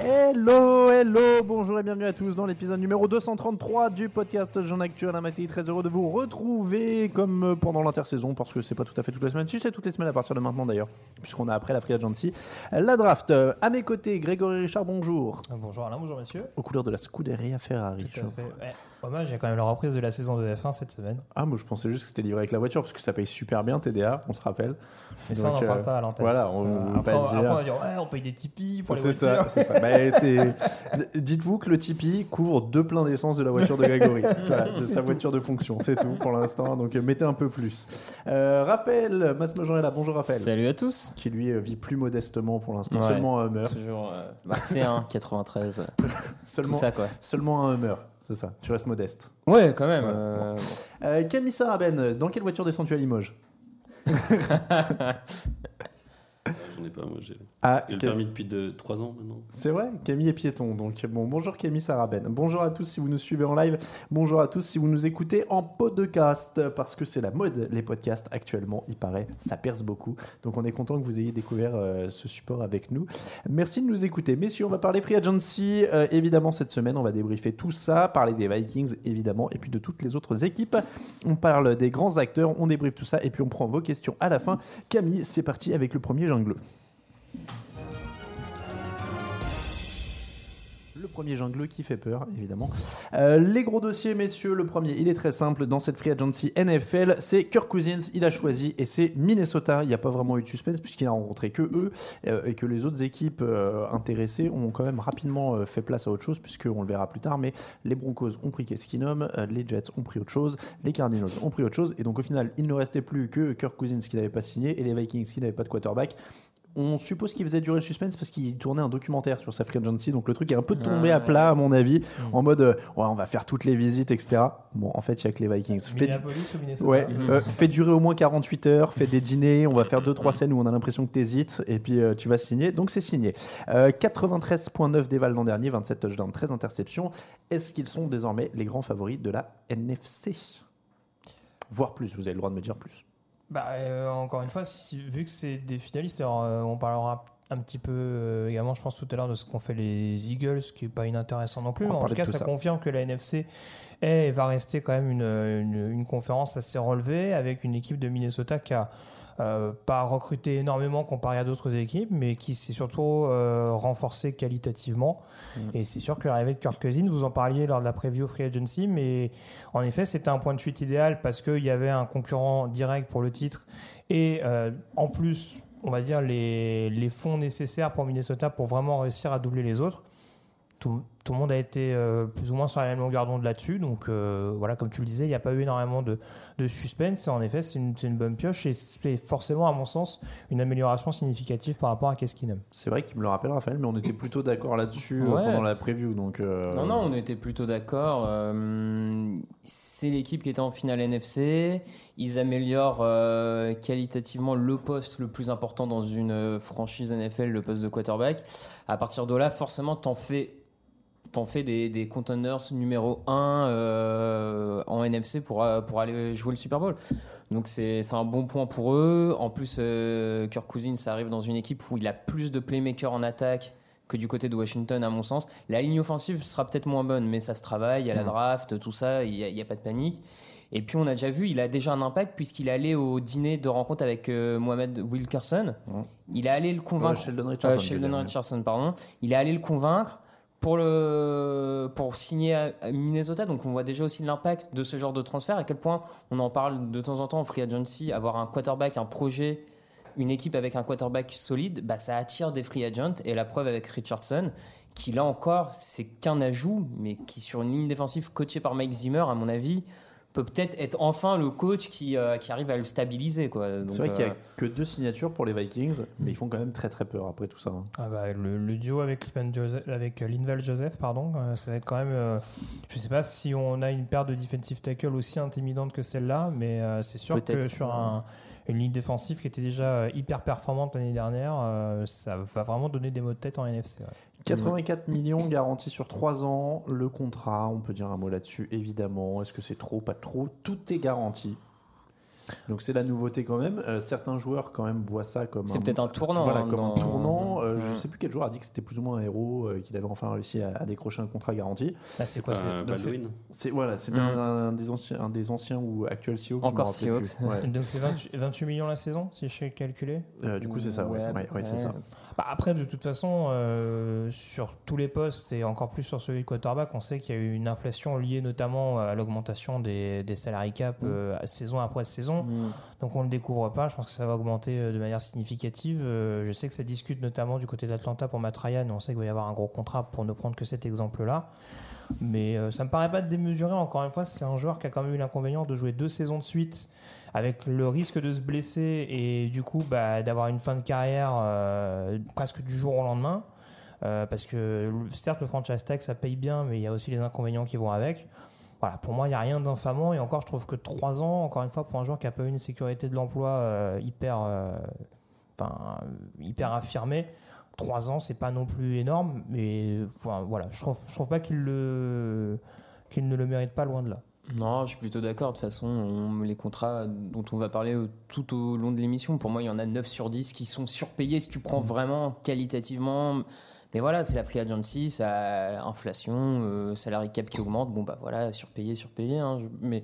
Hello, hello, bonjour et bienvenue à tous dans l'épisode numéro 233 du podcast Jean Actuel à Maté. Très heureux de vous retrouver comme pendant l'intersaison parce que c'est pas tout à fait toutes les semaines, si c'est toutes les semaines à partir de maintenant d'ailleurs, puisqu'on a après la free agency. La draft, Euh, à mes côtés, Grégory Richard, bonjour. Bonjour Alain, bonjour messieurs. Aux couleurs de la Scuderia Ferrari. Tout à fait. Ouais. Hommage, il y a quand même la reprise de la saison de F1 cette semaine. Ah, moi je pensais juste que c'était livré avec la voiture parce que ça paye super bien TDA, on se rappelle. Mais ça, on n'en parle euh, pas à l'antenne. Voilà, on, Euh, on va après, pas après, dire. on va dire, ouais, on paye des Tipeee pour les C'est voitures. ça, c'est ça. Bah, c'est- Dites-vous que le Tipeee couvre deux pleins d'essence de la voiture de Grégory, Voilà, de sa voiture de fonction, c'est tout pour l'instant. Donc euh, mettez un peu plus. Euh, Raphaël, Massimo Jean est là. Bonjour Raphaël. Salut à tous. Qui lui euh, vit plus modestement pour l'instant, Ouais. seulement un Hummer. Toujours euh, Marseille 1, 93. euh, tout Seulement, ça quoi. seulement un Hummer, c'est ça. Tu restes modeste. Ouais, quand même. Euh, Euh, Camille Saraben, dans quelle voiture descends-tu à Limoges? Ah, pas, moi j'ai Ah, le permis depuis de 3 ans maintenant. C'est vrai, Camille est piéton. Donc bon, bonjour Camille Saraben. Bonjour à tous si vous nous suivez en live. Bonjour à tous si vous nous écoutez en podcast parce que c'est la mode les podcasts actuellement. Il paraît, ça perce beaucoup. Donc on est content que vous ayez découvert euh, ce support avec nous. Merci de nous écouter, messieurs. On va parler free agency euh, évidemment cette semaine. On va débriefer tout ça, parler des Vikings évidemment et puis de toutes les autres équipes. On parle des grands acteurs, on débriefe tout ça et puis on prend vos questions à la fin. Camille, c'est parti avec le premier jungle. Le premier jungle qui fait peur, évidemment. Euh, les gros dossiers, messieurs, le premier, il est très simple. Dans cette free agency NFL, c'est Kirk Cousins, il a choisi, et c'est Minnesota. Il n'y a pas vraiment eu de suspense, puisqu'il n'a rencontré que eux, euh, et que les autres équipes euh, intéressées ont quand même rapidement fait place à autre chose, puisqu'on le verra plus tard, mais les Broncos ont pris euh, les Jets ont pris autre chose, les Cardinals ont pris autre chose, et donc au final, il ne restait plus que Kirk Cousins qui n'avait pas signé, et les Vikings qui n'avaient pas de quarterback. On suppose qu'il faisait durer le suspense parce qu'il tournait un documentaire sur sa free agency, donc le truc est un peu tombé à plat à mon avis, en mode euh, ouais, on va faire toutes les visites, etc. Bon, en fait, il y a que les Vikings. Fait du- Ouais, euh, fait durer au moins 48 heures, fait des dîners, on va faire 2-3 scènes où on a l'impression que t'hésites, et puis euh, tu vas signer, donc c'est signé. Euh, 93.9 déval l'an dernier, 27 touchdowns, 13 interceptions. Est-ce qu'ils sont désormais les grands favoris de la NFC Voire plus, vous avez le droit de me dire plus. Bah, euh, encore une fois, si- vu que c'est des finalistes, alors, euh, on parlera un petit peu euh, également, je pense tout à l'heure, de ce qu'ont fait les Eagles, ce qui n'est pas inintéressant non plus. On en tout cas, tout ça, ça. confirme que la NFC est et va rester quand même une, une- une conférence assez relevée avec une équipe de Minnesota qui a euh, pas recruté énormément comparé à d'autres équipes, mais qui s'est surtout euh, renforcé qualitativement. Mm. Et c'est sûr que l'arrivée de Kirk Cousins, vous en parliez lors de la preview Free Agency, mais en effet, c'était un point de chute idéal parce qu'il y avait un concurrent direct pour le titre et euh, en plus, on va dire, les, les fonds nécessaires pour Minnesota pour vraiment réussir à doubler les autres. Tout, tout le monde a été euh, plus ou moins sur la même longueur d'onde là-dessus. Donc euh, voilà, comme tu le disais, il n'y a pas eu énormément de, de suspense. Et en effet, c'est une, bonne pioche et c'est forcément, à mon sens, une amélioration significative par rapport à Keskinem. C'est vrai qu'il me le rappelle, Raphaël, mais on était plutôt d'accord là-dessus euh, Ouais. pendant la preview. Donc, euh, Non, non, on était plutôt d'accord. Euh, c'est l'équipe qui était en finale NFC. Ils améliorent euh, qualitativement le poste le plus important dans une franchise NFL, le poste de quarterback. À partir de là, forcément, t'en fais, t'en fais des, des contenders numéro 1 en NFC pour, euh, pour aller jouer le Super Bowl. Donc c'est un bon point pour eux. En plus, euh, Kirk Cousins arrive dans une équipe où il a plus de playmakers en attaque que du côté de Washington, à mon sens. La ligne offensive sera peut-être moins bonne, mais ça se travaille. Il y a la draft, tout ça, il n'y a, pas de panique. Et puis on a déjà vu, il a déjà un impact puisqu'il est allé au dîner de rencontre avec euh, Mohamed Wilkerson. Il est allé le convaincre. Ouais, Sheldon Richardson, Euh, Sheldon Richardson, pardon. Il est allé le convaincre pour, le, pour signer à, Minnesota. Donc on voit déjà aussi l'impact de ce genre de transfert, à quel point on en parle de temps en temps en free agency, avoir un quarterback, un projet, une équipe avec un quarterback solide, bah, ça attire des free agents. Et la preuve avec Richardson, qui là encore, c'est qu'un ajout, mais qui sur une ligne défensive coachée par Mike Zimmer, à mon avis, peut peut-être être enfin le coach qui, euh, qui arrive à le stabiliser. quoi. Donc, C'est vrai qu'il n'y euh, a que deux signatures pour les Vikings, mais ils font quand même très très peur après tout ça. hein. Ah bah, le, le duo avec, Joseph, avec euh, Linval Joseph, pardon, euh, ça va être quand même. euh, je sais pas si on a une paire de defensive tackle aussi intimidante que celle-là, mais euh, c'est sûr que sur un- une ligne défensive qui était déjà euh, hyper performante l'année dernière, euh, ça va vraiment donner des mots de tête en NFC. ouais. 84 millions garantis sur 3 ans. Le contrat, on peut dire un mot là-dessus, évidemment. Est-ce que c'est trop, pas trop? Tout est garanti. Donc c'est la nouveauté quand même. Euh, certains joueurs quand même voient ça comme C'est peut-être un tournant, Voilà, hein, comme dans- un tournant. Euh, Je sais plus quel joueur a dit que c'était plus ou moins un héros, euh, qu'il avait enfin réussi à, à décrocher un contrat garanti. Là, c'est quoi c'est- Euh, c'est- voilà, c'est Mm. un, un des anciens, un des anciens ou actuels me Encore. Ouais. Donc c'est 28, 28 millions la saison, si je sais calculer Euh, du coup c'est ça. Ouais, Ouais, c'est ça. Bah, après, de toute façon, euh, sur tous les postes et encore plus sur celui de quarterback, on sait qu'il y a eu une inflation liée notamment à l'augmentation des, des salary cap euh, saison après saison. Donc on ne le découvre pas. Je pense que ça va augmenter euh, de manière significative. Euh, je sais que ça discute notamment du côté d'Atlanta pour et On sait qu'il va y avoir un gros contrat pour ne prendre que cet exemple-là. Mais euh, ça me paraît pas démesuré. Encore une fois, c'est un joueur qui a quand même eu l'inconvénient de jouer deux saisons de suite avec le risque de se blesser et du coup bah, d'avoir une fin de carrière presque du jour au lendemain. Parce que certes, le franchise tag ça paye bien, mais il y a aussi les inconvénients qui vont avec. Voilà, pour moi, il n'y a rien d'infamant. Et encore, je trouve que 3 ans, encore une fois, pour un joueur qui n'a pas eu une sécurité de l'emploi euh, hyper, euh, enfin, hyper affirmée, 3 ans, c'est pas non plus énorme. Mais voilà, je trouve, je trouve pas qu'il le, qu'il ne le mérite pas loin de là. Non, je suis plutôt d'accord. De toute façon, on- les contrats dont on va parler euh, tout au long de l'émission, pour moi, il y en a 9 sur 10 qui sont surpayés si tu prends vraiment qualitativement. Mais voilà, c'est la free agency, ça inflation, euh, salary cap qui augmente. Bon, bah voilà, surpayé, surpayé. hein. Je- mais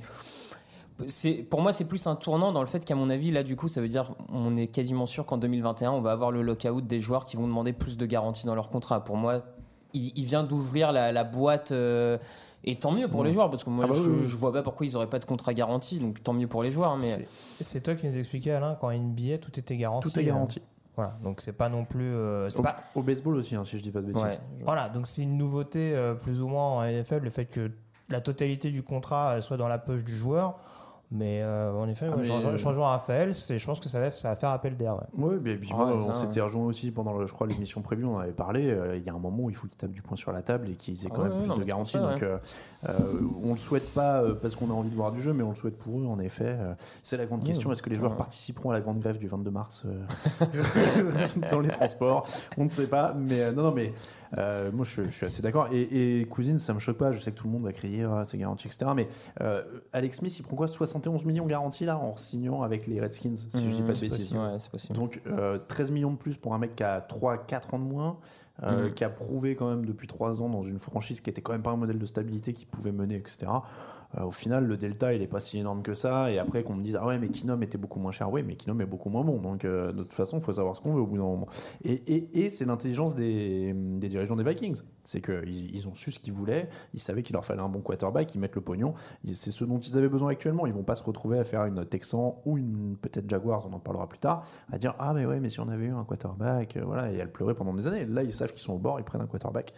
c'est, pour moi, c'est plus un tournant dans le fait qu'à mon avis, là, du coup, ça veut dire on est quasiment sûr qu'en 2021, on va avoir le lockout des joueurs qui vont demander plus de garanties dans leur contrat. Pour moi, il, il vient d'ouvrir la, la boîte. euh, et tant mieux pour les joueurs, parce que moi, Ah bah je, oui, je vois pas pourquoi ils auraient pas de contrat garanti, donc tant mieux pour les joueurs. Mais C'est- toi qui nous expliquais, Alain, qu'en NBA, tout était garanti. Tout est garanti. euh, Voilà, donc c'est pas non plus. euh, c'est Au, pas, au baseball aussi, hein, si je dis pas de bêtises. Ouais. Voilà, donc c'est une nouveauté euh, plus ou moins en NFL, le fait que la totalité du contrat euh, soit dans la poche du joueur. Mais euh, en effet, Ah, ouais, mais, je, rejoins- euh, Raphaël, c'est- je pense que ça va, ça va faire appel d'air. ouais. Oui, et puis Ah moi, ouais, on s'était rejoint aussi pendant, le, je crois, l'émission prévue, on en avait parlé. euh, il y a un moment où il faut qu'ils tapent du poing sur la table et qu'ils aient Ah quand même ouais, plus non, de mais garanties. Donc, euh, on le souhaite pas euh, parce qu'on a envie de voir du jeu, mais on le souhaite pour eux, en effet. Euh, c'est la grande Oui, question est-ce que les joueurs participeront à la grande grève du 22 mars euh, dans les transports? On ne sait pas. Mais non, non, mais euh, moi, je, je suis assez d'accord. Et, et Cousine, ça me choque pas. Je sais que tout le monde va crier Ah, c'est garanti, etc. Mais euh, Alex Smith, il prend quoi? 71 millions garantis là en signant avec les Redskins, si je dis Mmh, pas de c'est bêtises. possible, ouais, c'est possible. Donc euh, 13 millions de plus pour un mec qui a 3-4 ans de moins, euh, Mhm. qui a prouvé quand même depuis 3 ans dans une franchise qui était quand même pas un modèle de stabilité qui pouvait mener, etc. Euh, au final, le delta, il est pas si énorme que ça. Et après, qu'on me dise, ah ouais, mais Kinom était beaucoup moins cher. Oui, mais Kinom est beaucoup moins bon. Donc, euh, de toute façon, il faut savoir ce qu'on veut au bout d'un moment. Et, et, et c'est l'intelligence des, des dirigeants des Vikings. C'est qu'ils ils ont su ce qu'ils voulaient. Ils savaient qu'il leur fallait un bon quarterback. Ils mettent le pognon. C'est ce dont ils avaient besoin actuellement. Ils vont pas se retrouver à faire une Texan ou une peut-être Jaguars, on en parlera plus tard, à dire, ah mais ouais, mais si on avait eu un quarterback, euh, voilà, et à le pleurer pendant des années. Là, ils savent qu'ils sont au bord, ils prennent un quarterback.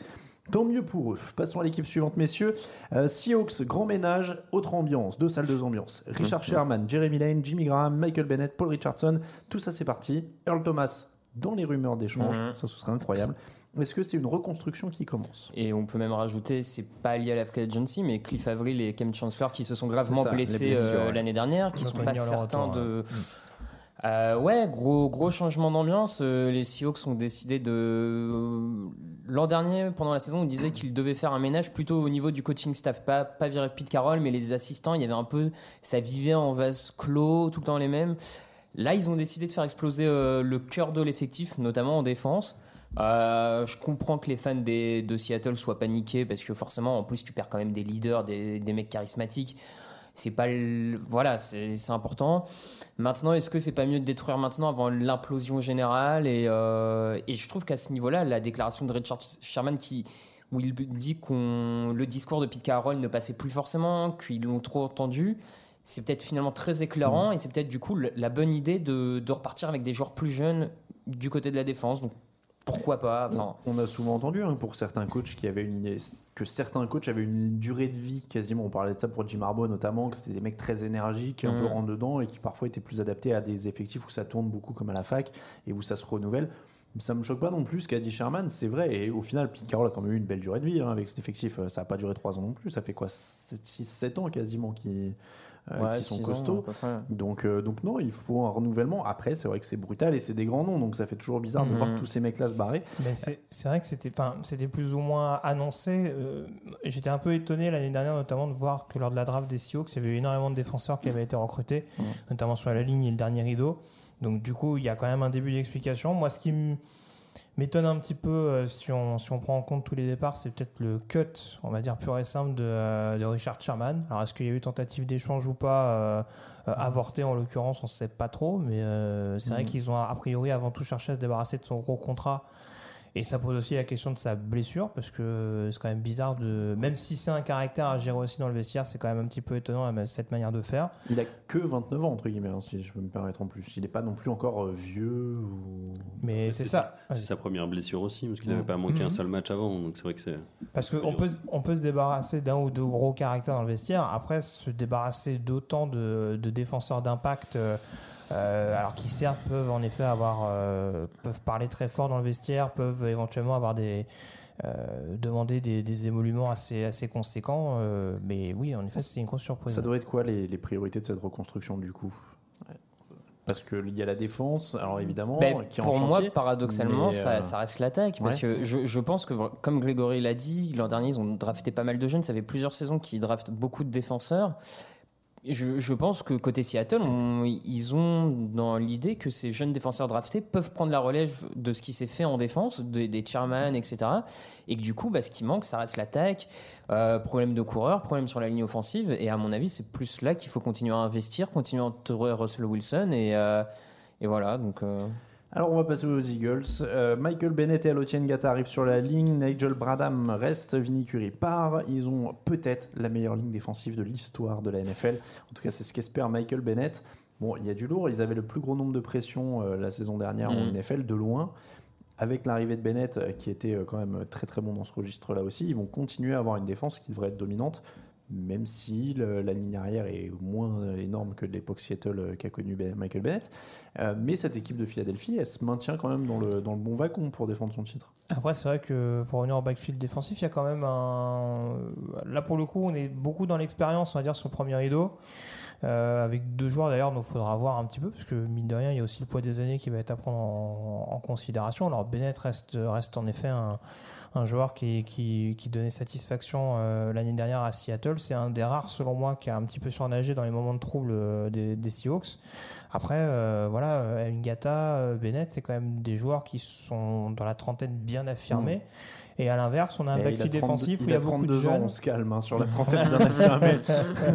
Tant mieux pour eux. Passons à l'équipe suivante, messieurs. Euh, Seahawks, grand ménage, autre ambiance, deux salles, deux ambiances. Richard Sherman, Jeremy Lane, Jimmy Graham, Michael Bennett, Paul Richardson, tout ça c'est parti. Earl Thomas dans les rumeurs d'échange, Mhm. ça ce serait incroyable. Est-ce que c'est une reconstruction qui commence? Et on peut même rajouter, c'est pas lié à la free agency, mais Cliff Avril et Kem Chancellor qui se sont gravement ça, blessés euh, ouais. l'année dernière, qui Ils sont pas certains retour, de. Euh, ouais, gros, gros changement d'ambiance. Euh, les Seahawks ont décidé de. euh, L'an dernier, pendant la saison, ils disaient qu'ils devaient faire un ménage plutôt au niveau du coaching staff. Pas, pas virer Pete Carroll, mais les assistants, il y avait un peu. Ça vivait en vase clos, tout le temps les mêmes. Là, ils ont décidé de faire exploser le cœur de l'effectif, notamment en défense. Je comprends que les fans de Seattle soient paniqués parce que forcément, en plus, tu perds quand même des leaders, des, des mecs charismatiques. C'est pas le- voilà, c'est important. Maintenant, est-ce que c'est pas mieux de détruire maintenant avant l'implosion générale? Et, euh, et je trouve qu'à ce niveau-là, la déclaration de Richard Sherman qui où il dit qu'on le discours de Pete Carroll ne passait plus forcément, qu'ils l'ont trop entendu. C'est peut-être finalement très éclairant et c'est peut-être du coup la bonne idée de, de repartir avec des joueurs plus jeunes du côté de la défense. Donc pourquoi pas enfin, On a souvent entendu hein, pour certains coachs qui avaient une que certains coachs avaient une durée de vie quasiment. On parlait de ça pour Jim Harbaugh notamment, que c'était des mecs très énergiques, un peu rentre dedans et qui parfois étaient plus adaptés à des effectifs où ça tourne beaucoup comme à la fac et où ça se renouvelle. Ça me choque pas non plus ce qu'a dit Sherman, c'est vrai. Et au final, Pete Carroll a quand même eu une belle durée de vie hein, avec cet effectif. Ça n'a pas duré 3 ans non plus. Ça fait quoi? 6-7 ans quasiment qui, euh, Ouais, qui sont ans, costauds. Donc, euh, donc non, il faut un renouvellement. Après, c'est vrai que c'est brutal et c'est des grands noms, donc ça fait toujours bizarre de Mhm. voir tous ces mecs-là se barrer. Mais c'est vrai que c'était enfin, c'était plus ou moins annoncé. Euh, J'étais un peu étonné l'année dernière, notamment, de voir que lors de la draft des Seahawks, il y avait eu énormément de défenseurs qui avaient été recrutés, notamment sur la ligne et le dernier rideau. Donc, du coup, il y a quand même un début d'explication. Moi, ce qui m- m'étonne un petit peu, euh, si, on, si on prend en compte tous les départs, c'est peut-être le cut, on va dire pur et simple, de, euh, de Richard Sherman. Alors, est-ce qu'il y a eu tentative d'échange ou pas euh, Avorté, en l'occurrence, on ne sait pas trop, mais c'est vrai Mhm. qu'ils ont a priori avant tout cherché à se débarrasser de son gros contrat. Et ça pose aussi la question de sa blessure, parce que c'est quand même bizarre de. Même si c'est un caractère à gérer aussi dans le vestiaire, c'est quand même un petit peu étonnant cette manière de faire. Il a que 29 ans, entre guillemets, hein, si je peux me permettre en plus. Il n'est pas non plus encore euh, vieux. Ou... Mais c'est ça. C'est sa première blessure aussi, parce qu'il n'avait pas manqué un Mhm. seul match avant. Donc c'est vrai que c'est. Parce qu'on peut, on peut se débarrasser d'un ou deux gros caractères dans le vestiaire. Après, se débarrasser d'autant de, de défenseurs d'impact, euh, euh, alors qui certes peuvent en effet avoir, euh, peuvent parler très fort dans le vestiaire, peuvent éventuellement avoir des euh, demander des, des émoluments assez assez conséquents. euh, mais oui, en effet, c'est une grosse surprise. Ça doit être quoi les, les priorités de cette reconstruction du coup? Parce qu'il y a la défense, alors évidemment, Ben, qui est en pour moi, chantier, paradoxalement, ça, ça reste l'attaque. Parce que je, je pense que, comme Grégory l'a dit, l'an dernier, ils ont drafté pas mal de jeunes. Ça fait plusieurs saisons qu'ils draftent beaucoup de défenseurs. Je, pense que côté Seattle, ils ont dans l'idée que ces jeunes défenseurs draftés peuvent prendre la relève de ce qui s'est fait en défense, des, des chairman, etc. Et que du coup, bah, ce qui manque, ça reste l'attaque. Euh, problème de coureur, problème sur la ligne offensive. Et à mon avis, c'est plus là qu'il faut continuer à investir, continuer à entourer Russell Wilson. Et, euh, voilà. Donc. euh, Alors on va passer aux Eagles. Euh, Michael Bennett et Alotien Gata arrivent sur la ligne. Nigel Bradham reste. Vinny Curry part. Ils ont peut-être la meilleure ligne défensive de l'histoire de la NFL. En tout cas, c'est ce qu'espère Michael Bennett. Bon, il y a du lourd. Ils avaient le plus gros nombre de pressions euh, la saison dernière en Mm. NFL, de loin. Avec l'arrivée de Bennett, euh, qui était quand même très très bon dans ce registre-là aussi, ils vont continuer à avoir une défense qui devrait être dominante, même si la ligne arrière est moins énorme que de l'époque Seattle euh, qu'a connu Ben- Michael Bennett. Euh, mais cette équipe de Philadelphie, elle se maintient quand même dans le, dans le bon wagon pour défendre son titre. Après, c'est vrai que pour revenir au backfield défensif, il y a quand même un. Là, pour le coup, on est beaucoup dans l'expérience, on va dire, sur le premier rideau. Euh, avec deux joueurs d'ailleurs, donc faudra voir un petit peu, parce que mine de rien, il y a aussi le poids des années qui va être à prendre en, considération. Alors, Bennett reste, reste en effet un, joueur qui, qui, donnait satisfaction euh, l'année dernière à Seattle. C'est un des rares, selon moi, qui a un petit peu surnagé dans les moments de trouble euh, des, Seahawks. Après, voilà, Ngata, Bennett, c'est quand même des joueurs qui sont dans la trentaine bien affirmés. Et à l'inverse, on a un il backfield 32 défensif où il il y a a beaucoup de 32 ans, jeunes. on se calme hein, sur la trentaine affirmée.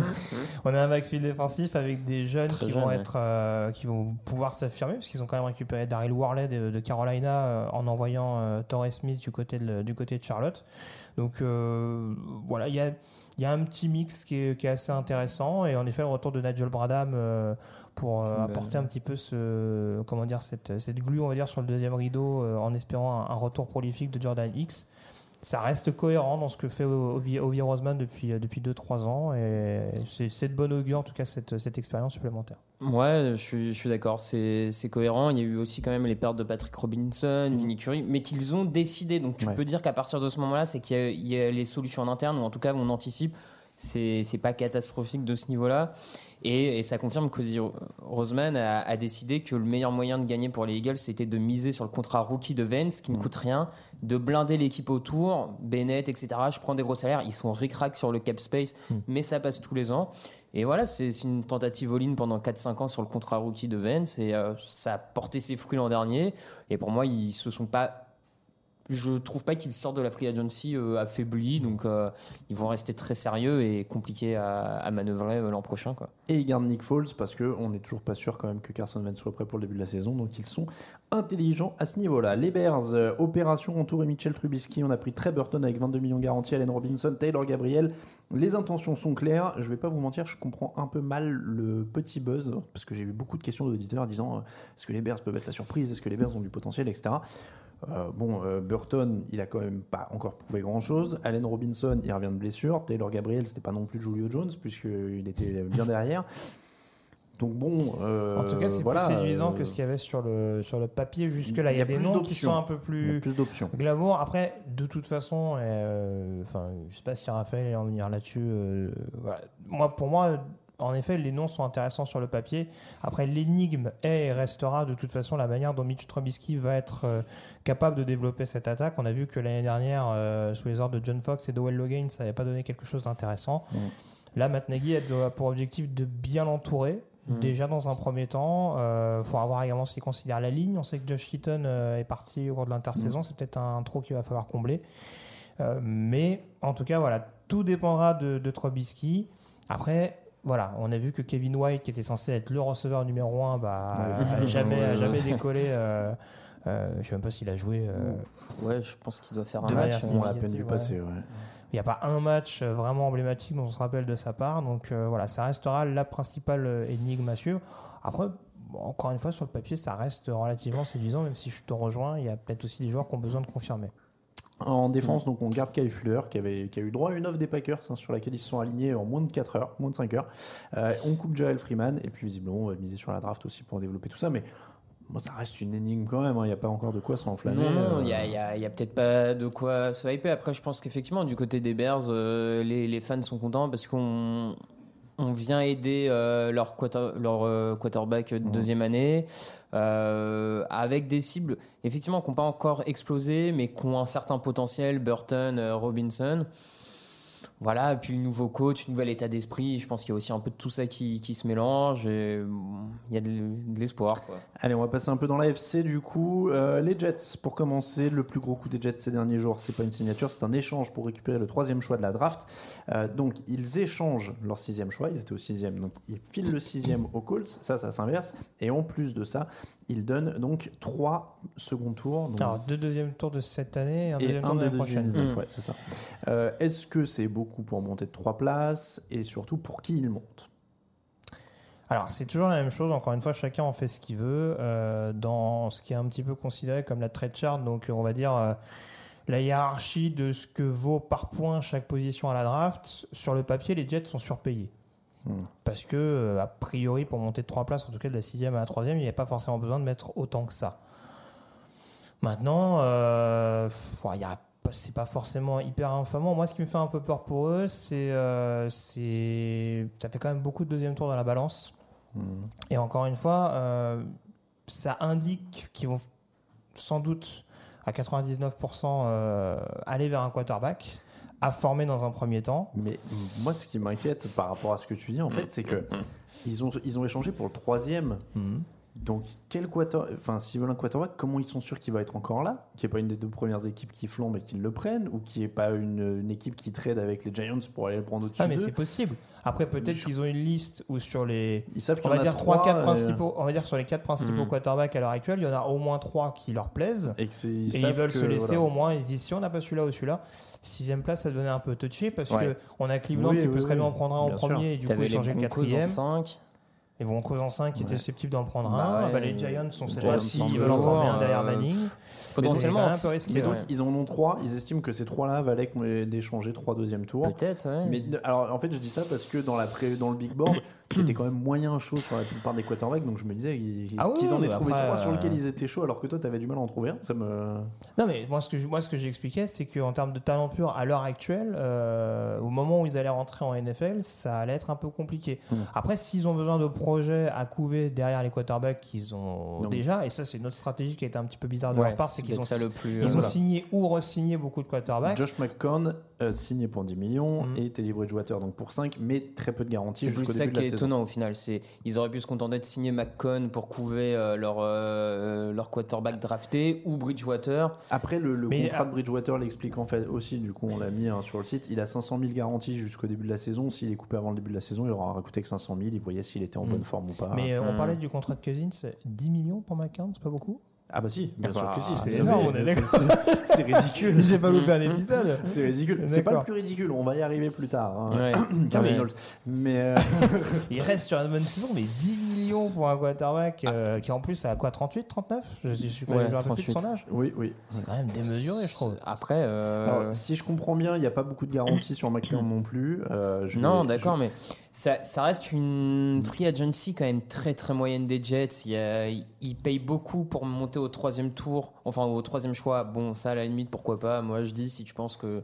on a un backfield défensif avec des jeunes Très qui jeunes, vont ouais. être, euh, qui vont pouvoir s'affirmer parce qu'ils ont quand même récupéré Daryl Worley de, de Carolina euh, en envoyant euh, Torrey Smith du côté de, du côté de Charlotte. Donc euh, voilà, il y a, il y a un petit mix qui est, qui est assez intéressant et en effet le retour de Nigel Bradham euh, pour euh, Ben, apporter un petit peu ce comment dire cette, cette glue on va dire sur le deuxième rideau euh, en espérant un, un retour prolifique de Jordan X. ça reste cohérent dans ce que fait Ovi, Roseman depuis, depuis 2-3 ans. Et c'est de bon augure, en tout cas, cette, cette expérience supplémentaire. Ouais, je suis, je suis d'accord, c'est cohérent. Il y a eu aussi quand même les pertes de Patrick Robinson, Vinny Curry, mais qu'ils ont décidé. Donc tu Ouais. peux dire qu'à partir de ce moment-là, c'est qu'il y, a- il y a les solutions en interne, ou en tout cas on anticipe. C'est pas catastrophique de ce niveau-là. Et, et ça confirme qu'Ozzy Roseman a, a décidé que le meilleur moyen de gagner pour les Eagles, c'était de miser sur le contrat rookie de Vance, qui ne coûte rien, de blinder l'équipe autour, Bennett, etc. Je prends des gros salaires, ils sont ric-rac sur le cap space, mais ça passe tous les ans. Et voilà, c'est c'est une tentative all-in pendant 4-5 ans sur le contrat rookie de Vance, et euh, ça a porté ses fruits l'an dernier. Et pour moi, ils se sont pas. Je trouve pas qu'ils sortent de la free agency euh, affaiblis, donc euh, ils vont rester très sérieux et compliqués à, à manœuvrer euh, l'an prochain. Quoi. Et ils gardent Nick Foles parce qu'on n'est toujours pas sûr quand même que Carson Wentz soit prêt pour le début de la saison. Donc ils sont intelligents à ce niveau-là. Les Bears, euh, opération entourée Mitchell Trubisky. On a pris Trey Burton avec 22 millions garantis, Allen Robinson, Taylor Gabriel. Les intentions sont claires. Je vais pas vous mentir, je comprends un peu mal le petit buzz parce que j'ai eu beaucoup de questions d'auditeurs disant est-ce que les Bears peuvent être la surprise? Est-ce que les Bears ont du potentiel, etc. Euh, bon, euh, Burton, il a quand même pas encore prouvé grand chose. Allen Robinson, il revient de blessure. Taylor Gabriel, c'était pas non plus Julio Jones, puisqu'il était bien derrière. Donc bon. euh, En tout cas, c'est voilà, plus séduisant que ce qu'il y avait sur le, sur le papier jusque-là. il Il y a, des noms qui sont un peu y plus, plus glamour. Après, de toute façon, enfin, je sais pas si Raphaël va en venir là-dessus. voilà. Moi, pour moi, en effet, les noms sont intéressants sur le papier. Après, l'énigme est et restera de toute façon la manière dont Mitch Trubisky va être euh, capable de développer cette attaque. On a vu que l'année dernière, euh, sous les ordres de John Fox et Dowell Logan, ça n'avait pas donné quelque chose d'intéressant. Là, Matt Nagy a pour objectif de bien l'entourer. Mhm. Déjà dans un premier temps, il faut voir également s'il considère la ligne. On sait que Josh Heaton euh, est parti au cours de l'intersaison, c'est peut-être un trou qu'il va falloir combler. Euh, mais en tout cas, voilà, tout dépendra de, de Trubisky. Après, voilà, on a vu que Kevin White, qui était censé être le receveur numéro 1, bah, a jamais, a jamais décollé. Euh, euh, je ne sais même pas s'il a joué. euh, Ouais, je pense qu'il doit faire un match. On l'a à peine passer, ouais. il n'y a pas un match vraiment emblématique dont on se rappelle de sa part. Donc euh, voilà, ça restera la principale énigme à suivre. Après, bon, encore une fois, sur le papier, ça reste relativement séduisant, même si je te rejoins, il y a peut-être aussi des joueurs qui ont besoin de confirmer. En défense, donc on garde Kyle Fuller qui, avait, qui a eu droit à une offre des Packers hein, sur laquelle ils se sont alignés en moins de 4 heures, moins de 5 heures. Euh, on coupe Jarrell Freeman et puis visiblement on va miser sur la draft aussi pour développer tout ça. Mais moi, ça reste une énigme quand même. hein. Il n'y a pas encore de quoi s'enflammer. Non, non, euh. il y a, a- peut-être pas de quoi se hyper. Après, je pense qu'effectivement, du côté des Bears, euh, les, les fans sont contents parce qu'on on vient aider euh, leur, quarter- leur euh, quarterback de deuxième année euh, avec des cibles, effectivement, qui n'ont pas encore explosé, mais qui ont un certain potentiel. Burton, euh, Robinson. Voilà, et puis le nouveau coach, le nouvel état d'esprit, je pense qu'il y a aussi un peu de tout ça qui, qui se mélange et bon, il y a de, de l'espoir. Allez, on va passer un peu dans la FC du coup. Euh, les Jets, pour commencer, le plus gros coup des Jets ces derniers jours, c'est pas une signature, c'est un échange pour récupérer le troisième choix de la draft. Euh, donc, ils échangent leur sixième choix, ils étaient au sixième, donc ils filent le sixième aux Colts, ça, ça s'inverse. Et en plus de ça, ils donnent donc trois second tours. donc- Alors, deux deuxièmes tours de cette année et un et deuxième un tour de de l'année prochaine. 2019, Mm. ouais, c'est ça. Euh, Est-ce que c'est beaucoup pour monter de trois places et surtout pour qui il monte Alors, c'est toujours la même chose. Encore une fois, chacun en fait ce qu'il veut euh, dans ce qui est un petit peu considéré comme la trade chart. Donc, on va dire euh, la hiérarchie de ce que vaut par point chaque position à la draft. Sur le papier, les Jets sont surpayés. Hmm. Parce que, euh, a priori, pour monter de trois places, en tout cas de la sixième à la troisième, il n'y a pas forcément besoin de mettre autant que ça. Maintenant, il y a pas- c'est pas forcément hyper infamant. Moi, ce qui me fait un peu peur pour eux, c'est euh, c'est ça fait quand même beaucoup de deuxième tour dans la balance. Et encore une fois, euh, ça indique qu'ils vont sans doute à 99% euh, aller vers un quarterback à former dans un premier temps. Mais moi, ce qui m'inquiète par rapport à ce que tu dis, en fait, c'est que ils ont, ils ont échangé pour le troisième. Donc, quel quarter, enfin, s'ils veulent un quarterback, comment ils sont sûrs qu'il va être encore là? Qu'il n'y ait pas une des deux premières équipes qui flambent et qu'ils le prennent Ou qu'il n'y ait pas une, une équipe qui trade avec les Giants pour aller le prendre au-dessus Ah, mais c'est possible. Après, peut-être Sur- qu'ils ont une liste où sur les. Ils savent qu'il On y en va a dire trois, trois, quatre euh, principaux. On va dire sur les quatre principaux Mhm. quarterbacks à l'heure actuelle, il y en a au moins trois qui leur plaisent. Et, que c'est- Et ils veulent que, se laisser voilà. au moins. Ils se disent si on n'a pas celui-là ou celui-là, sixième place, ça devenait un peu touché parce Ouais. que on a Cleveland Oui, qui peut oui, très bien en prendre un en sûr. premier et du coup échanger le quatrième. 5. Ils vont cause en 5 qui Ouais. étaient susceptibles d'en prendre Bah un. ouais. Bah, les Giants, on sait Giants pas s'ils veulent en former un derrière euh, Manning. Potentiellement, un peu risqué. Mais donc ouais. ils en ont trois. Ils estiment que ces trois-là valaient qu'on- d'échanger trois deuxième tour. Peut-être, ouais. Mais alors en fait je dis ça parce que dans la pré- dans le big board t'étais quand même moyen chaud sur la plupart des quarterbacks donc je me disais qu'ils Ah oui, qu'ils en aient trouvé après, trois sur euh, lesquels ils étaient chauds alors que toi t'avais du mal à en trouver un. Ça me Non, mais moi, ce que, moi, ce que j'expliquais, c'est qu'en termes de talent pur, à l'heure actuelle, euh, au moment où ils allaient rentrer en NFL, ça allait être un peu compliqué. Mm. Après, s'ils ont besoin de projets à couver derrière les quarterbacks qu'ils ont Non. déjà, et ça, c'est une autre stratégie qui a été un petit peu bizarre de Ouais, leur part, c'est qu'ils ont, ça le plus, ils euh, ont voilà. signé ou re-signé beaucoup de quarterbacks. Josh McCown euh, signé pour 10 millions Mm. et Teddy Bridgewater donc pour 5 mais très peu de garanties jusqu'au début qui de la saison. Étonnant au final. C'est ils auraient pu se contenter de signer McCon pour couver euh, leur euh, leur quarterback drafté ou Bridgewater. Après le, le Mais, contrat de Bridgewater l'explique en fait aussi du coup on l'a mis hein, sur le site il a 500 000 garanties jusqu'au début de la saison s'il est coupé avant le début de la saison il aura coûté que 500 000 il voyait s'il était en Mm. bonne forme ou pas. Mais euh, on Mm. parlait du contrat de Cousins, 10 millions pour McCann, c'est pas beaucoup? Ah bah si, bien Ah sûr que si, c'est c'est énorme, on c'est- est d'accord. c'est- ridicule. J'ai pas loupé un épisode. C'est ridicule. C'est pas le plus ridicule, on va y arriver plus tard. Hein. Mais euh, Il reste sur une bonne saison, mais 10 millions pour un quarterback euh, qui en plus a quoi 38, 39 Je suis je Ouais, me rappelle plus de son 38. âge. oui, oui. C'est quand même démesuré, je trouve. Après, euh, Alors, si je comprends bien, il n'y a pas beaucoup de garanties sur McCann non plus. Euh, je non, d'accord, je- mais ça, ça reste une free agency quand même très très moyenne des Jets. Il ils payent beaucoup pour monter au troisième tour, enfin au troisième choix. Bon, ça à la limite, pourquoi pas. Moi, je dis si tu penses que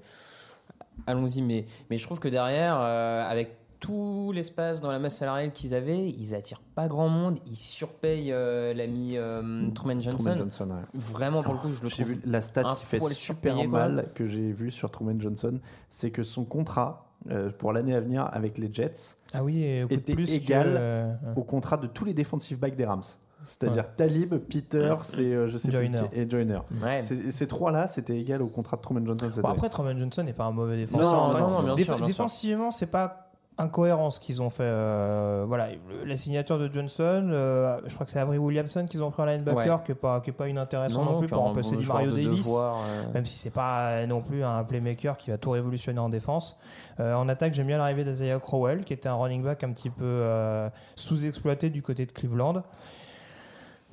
allons-y, mais mais je trouve que derrière, euh, avec tout l'espace dans la masse salariale qu'ils avaient, ils attirent pas grand monde. Ils surpayent euh, l'ami euh, Truman Johnson. Truman Johnson, ouais. Vraiment, pour le coup, je le J'ai trouve. vu la stat qui fait super mal que j'ai vu sur Truman Johnson, c'est que son contrat euh, pour l'année à venir avec les Jets Ah oui, et était plus égal que, euh, au contrat de tous les defensive backs des Rams. C'est-à-dire Talib, Peters et euh, je sais plus Joyner. qui- et Joyner. Ouais. Ces, trois-là, c'était égal au contrat de Truman Johnson cette Bon, année. après, Truman Johnson n'est pas un mauvais défenseur. Non, En vrai, non, non, bien déf- sûr, bien sûr. défensivement, c'est pas incohérent ce qu'ils ont fait. euh, voilà, la signature de Johnson, euh, je crois que c'est Avery Williamson qu'ils ont pris en linebacker, Ouais. qui est pas qui est pas inintéressant non, Non, plus pour un remplacer du Mario de Davis. devoir, euh. Même si c'est pas euh, non plus un playmaker qui va tout révolutionner en défense. Euh, en attaque, j'aime bien l'arrivée d'Isaiah Crowell, qui était un running back un petit peu euh, sous-exploité du côté de Cleveland.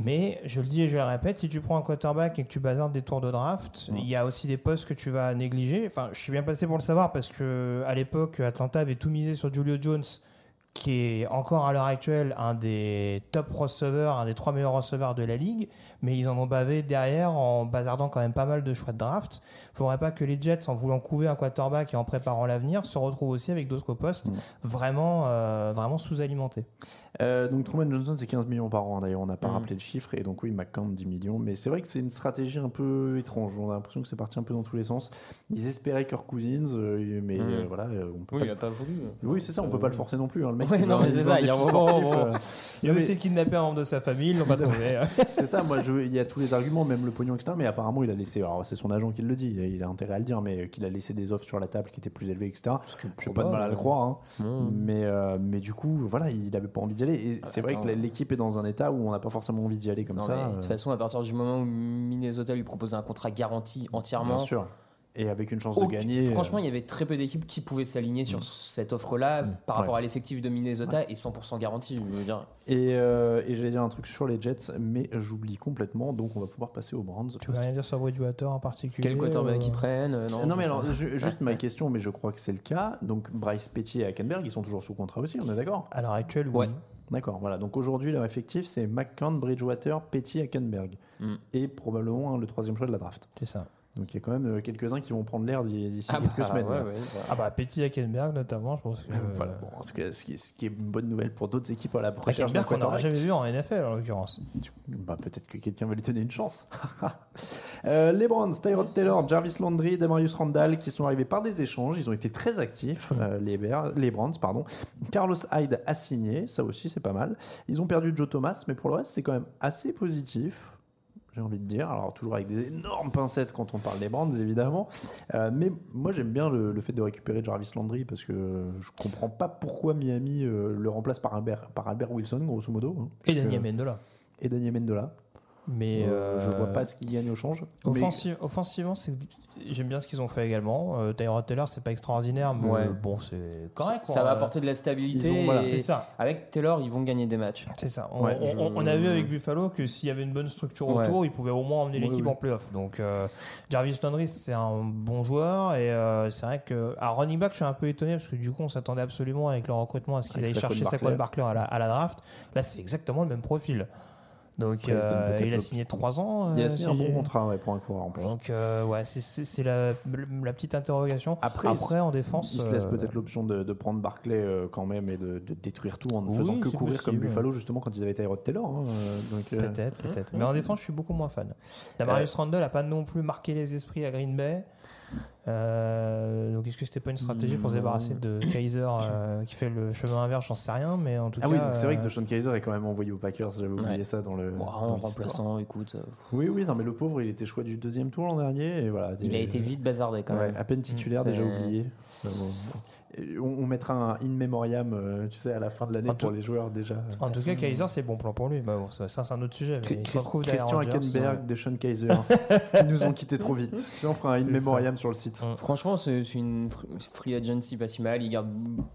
Mais je le dis et je le répète, si tu prends un quarterback et que tu bazardes des tours de draft, il y a aussi des postes que tu vas négliger. Enfin, je suis bien passé pour le savoir parce que à l'époque, Atlanta avait tout misé sur Julio Jones, qui est encore à l'heure actuelle un des top receveurs, un des trois meilleurs receveurs de la ligue, mais ils en ont bavé derrière en bazardant quand même pas mal de choix de draft. Faudrait pas que les Jets, en voulant couver un quarterback et en préparant l'avenir, se retrouvent aussi avec d'autres postes vraiment, euh, vraiment sous-alimentés. Euh, donc Truman Johnson c'est 15 millions par an d'ailleurs on n'a pas Mhm. rappelé le chiffre et donc oui McCann 10 millions mais c'est vrai que c'est une stratégie un peu étrange on a l'impression que c'est parti un peu dans tous les sens ils espéraient Kirk Cousins euh, mais Mhm. euh, voilà euh, on peut Oui, pas il le- a pas voulu. oui c'est ça on peut pas le forcer non plus hein, le mec Ouais, il non, mais c'est ça, y a un moment, Il a mais- essayé de kidnapper un membre de sa famille, ils l'ont pas trouvé. c'est ça, moi, je, il y a tous les arguments, même le pognon, etc. Mais apparemment, il a laissé, alors c'est son agent qui le dit, il a, intérêt à le dire, mais qu'il a laissé des offres sur la table qui étaient plus élevées, etc. Je pas de mal à le croire, hein. Non. mais, euh, mais du coup, voilà, il avait pas envie d'y aller. Et c'est vrai que l'équipe est dans un état où on n'a pas forcément envie d'y aller comme Non, ça. mais de euh, toute façon, à partir du moment où Minnesota lui proposait un contrat garanti entièrement, bien sûr. Et avec une chance de gagner. franchement, euh, il y avait très peu d'équipes qui pouvaient s'aligner sur cette offre-là par rapport Ouais. à l'effectif de Minnesota et 100% garanti. Je veux dire. Et, euh, et j'allais dire un truc sur les Jets, mais j'oublie complètement, donc on va pouvoir passer aux Browns. Tu veux rien dire sur Bridgewater en particulier Quel quarterback euh, ils prennent euh, Non, Non, mais alors, juste ma question, mais je crois que c'est le cas. Donc, Bryce Petty et Hackenberg, ils sont toujours sous contrat aussi, on est d'accord? À l'heure actuelle, oui. Ouais. D'accord, voilà. Donc aujourd'hui, leur effectif, c'est McCann, Bridgewater, Petty, Hackenberg. Mm. Et probablement hein, le troisième choix de la draft. C'est ça. Donc il y a quand même euh, quelques-uns qui vont prendre l'air d'ici Ah quelques bah, semaines. ouais, là. ouais, bah. Ah bah Petit Hackenberg notamment, je pense que. Voilà, bon, en tout cas, ce qui, est, ce qui est une bonne nouvelle pour d'autres équipes à la d'un Hackenberg qu'on n'aura jamais vu en NFL en l'occurrence. Bah, peut-être que quelqu'un va lui donner une chance. Euh, les Browns, Tyrod Taylor, Jarvis Landry, Demarius Randall, qui sont arrivés par des échanges. Ils ont été très actifs, euh, les, Bears- les Browns. Pardon. Carlos Hyde a signé, ça aussi c'est pas mal. Ils ont perdu Joe Thomas, mais pour le reste c'est quand même assez positif. J'ai envie de dire, alors toujours avec des énormes pincettes quand on parle des Browns évidemment, Euh, mais moi j'aime bien le, le fait de récupérer Jarvis Landry parce que je comprends pas pourquoi Miami euh, le remplace par Albert, par Albert Wilson grosso modo. hein, Et Daniel Mendola. et Daniel Mendola. Mais Euh, je euh, vois pas ce qu'ils gagnent au change. Mais- offensivement, j'aime bien ce qu'ils ont fait également. Euh, Tyrod Taylor, c'est pas extraordinaire, mais Ouais. bon, c'est correct. Ça quoi. va apporter de la stabilité. Ont- voilà, et c'est ça. Avec Taylor, ils vont gagner des matchs. C'est ça. On, Ouais, on- je- on a vu avec Buffalo que s'il y avait une bonne structure Ouais. autour, ils pouvaient au moins emmener l'équipe oui. en playoff. Donc, euh, Jarvis Landry, c'est un bon joueur. Et euh, c'est vrai que. À running back, je suis un peu étonné parce que du coup, on s'attendait absolument avec leur recrutement à ce qu'ils allaient Saquon chercher. Saquon Barkley à la, à la draft. Là, c'est exactement le même profil. Donc, euh, il a signé 3 ans. Il a euh, signé un bon contrat ouais, pour un coureur en plus. Donc, euh, ouais, c'est- la, la petite interrogation. Après, en défense. Il se laisse euh, peut-être l'option de, de prendre Barclay euh, quand même et de, de détruire tout en ne Oui, faisant que courir comme. Buffalo justement quand ils avaient Tyrod Taylor. hein, Peut-être, peut-être. Mais en défense, je suis beaucoup moins fan. La Marius Randle n'a pas non plus marqué les esprits à Green Bay. Euh, donc, est-ce que c'était pas une stratégie pour se débarrasser de Kaiser euh, qui fait le chemin inverse? J'en sais rien, mais en tout Ah cas. oui, donc c'est vrai que euh, DeShaun Kaiser est quand même envoyé aux Packers. J'avais oublié Ouais. ça dans le. Bon, dans en remplaçant, écoute, Oui, oui, non, mais le pauvre, il était choix du deuxième tour l'an dernier et voilà. il des- a été vite bazardé quand Ouais, même. à peine titulaire, Mm. déjà oublié. Bon, bon. Et On, on mettra un in memoriam, euh, tu sais, à la fin de l'année pour tout- les joueurs déjà. En tout cas, Kaiser, c'est bon plan pour lui. Bah bon, ça, c'est un autre sujet. Mais il Christian. Hackenberg, Deshaun Kaiser, ils nous ont quittés trop vite. Sinon, on fera un in memoriam sur le site. Mm. Franchement, c'est une fr- free agency pas si mal. Ils, gardent,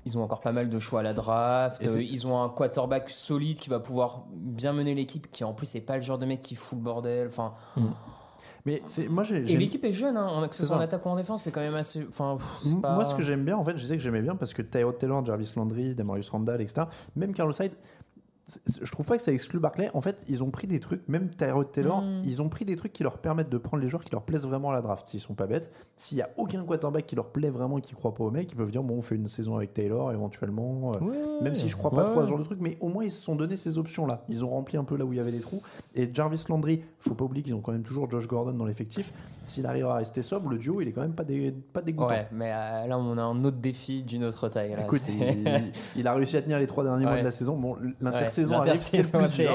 ils ont encore pas mal de choix à la draft. Euh, ils ont un quarterback solide qui va pouvoir bien mener l'équipe, qui en plus c'est pas le genre de mec qui fout le bordel. Enfin, Mais c'est moi j'ai. et j'aime- l'équipe est jeune, hein, que ce C'est soit en attaque ou en défense, c'est quand même assez. Enfin, pff, pas- Moi, ce que j'aime bien, en fait, je sais que j'aimais bien parce que Tyrod Taylor, Jarvis Landry, Demarius Randall, etc., même Carlos Hyde, je trouve pas que ça exclut Barclay. En fait, ils ont pris des trucs, même Tyrod Taylor, Mm. ils ont pris des trucs qui leur permettent de prendre les joueurs qui leur plaisent vraiment à la draft. S'ils sont pas bêtes, s'il y a aucun quarterback qui leur plaît vraiment, qui croit pas au mec, ils peuvent dire bon, on fait une saison avec Taylor éventuellement. euh, Oui, Même si je crois pas Ouais. trop à ce genre de truc, mais au moins ils se sont donné ces options-là. Ils ont rempli un peu là où il y avait des trous. Et Jarvis Landry, faut pas oublier qu'ils ont quand même toujours Josh Gordon dans l'effectif. S'il arrive à rester sobre, le duo il est quand même pas, dé- pas dégoûtant. Ouais, mais euh, là on a un autre défi d'une autre taille. là. Écoute, il, il a réussi à tenir les trois derniers mois de la saison. Bon, l'intersaison arrive, c'est le plus dur.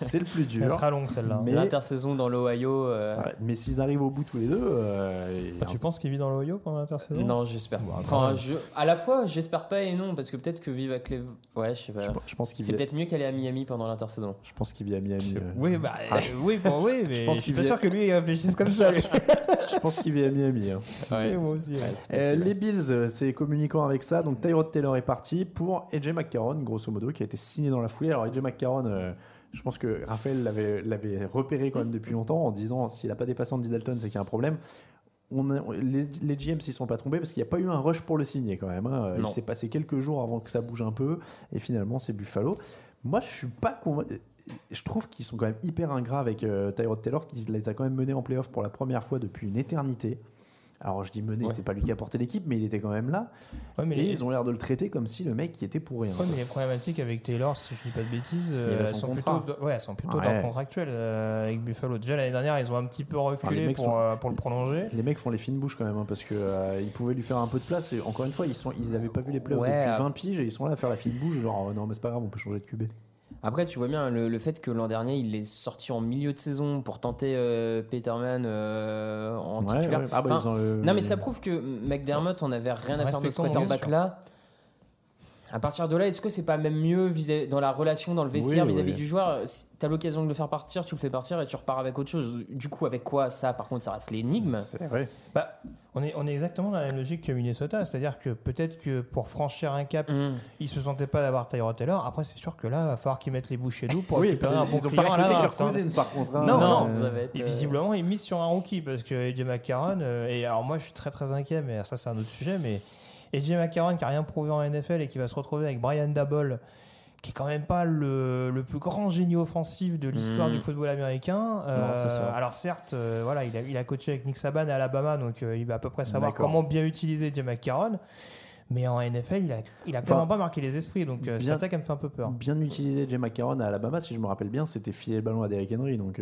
c'est- C'est le plus dur. Elle sera longue celle-là. Mais- L'intersaison dans l'Ohio. euh, Ouais, mais s'ils arrivent au bout tous les deux, euh, Ah, tu penses qu'il vit dans l'Ohio pendant l'intersaison? Non, j'espère pas. Enfin, je- à la fois, j'espère pas et non, parce que peut-être que vivre avec les. Ouais, je sais pas. je, je pense qu'il C'est vit, peut-être mieux qu'aller à Miami pendant l'intersaison. je pense qu'il vit à Miami. euh. Oui, bah, Ah, euh, oui, bon, oui, mais je, pense suis pas vit- sûr que lui il réfléchisse comme ça. Je pense qu'il vit à Miami. hein. Ouais. Moi aussi. ouais. Euh, les Bills, c'est communiquant avec ça. Donc Tyrod Taylor est parti pour AJ McCarron, grosso modo, qui a été signé dans la foulée. Alors AJ McCarron, euh, je pense que Raphaël l'avait repéré quand même depuis longtemps en disant s'il n'a pas dépassé Andy Dalton, c'est qu'il y a un problème. On a- les, les GM s'y sont pas trompés parce qu'il n'y a pas eu un rush pour le signer quand même. hein. Il s'est passé quelques jours avant que ça bouge un peu et finalement c'est Buffalo. Moi je suis pas convaincu. Je trouve qu'ils sont quand même hyper ingrats avec euh, Tyrod Taylor qui les a quand même menés en playoff pour la première fois depuis une éternité. Alors je dis mener, Ouais. c'est pas lui qui a porté l'équipe, mais il était quand même là. Ouais, mais et les- ils ont l'air de le traiter comme si le mec y était pour rien. Ouais, mais les problématiques avec Taylor, si je dis pas de bêtises, euh, elles son sont plutôt, ouais, elles sont plutôt d'ordre contractuel euh, avec Buffalo. Déjà l'année dernière, ils ont un petit peu reculé pour, sont- euh, pour le prolonger. Les mecs font les fines bouches quand même, hein, parce que euh, ils pouvaient lui faire un peu de place. Et encore une fois, ils sont, ils avaient pas vu les playoffs depuis euh, 20 piges et ils sont là à faire la fine bouche, genre non mais c'est pas grave, on peut changer de QB. Après, tu vois bien le, le fait que l'an dernier, il est sorti en milieu de saison pour tenter euh, Peterman euh, en Ouais, titulaire. ouais. Ah bah, Enfin, ils ont, euh, Non, mais ça prouve que McDermott, on avait rien à faire de ce bien quarterback-là. À partir de là, est-ce que c'est pas même mieux vis- dans la relation, dans le vestiaire Oui, vis-à-vis oui. du joueur Si t'as l'occasion de le faire partir, tu le fais partir et tu repars avec autre chose. Du coup, avec quoi Ça, par contre, ça reste l'énigme. C'est vrai. Bah, on est, on est exactement dans la même logique que Minnesota, c'est-à-dire que peut-être que pour franchir un cap, Hum. ils se sentaient pas d'avoir Tyrod Taylor. Après, c'est sûr que là, il va falloir qu'ils mettent les bouchées doubles pour Oui, récupérer un bon ils ont pas à la hein. Cousins par contre. hein. Non, non, Euh, va être, Et euh, visiblement, il mise sur un rookie parce que AJ McCarron, euh, et alors moi je suis très très inquiet, mais ça c'est un autre sujet, mais AJ McCarron qui a rien prouvé en NFL et qui va se retrouver avec Brian Dabble, qui est quand même pas le, le plus grand génie offensif de l'histoire Mhm. du football américain. Euh, c'est alors certes, euh, voilà, il a, il a coaché avec Nick Saban à Alabama, donc euh, il va à peu près savoir comment bien utiliser AJ McCarron. Mais en NFL, il a, il a Enfin, clairement pas marqué les esprits, donc cette bien- attaque me fait un peu peur. Bien utilisé Jay McCarron à Alabama, si je me rappelle bien, c'était filer le ballon à Derrick Henry. Donc,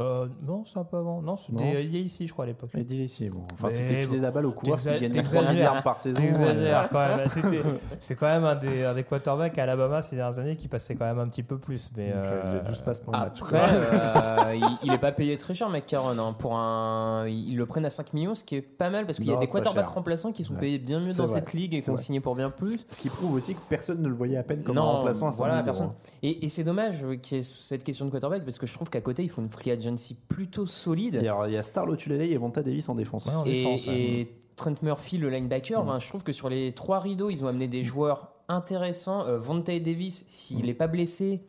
euh, non, c'est un peu avant. Non, c'était euh, il y a ici, je crois, à l'époque. Et ici, bon. Enfin, c'était bon, la balle au coureur qui gagnait 3 t'exagères. milliards par saison. T'exagères euh, quand même. C'était- C'est quand même un des, un des quarterbacks à Alabama ces dernières années qui passait quand même un petit peu plus. Mais Donc, euh, vous euh, êtes 12 passes pour le match. Après, euh, il, il est pas payé très cher, McCarron. hein, pour un, ils le prennent à 5 millions, ce qui est pas mal parce qu'il y a des quarterbacks remplaçants qui sont Ouais. payés bien mieux dans vrai. cette ligue et qui ont signé pour bien plus. Ce qui prouve aussi que personne ne le voyait à peine comme un remplaçant à 5 voilà, millions, personne. hein. Et, et c'est dommage qu'il y ait cette question de quarterback parce que je trouve qu'à côté, il faut une free agency plutôt solide. Et alors, Il y a Star Lotulele et Vonta Davis en défense. Ouais, en et, défense, ouais. et Trent Murphy, le linebacker, Mm. ben, je trouve que sur les trois rideaux, ils ont amené des joueurs intéressants. Euh, Vontae Davis, s'il Mm. n'est pas blessé,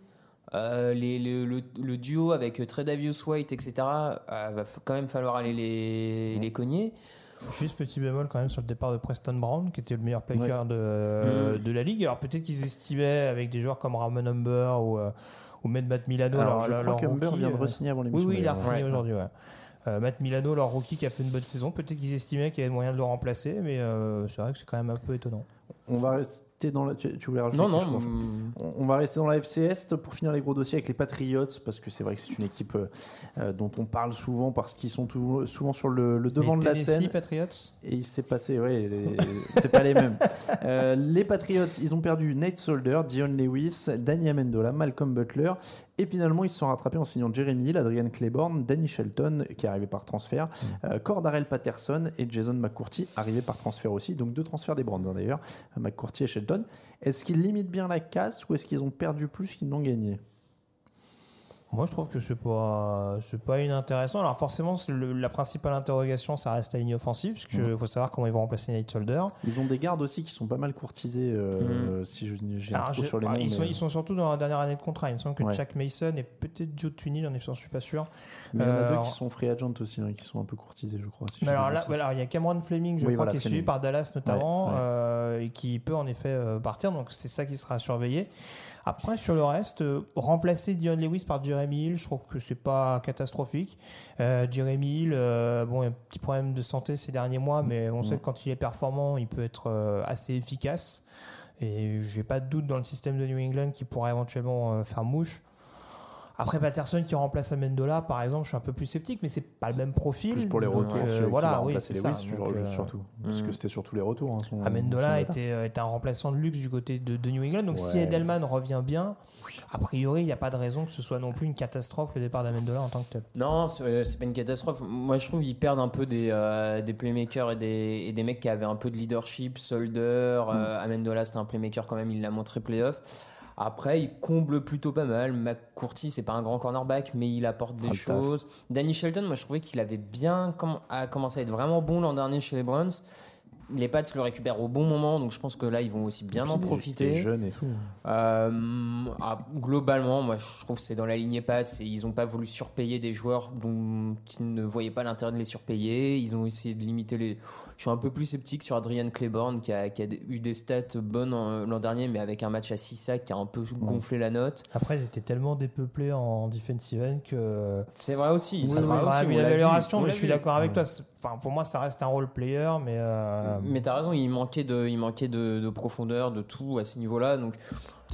euh, les- le, le- le duo avec Tredavious White, etc., euh, va quand même falloir aller les, Mm. les cogner. Juste petit bémol quand même sur le départ de Preston Brown, qui était le meilleur player de, Mm. de la ligue. Alors peut-être qu'ils estimaient avec des joueurs comme Ramon Humber ou, euh, ou même Matt Milano. Alors, leur- je leur- crois leur qu'Humber rookie, vient de euh, re-signer avant Oui, l'émission. oui, il a d'ailleurs. signé Ouais. aujourd'hui. Ouais. Euh, Matt Milano, leur rookie qui a fait une bonne saison. Peut-être qu'ils estimaient qu'il y avait moyen de le remplacer, mais euh, c'est vrai que c'est quand même un peu étonnant. On va rester dans la. Tu, tu voulais rajouter Non, quelque non, chose, enfin On on va rester dans la FC Est pour finir les gros dossiers avec les Patriots parce que c'est vrai que c'est une équipe euh, euh, dont on parle souvent parce qu'ils sont tout- souvent sur le, le devant Les de la scène. Patriots Et il s'est passé, ouais, les- c'est pas les mêmes. Euh, les Patriots, ils ont perdu Nate Solder, Dion Lewis, Danny Amendola, Malcolm Butler. Et finalement, ils se sont rattrapés en signant Jeremy Hill, Adrian Claiborne, Danny Shelton, qui est arrivé par transfert, euh, Cordarell Patterson et Jason McCourty, arrivé par transfert aussi. Donc deux transferts des Browns hein, d'ailleurs, McCourty et Shelton. Est-ce qu'ils limitent bien la casse ou est-ce qu'ils ont perdu plus qu'ils n'ont gagné? Moi, je trouve que c'est pas, c'est pas inintéressant. Alors, forcément, le- la principale interrogation, ça reste la ligne offensive, parce qu'il Mhm. faut savoir comment ils vont remplacer Nate Solder. Ils ont des gardes aussi qui sont pas mal courtisés, euh, si je j'ai un sur les alors, noms. ils, sont, mais- ils sont surtout dans la dernière année de contrat. Il me semble que Ouais. Jack Mason et peut-être Joe Tweeney, j'en ai- j'en suis pas sûr. Mais il y en a deux qui sont free agent aussi, hein, qui sont un peu courtisés, je crois. si Mais alors là, voilà, il y a Cameron Fleming, je Oui, crois, voilà, qui est suivi par Dallas notamment, Ouais, ouais. euh, et qui peut en effet euh, partir. Donc c'est ça qui sera surveillé. Après, sur le reste, euh, remplacer Dion Lewis par Jeremy Hill, je trouve que c'est pas catastrophique. Euh, Jeremy Hill, euh, bon, il y a un petit problème de santé ces derniers mois, mais on sait que quand il est performant, il peut être assez efficace. Et j'ai pas de doute dans le système de New England qui pourrait éventuellement faire mouche. Après Patterson qui remplace Amendola, par exemple, je suis un peu plus sceptique, mais c'est pas le même profil. Plus pour les Donc, retours, euh, voilà, oui, c'est ça. sur- Donc, euh, surtout. Parce que c'était surtout les retours. hein, son- Amendola son état. était, euh, était un remplaçant de luxe du côté de, de New England. Donc si. Edelman revient bien, a priori, il n'y a pas de raison que ce soit non plus une catastrophe le départ d'Amendola en tant que tel. Non, c'est pas une catastrophe. Moi, je trouve qu'ils perdent un peu des, euh, des playmakers et des, et des mecs qui avaient un peu de leadership. Solder, euh, Amendola, c'était un playmaker quand même, il l'a montré playoff. Après, il comble plutôt pas mal. McCourty, c'est pas un grand cornerback, mais il apporte des Ah, taf. choses. Danny Shelton, moi, je trouvais qu'il avait bien a commencé à être vraiment bon l'an dernier chez les Browns. Les Pats le récupèrent au bon moment, donc je pense que là, ils vont aussi bien Puis en profiter. jeune et tout. Euh, ah, globalement, moi je trouve que c'est dans la lignée Pats et ils n'ont pas voulu surpayer des joueurs dont ils ne voyaient pas l'intérêt de les surpayer. Ils ont essayé de limiter les. Je suis un peu plus sceptique sur Adrian Claiborne qui a, qui a eu des stats bonnes en- l'an dernier, mais avec un match à 6 sacs qui a un peu gonflé la note. Après, ils étaient tellement dépeuplés en defensive end que C'est vrai aussi. sera vrai aussi, une amélioration. on Mais je suis d'accord avec toi. C'est- Enfin, pour moi, ça reste un role player, mais euh, Mais t'as raison, il manquait de, il manquait de, de profondeur, de tout à ce niveau-là. Donc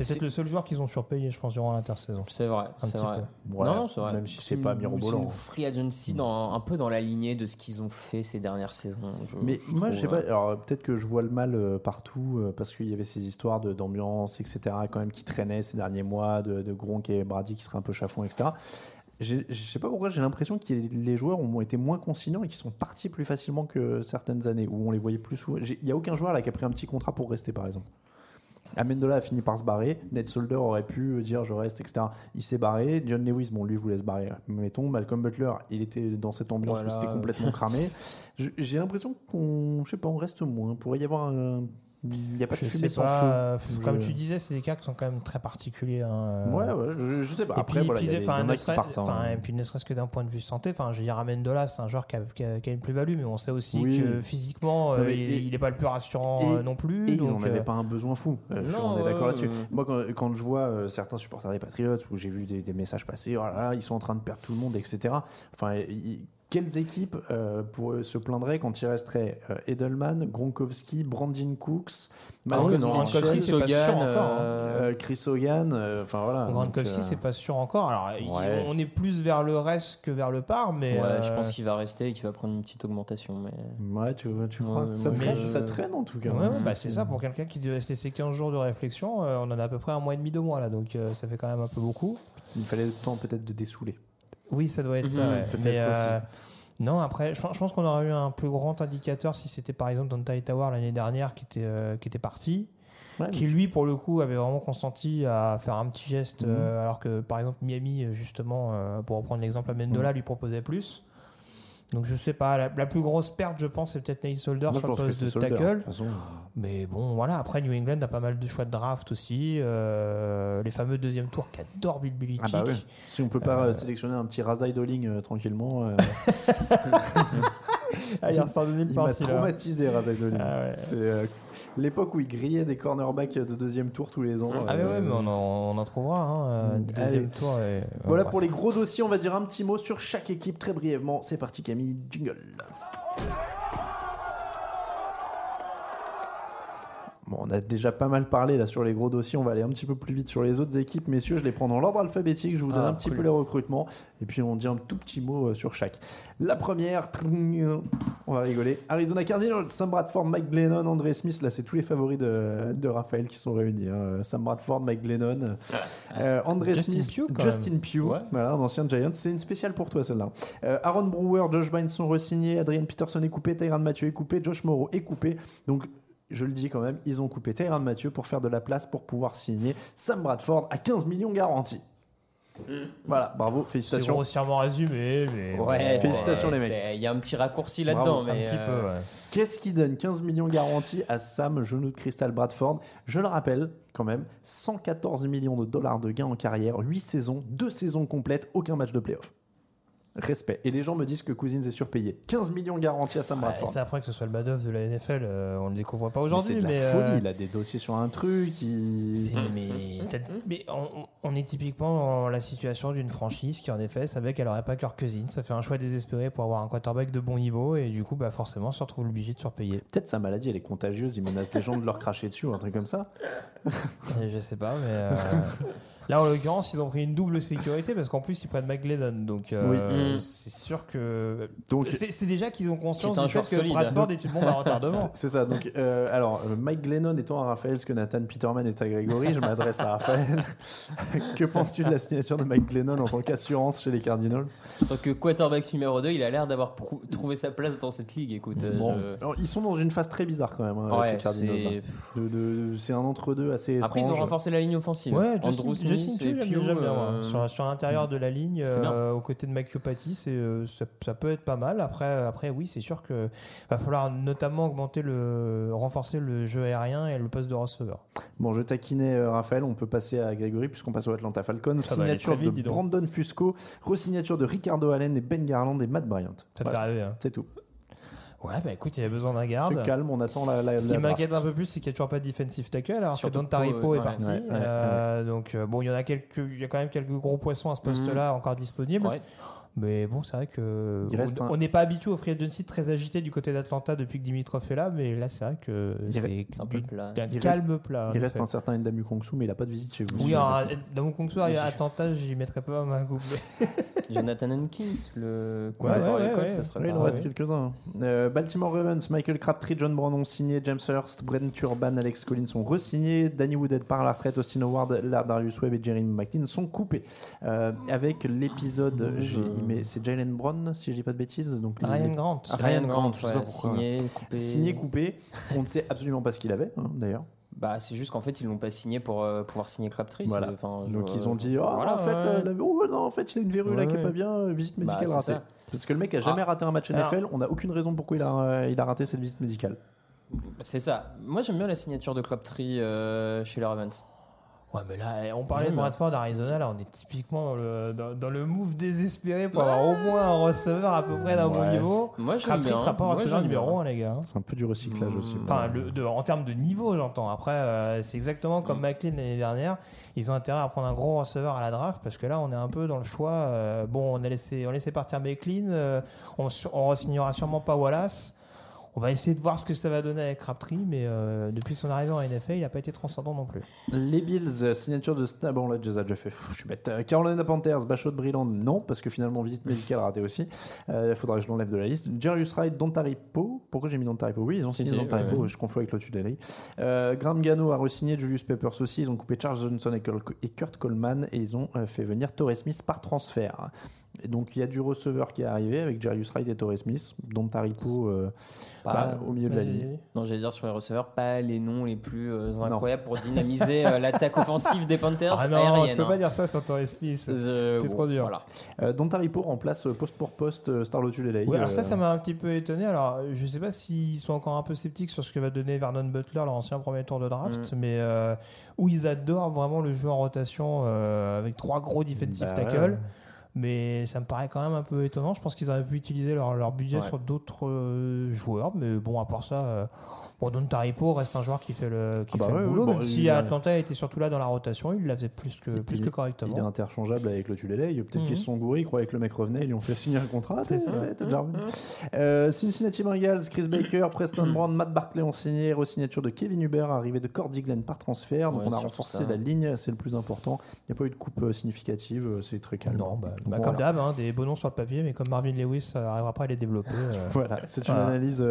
c'est peut-être le seul joueur qu'ils ont surpayé, je pense, durant l'intersaison. c'est vrai, c'est vrai. Ouais, non, non, c'est vrai. même si c'est pas mirobolant. C'est une free agency dans, un peu dans la lignée de ce qu'ils ont fait ces dernières saisons. je- Mais je moi, je sais pas. Alors, peut-être que je vois le mal euh, partout euh, parce qu'il y avait ces histoires de- d'ambiance, etc., quand même, qui traînaient ces derniers mois, de, de Gronk et Brady qui seraient un peu chafouins, etc. Je sais pas pourquoi, j'ai l'impression que les joueurs ont été moins conciliants et qu'ils sont partis plus facilement que certaines années où on les voyait plus souvent. Il y a aucun joueur là qui a pris un petit contrat pour rester, par exemple. Amendola a fini par se barrer. Ned Solder aurait pu dire je reste, etc. Il s'est barré. John Lewis, bon, lui voulait se barrer. Mettons, Malcolm Butler, il était dans cette ambiance Voilà. où c'était complètement cramé. J'ai l'impression qu'on, je sais pas, on reste moins. Il pourrait y avoir un. Il n'y a pas de Je fumée sans pas, feu. Comme Je- tu disais, c'est des cas qui sont quand même très particuliers. hein. Ouais, ouais, je, je sais pas. Et Après, puis, voilà, puis, y a des- ne serait- hein. enfin, et puis ne serait-ce que d'un point de vue santé, enfin, je veux dire, Amendola, c'est un joueur qui a, qui a- qui a une plus-value, mais on sait aussi Oui. que physiquement, Non, euh, il, et- il est pas le plus rassurant et- euh, non plus. Et ils donc, n'en avaient euh, pas un besoin fou. Euh, je- on est d'accord là-dessus. Moi, quand, quand je vois euh, certains supporters des Patriots, où j'ai vu des, des messages passer, oh là là, ils sont en train de perdre tout le monde, etc. Enfin, il- Quelles équipes euh, pour, se plaindraient quand il resterait euh, Edelman, Gronkowski, Brandon Cooks, Ah oui, Gronkowski, c'est pas sûr encore, hein. euh, Chris Hogan, euh, enfin voilà. Gronkowski, euh, c'est pas sûr encore. Alors, Ouais. on est plus vers le reste que vers le par, mais. Ouais, je euh, pense qu'il va rester et qu'il va prendre une petite augmentation. Mais... Ouais, tu, tu Ouais, ça, traîne, je- ça traîne en tout cas. Ouais, ouais, bah, c'est ça, pour quelqu'un qui devait se laisser 15 jours de réflexion, euh, on en a à peu près un mois et demi, deux mois là, donc euh, ça fait quand même un peu beaucoup. Il fallait le temps peut-être de dessouler. Oui, ça doit être ça. Mhm, ouais. Mais, euh, non, après, je pense, je pense qu'on aurait eu un plus grand indicateur si c'était par exemple Don Tower l'année dernière qui était, euh, qui était parti. Ouais, qui lui, pour le coup, avait vraiment consenti à faire un petit geste, Mhm. euh, alors que par exemple Miami, justement, pour reprendre l'exemple, Amendola Mhm. lui proposait plus. Donc je sais pas, la, la plus grosse perte, je pense, c'est peut-être Nate Solder Moi, sur le poste de Solder, tackle. façon. Mais bon, voilà. Après, New England a pas mal de choix de draft aussi. euh, les fameux deuxième tours qu'adore Bill Belichick. Ah bah oui. Si on peut pas Euh, sélectionner un petit Razai Dolling euh, tranquillement. euh, Ah, il a il m'a traumatisé Razai Dolling. Ah ouais. C'est l'époque où il grillait des cornerbacks de deuxième tour tous les ans. Ah mais euh, ouais, mais on en, on en trouvera. Hein, euh, Mm. deuxième Allez. tour. et- Voilà ouais, pour les gros dossiers, on va dire un petit mot sur chaque équipe très brièvement. C'est parti Camille, jingle. Bon, on a déjà pas mal parlé là sur les gros dossiers, on va aller un petit peu plus vite sur les autres équipes. Messieurs, je les prends dans l'ordre alphabétique, je vous donne Ah, un petit cool. peu les recrutements et puis on dit un tout petit mot euh, sur chaque. La première, on va rigoler. Arizona Cardinals, Sam Bradford, Mike Glennon, André Smith, là c'est tous les favoris de, de Raphaël qui sont réunis. hein. Sam Bradford, Mike Glennon, euh, André Justin Smith, Pugh, Justin. Pugh, Ouais. voilà, un ancien Giants. C'est une spéciale pour toi celle-là. Euh, Aaron Brewer, Josh Bynes sont re-signés, Adrian Peterson est coupé, Tyrann Mathieu est coupé, Josh Morrow est coupé. Donc je le dis quand même, ils ont coupé Tyrann Mathieu pour faire de la place pour pouvoir signer Sam Bradford à 15 millions garantis. Voilà, bravo, C'est félicitations. grossièrement résumé, mais Ouais, Félicitations, c'est- les mecs. c'est- Il y a un petit raccourci là-dedans. un mais, petit euh, peu. ouais. Qu'est-ce qui donne 15 millions garantis à Sam, genou de cristal Bradford? Je le rappelle quand même, 114 millions de dollars de gains en carrière, 8 saisons, 2 saisons complètes, aucun match de playoff. Respect. Et les gens me disent que Cousins est surpayé. 15 millions garantis à Sam Bradford. c'est après que ce soit le Madoff de la NFL, euh, on le découvre pas aujourd'hui. c'est de la folie, euh, il a des dossiers sur un truc. il- mais on, on est typiquement dans la situation d'une franchise qui, en effet, savait qu'elle aurait pas Kirk Cousins. Ça fait un choix désespéré pour avoir un quarterback de bon niveau et du coup, bah, forcément, se retrouve obligé de surpayer. Peut-être sa maladie, elle est contagieuse, il menace des gens de leur cracher dessus ou un truc comme ça. Et je sais pas, mais euh, là, en l'occurrence, ils ont pris une double sécurité parce qu'en plus, ils prennent McGlennon. Donc, euh, Oui. c'est sûr que. Donc, C'est c'est déjà qu'ils ont conscience du fait que solide. Bradford est une bombe à retardement. C'est ça. Donc, euh, alors, euh, Mike Glennon étant à Raphaël, ce que Nathan Peterman est à Grégory, je m'adresse à Raphaël. que penses-tu de la signature de Mike Glennon en tant qu'assurance chez les Cardinals? En tant que quarterback numéro 2, il a l'air d'avoir prou- trouvé sa place dans cette ligue. Écoute, Bon. je- Alors, ils sont dans une phase très bizarre quand même, hein, Ouais, ces Cardinals. c'est- De- de- C'est un entre-deux assez Après, ils ont renforcé la ligne offensive. Ouais, Justin, Andrew Smith Justin et Pugh, j'aime bien. euh, moi. Sur, sur l'intérieur de la ligne, C'est bien. euh, aux côtés de Mike Patti, c'est euh, ça, ça peut être pas mal. Après, après oui, c'est sûr que va falloir notamment augmenter le, renforcer le jeu aérien et le poste de receveur. Bon, je taquinais euh, Raphaël, on peut passer à Grégory puisqu'on passe au Atlanta Falcons. Ça va aller Signature très vite, de dis donc. Brandon Fusco, re-signature de Ricardo Allen et Ben Garland et Matt Bryant. Ça te Voilà, fait rêver. hein. c'est tout. Ouais, bah écoute, il a besoin d'un C'est garde. calme, on attend la, la, Ce qui m'inquiète un peu plus, c'est qu'il n'y a toujours pas de defensive tackle, alors Surtout que Don Taripo Poe, est ouais. parti. Ouais, ouais, Euh, Donc euh, bon, il y en a quelques, il y a quand même quelques gros poissons à ce poste-là encore disponibles. Mais bon, c'est vrai que reste on- un- n'est pas habitué au free agency très agité du côté d'Atlanta depuis que Dimitrov est là, mais là c'est vrai que c'est un peu plat. un Il calme plat. en Il reste un certain Ndamu Kongsu, mais il n'a pas de visite chez vous. Oui, mon Kongsu à Atlanta, j'y mettrais pas ma coupe. Jonathan Hankins, le Ouais, ouais, l'école, ouais. ça serait Oui, il en reste quelques-uns. Euh, Baltimore Ravens, Michael Crabtree, John Brown ont signé, James Hurst, Brent Urban, Alex Collins sont re-signés, Danny Woodhead part à la retraite, Austin Howard, Darius Webb et Jeremy McLean sont coupés. Euh, avec l'épisode, j'ai- mais c'est Jalen Brown, si je dis pas de bêtises. Donc Ryan les- Grant. Ah, Ryan Grant, je sais ouais, pas pourquoi. signé, coupé. Signé, coupé. On ne sait absolument pas ce qu'il avait, hein, d'ailleurs. Bah, c'est juste qu'en fait, ils l'ont pas signé pour euh, pouvoir signer Crabtree. Voilà. c'est- enfin, Donc ils ont dit, ah, voilà, en fait, ouais. la- la- oh, non, en fait, il a une verrue là Ouais, qui est pas bien, euh, visite Bah, médicale ratée. ça. Parce que le mec a jamais Ah. raté un match Alors- NFL, on n'a aucune raison pourquoi il a, euh, il a raté cette visite médicale. C'est ça. Moi, j'aime bien la signature de Crabtree euh, chez les Ravens. Ouais, mais là, on parlait de Bradford, Arizona, là, on est typiquement dans le, dans, dans le move désespéré pour avoir au moins un receveur à peu près d'un bon niveau. Moi, j'aime Crabtree bien. sera pas un Moi, receveur j'aime numéro bien. 1, les gars. hein. C'est un peu du recyclage aussi. Enfin, le- de- en termes de niveau, j'entends. Après, euh, c'est exactement comme McLean l'année dernière. Ils ont intérêt à prendre un gros receveur à la draft parce que là, on est un peu dans le choix. euh, bon, on a laissé, on a laissé partir McLean. euh, on, sur- on re-signera sûrement pas Wallace. On va essayer de voir ce que ça va donner avec Crabtree, mais euh, depuis son arrivée en NFL, il n'a pas été transcendant non plus. Les Bills, euh, signature de Stab. Bon, là, déjà, déjà fait. Pff, Je suis bête. Euh, Carolina Panthers, Bachot Brilland, non, parce que finalement, visite médicale raté aussi. Il faudra que je l'enlève de la liste. Jarius Wright, Dontaripo. Pourquoi j'ai mis Dontaripo Oui, ils ont Si, signé si, Dontaripo. ouais. Je confonds avec Lotus LA. Euh, Graham Gano a re-signé Julius Peppers aussi. Ils ont coupé Charles Johnson et Kurt Coleman et ils ont fait venir Torrey Smith par transfert. Et donc, il y a du receveur qui est arrivé avec Jarius Wright et Torrey Smith. Dontaripo euh, Pas- bah, au milieu de la ligne. Non, j'allais dire sur les receveurs, pas les noms les plus euh, incroyables pour dynamiser euh, l'attaque offensive des Panthers. Ah non, aérienne, tu peux hein. pas dire ça sur Torrey Smith. Euh, C'est bon, trop dur. Voilà. Euh, Dontaripo remplace euh, poste pour poste euh, Star Lotus LA. Ouais, alors ça, Euh, ça m'a un petit peu étonné. Alors, je sais pas s'ils sont encore un peu sceptiques sur ce que va donner Vernon Butler, leur ancien premier tour de draft, Mm. mais euh, où ils adorent vraiment le jeu en rotation euh, avec trois gros defensive Bah tackles. ouais. Mais ça me paraît quand même un peu étonnant. Je pense qu'ils auraient pu utiliser leur, leur budget Ouais. sur d'autres euh, joueurs. Mais bon, à part ça, euh, bon, Don Taripo reste un joueur qui fait le, qui Ah bah fait le ouais, boulot. ouais, même bon, si il a- Atlanta était surtout là dans la rotation, il la faisait plus que, plus que Il est correctement. interchangeable avec le Tulele. Peut-être Mhm. qu'ils se sont gourés, ils croyaient que le mec revenait, ils lui ont fait signer un contrat. C'est ça. Euh, Cincinnati Bengals, Chris Baker, Preston Brown, Matt Barkley ont signé. Resignature de Kevin Huber, arrivé de Cordy Glenn par transfert. Donc on a renforcé ça. la ligne, c'est le plus important. Il n'y a pas eu de coupe euh, significative, c'est très calme. Non, bah, bah, comme d'hab, hein, des beaux noms sur le papier, mais comme Marvin Lewis euh, arrivera pas à les développer. euh, Voilà, c'est une Voilà. analyse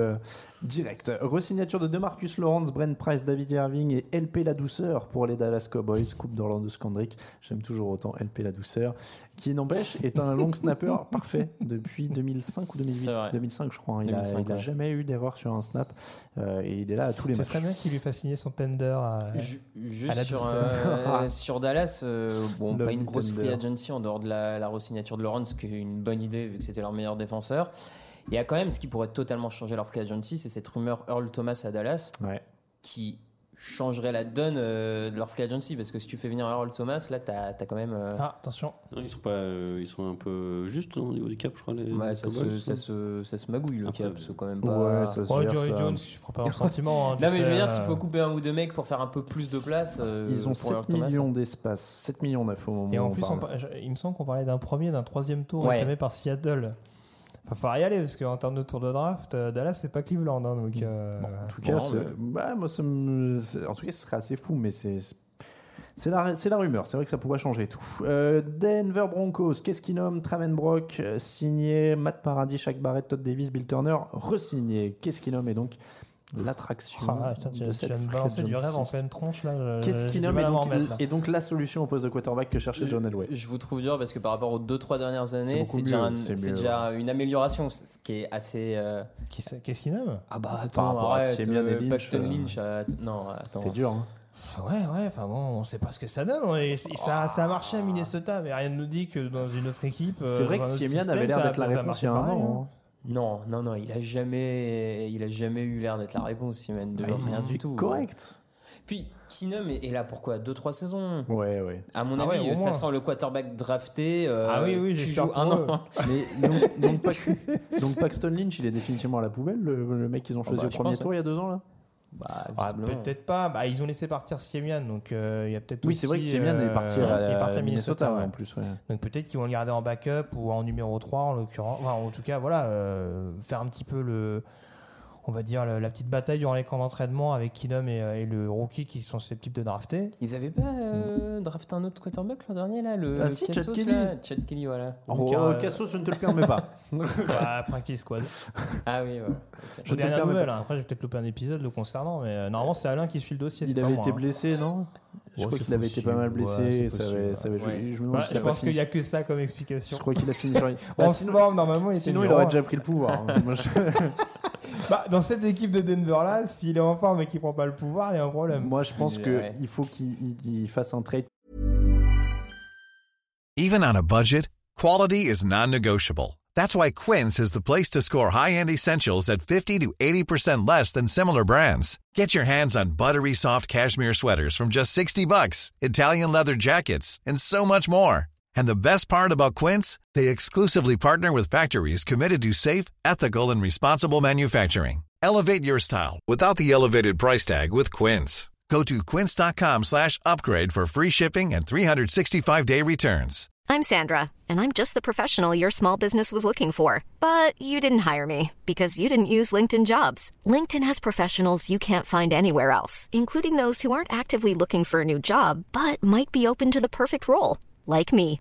directe. Resignature de Demarcus Lawrence, Brent Price, David Irving et LP La Douceur pour les Dallas Cowboys, coupe d'Orlando Scandrick. J'aime toujours autant LP La Douceur, qui n'empêche est un long snapper parfait depuis 2005 ou 2008. C'est vrai. 2005, je crois. hein. Il a- 2005, il a, ouais. jamais eu d'erreur sur un snap euh, et il est là à tous les Ce matchs. serait bien qu'il lui fasse signer son tender à, la sur, douceur. euh, sur Dallas, euh, bon, Love pas une grosse Tender. free agency en dehors de la, la re-signature de Lawrence, qui est une bonne idée vu que c'était leur meilleur défenseur. Il y a quand même ce qui pourrait totalement changer leur free agency, c'est cette rumeur Earl Thomas à Dallas Ouais. qui changerait la donne euh, de leur free agency parce que si tu fais venir Earl Thomas, là t'as as quand même. euh, Ah, attention. Non, ils sont pas, euh, ils sont un peu justes au niveau du cap, je crois. Les, ouais, les ça, se, ça, se, ça se magouille le Après, cap, c'est quand même pas. Ouais, ça se Oh, gère, Jerry ça. Jones, je ferai pas un sentiment. hein, Non mais je veux dire, s'il faut couper un ou deux mecs pour faire un peu plus de place, euh, Ils ont pour Earl 7 Thomas, millions d'espace, 7 millions moment Et en plus, on parle. par- je- il me semble qu'on parlait d'un premier, d'un troisième tour Ouais. réclamé par Seattle. Il va falloir y aller parce qu'en termes de tour de draft, euh, Dallas c'est pas Cleveland. hein, donc, euh, En tout cas, Bon, c'est- mais- bah, moi, ça me- en tout cas, ce serait assez fou, mais c'est. C'est la, rumeur, c'est vrai que ça pourrait changer tout. Euh, Denver Broncos, qu'est-ce qu'il nomme Traven Brock, signé, Matt Paradis, Shaq Barrett, Todd Davis, Bill Turner, re-signé. Qu'est-ce qu'il nomme Et donc, l'attraction. ah, putain, tu, de tu cette viens de free balancer du agency. rêve en pleine tronche là. Qu'est-ce qu'il nomme et à donc, et la solution au poste de quarterback que cherchait John Elway Je vous trouve dur parce que par rapport aux 2-3 dernières années, c'est déjà, un- une amélioration, ce qui est assez. euh, Qu'est-ce qu'il nomme? Ah bah Par attends, rapport à arrête, et euh, Lynch, Paxton euh, Lynch, euh, non, attends. C'est dur, hein Ouais, ouais, enfin bon, on sait pas ce que ça donne. on est- ça, ça a marché à Minnesota, mais rien ne nous dit que dans une autre équipe. euh, C'est vrai dans que Siemian avait l'air d'être la ça réponse il y a marche un hein. hein. Non, non, non, il a jamais, il a jamais eu l'air d'être la réponse, Simon, de Ah, rien du tout. Correct. Puis, Keenum est, là pour quoi? 2-3 saisons? Ouais, ouais. À mon Ah avis, ouais, ça sent le quarterback drafté. euh, Ah oui, oui, j'espère pour un eux. an. Mais donc, donc, Pax- donc Paxton Lynch, il est définitivement à la poubelle, le, le mec qu'ils ont Oh choisi bah, au premier tour il y a deux ans là? Bah, Ah, peut-être pas. Bah, ils ont laissé partir Siemian, donc euh, il y a peut-être Oui, aussi, c'est vrai que Siemian euh, est parti à, est parti à Minnesota, Minnesota. ouais, ouais. en plus. ouais. Donc peut-être qu'ils vont le garder en backup ou en numéro 3 en l'occurrence. Enfin, en tout cas, voilà, euh, faire un petit peu le, on va dire la petite bataille durant les camps d'entraînement avec Keenum et, euh, et le rookie qui sont susceptibles de drafter. Ils avaient pas euh, drafté un autre quarterback l'an dernier, là le Ah si, Chad Cassos, Kelly. là Chad Kelly, voilà. Oh, euh, Cassos, je ne te le permets pas. Bah, practice squad. Ah oui, voilà. ok. Je te dernière permets nouvelle. hein. Après, j'ai peut-être loupé un épisode le concernant, mais euh, normalement, c'est Alain qui suit le dossier. Il pas avait moi, été hein. blessé, non Je Ouais, crois qu'il avait été pas mal blessé. ouais, c'est ça avait- possible, ça avait- ouais. Je me pense qu'il n'y a que ça comme explication. Je crois qu'il a fini sur. Bah, sinon, forme, normalement, il était sinon il aurait déjà pris le pouvoir. hein. Moi, je- Bah, dans cette équipe de Denver là, s'il est en forme et qu'il prend pas le pouvoir, il y a un problème. Moi, je pense Ouais. qu'il faut qu'il il- il fasse un trade Even on a budget, quality is non-negotiable. That's why Quince is the place to score high-end essentials at 50 to 80% less than similar brands. Get your hands on buttery soft cashmere sweaters from just 60 bucks, Italian leather jackets, and so much more. And the best part about Quince, they exclusively partner with factories committed to safe, ethical, and responsible manufacturing. Elevate your style without the elevated price tag with Quince. Go to quince.com slash upgrade for free shipping and 365-day returns. I'm Sandra, and I'm just the professional your small business was looking for. But you didn't hire me because you didn't use LinkedIn jobs. LinkedIn has professionals you can't find anywhere else, including those who aren't actively looking for a new job but might be open to the perfect role, like me.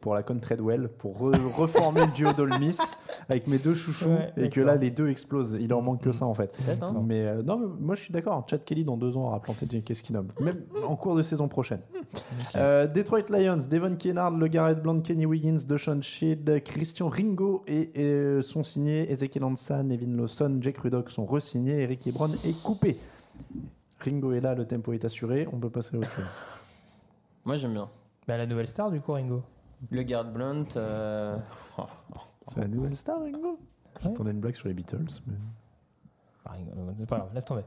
Pour la con Treadwell, pour re- reformer le duo Dolmis avec mes deux chouchous Ouais, et que là les deux explosent. Il en manque que ça en fait. Hein. Mais euh, non, mais moi je suis d'accord. Chad Kelly dans deux ans aura planté J.K. Skinom, même en cours de saison prochaine. Euh, Detroit Lions, Devon Kennard, Le Garrett Blount, Kenny Wiggins, Deshaun Sheed, Christian Ringo et, et sont signés. Ezekiel Ansah, Nevin Lawson, Jake Rudock sont re-signés. Eric Ebron est coupé. Ringo est là, le tempo est assuré. On peut passer au chose. Moi, j'aime bien. Bah, la nouvelle star du coup, Ringo. Le garde Blunt. euh, oh, C'est la nouvelle star, Ringo. J'attendais une blague sur les Beatles. mais- Ah, Ringo, euh, c'est pas grave, laisse tomber.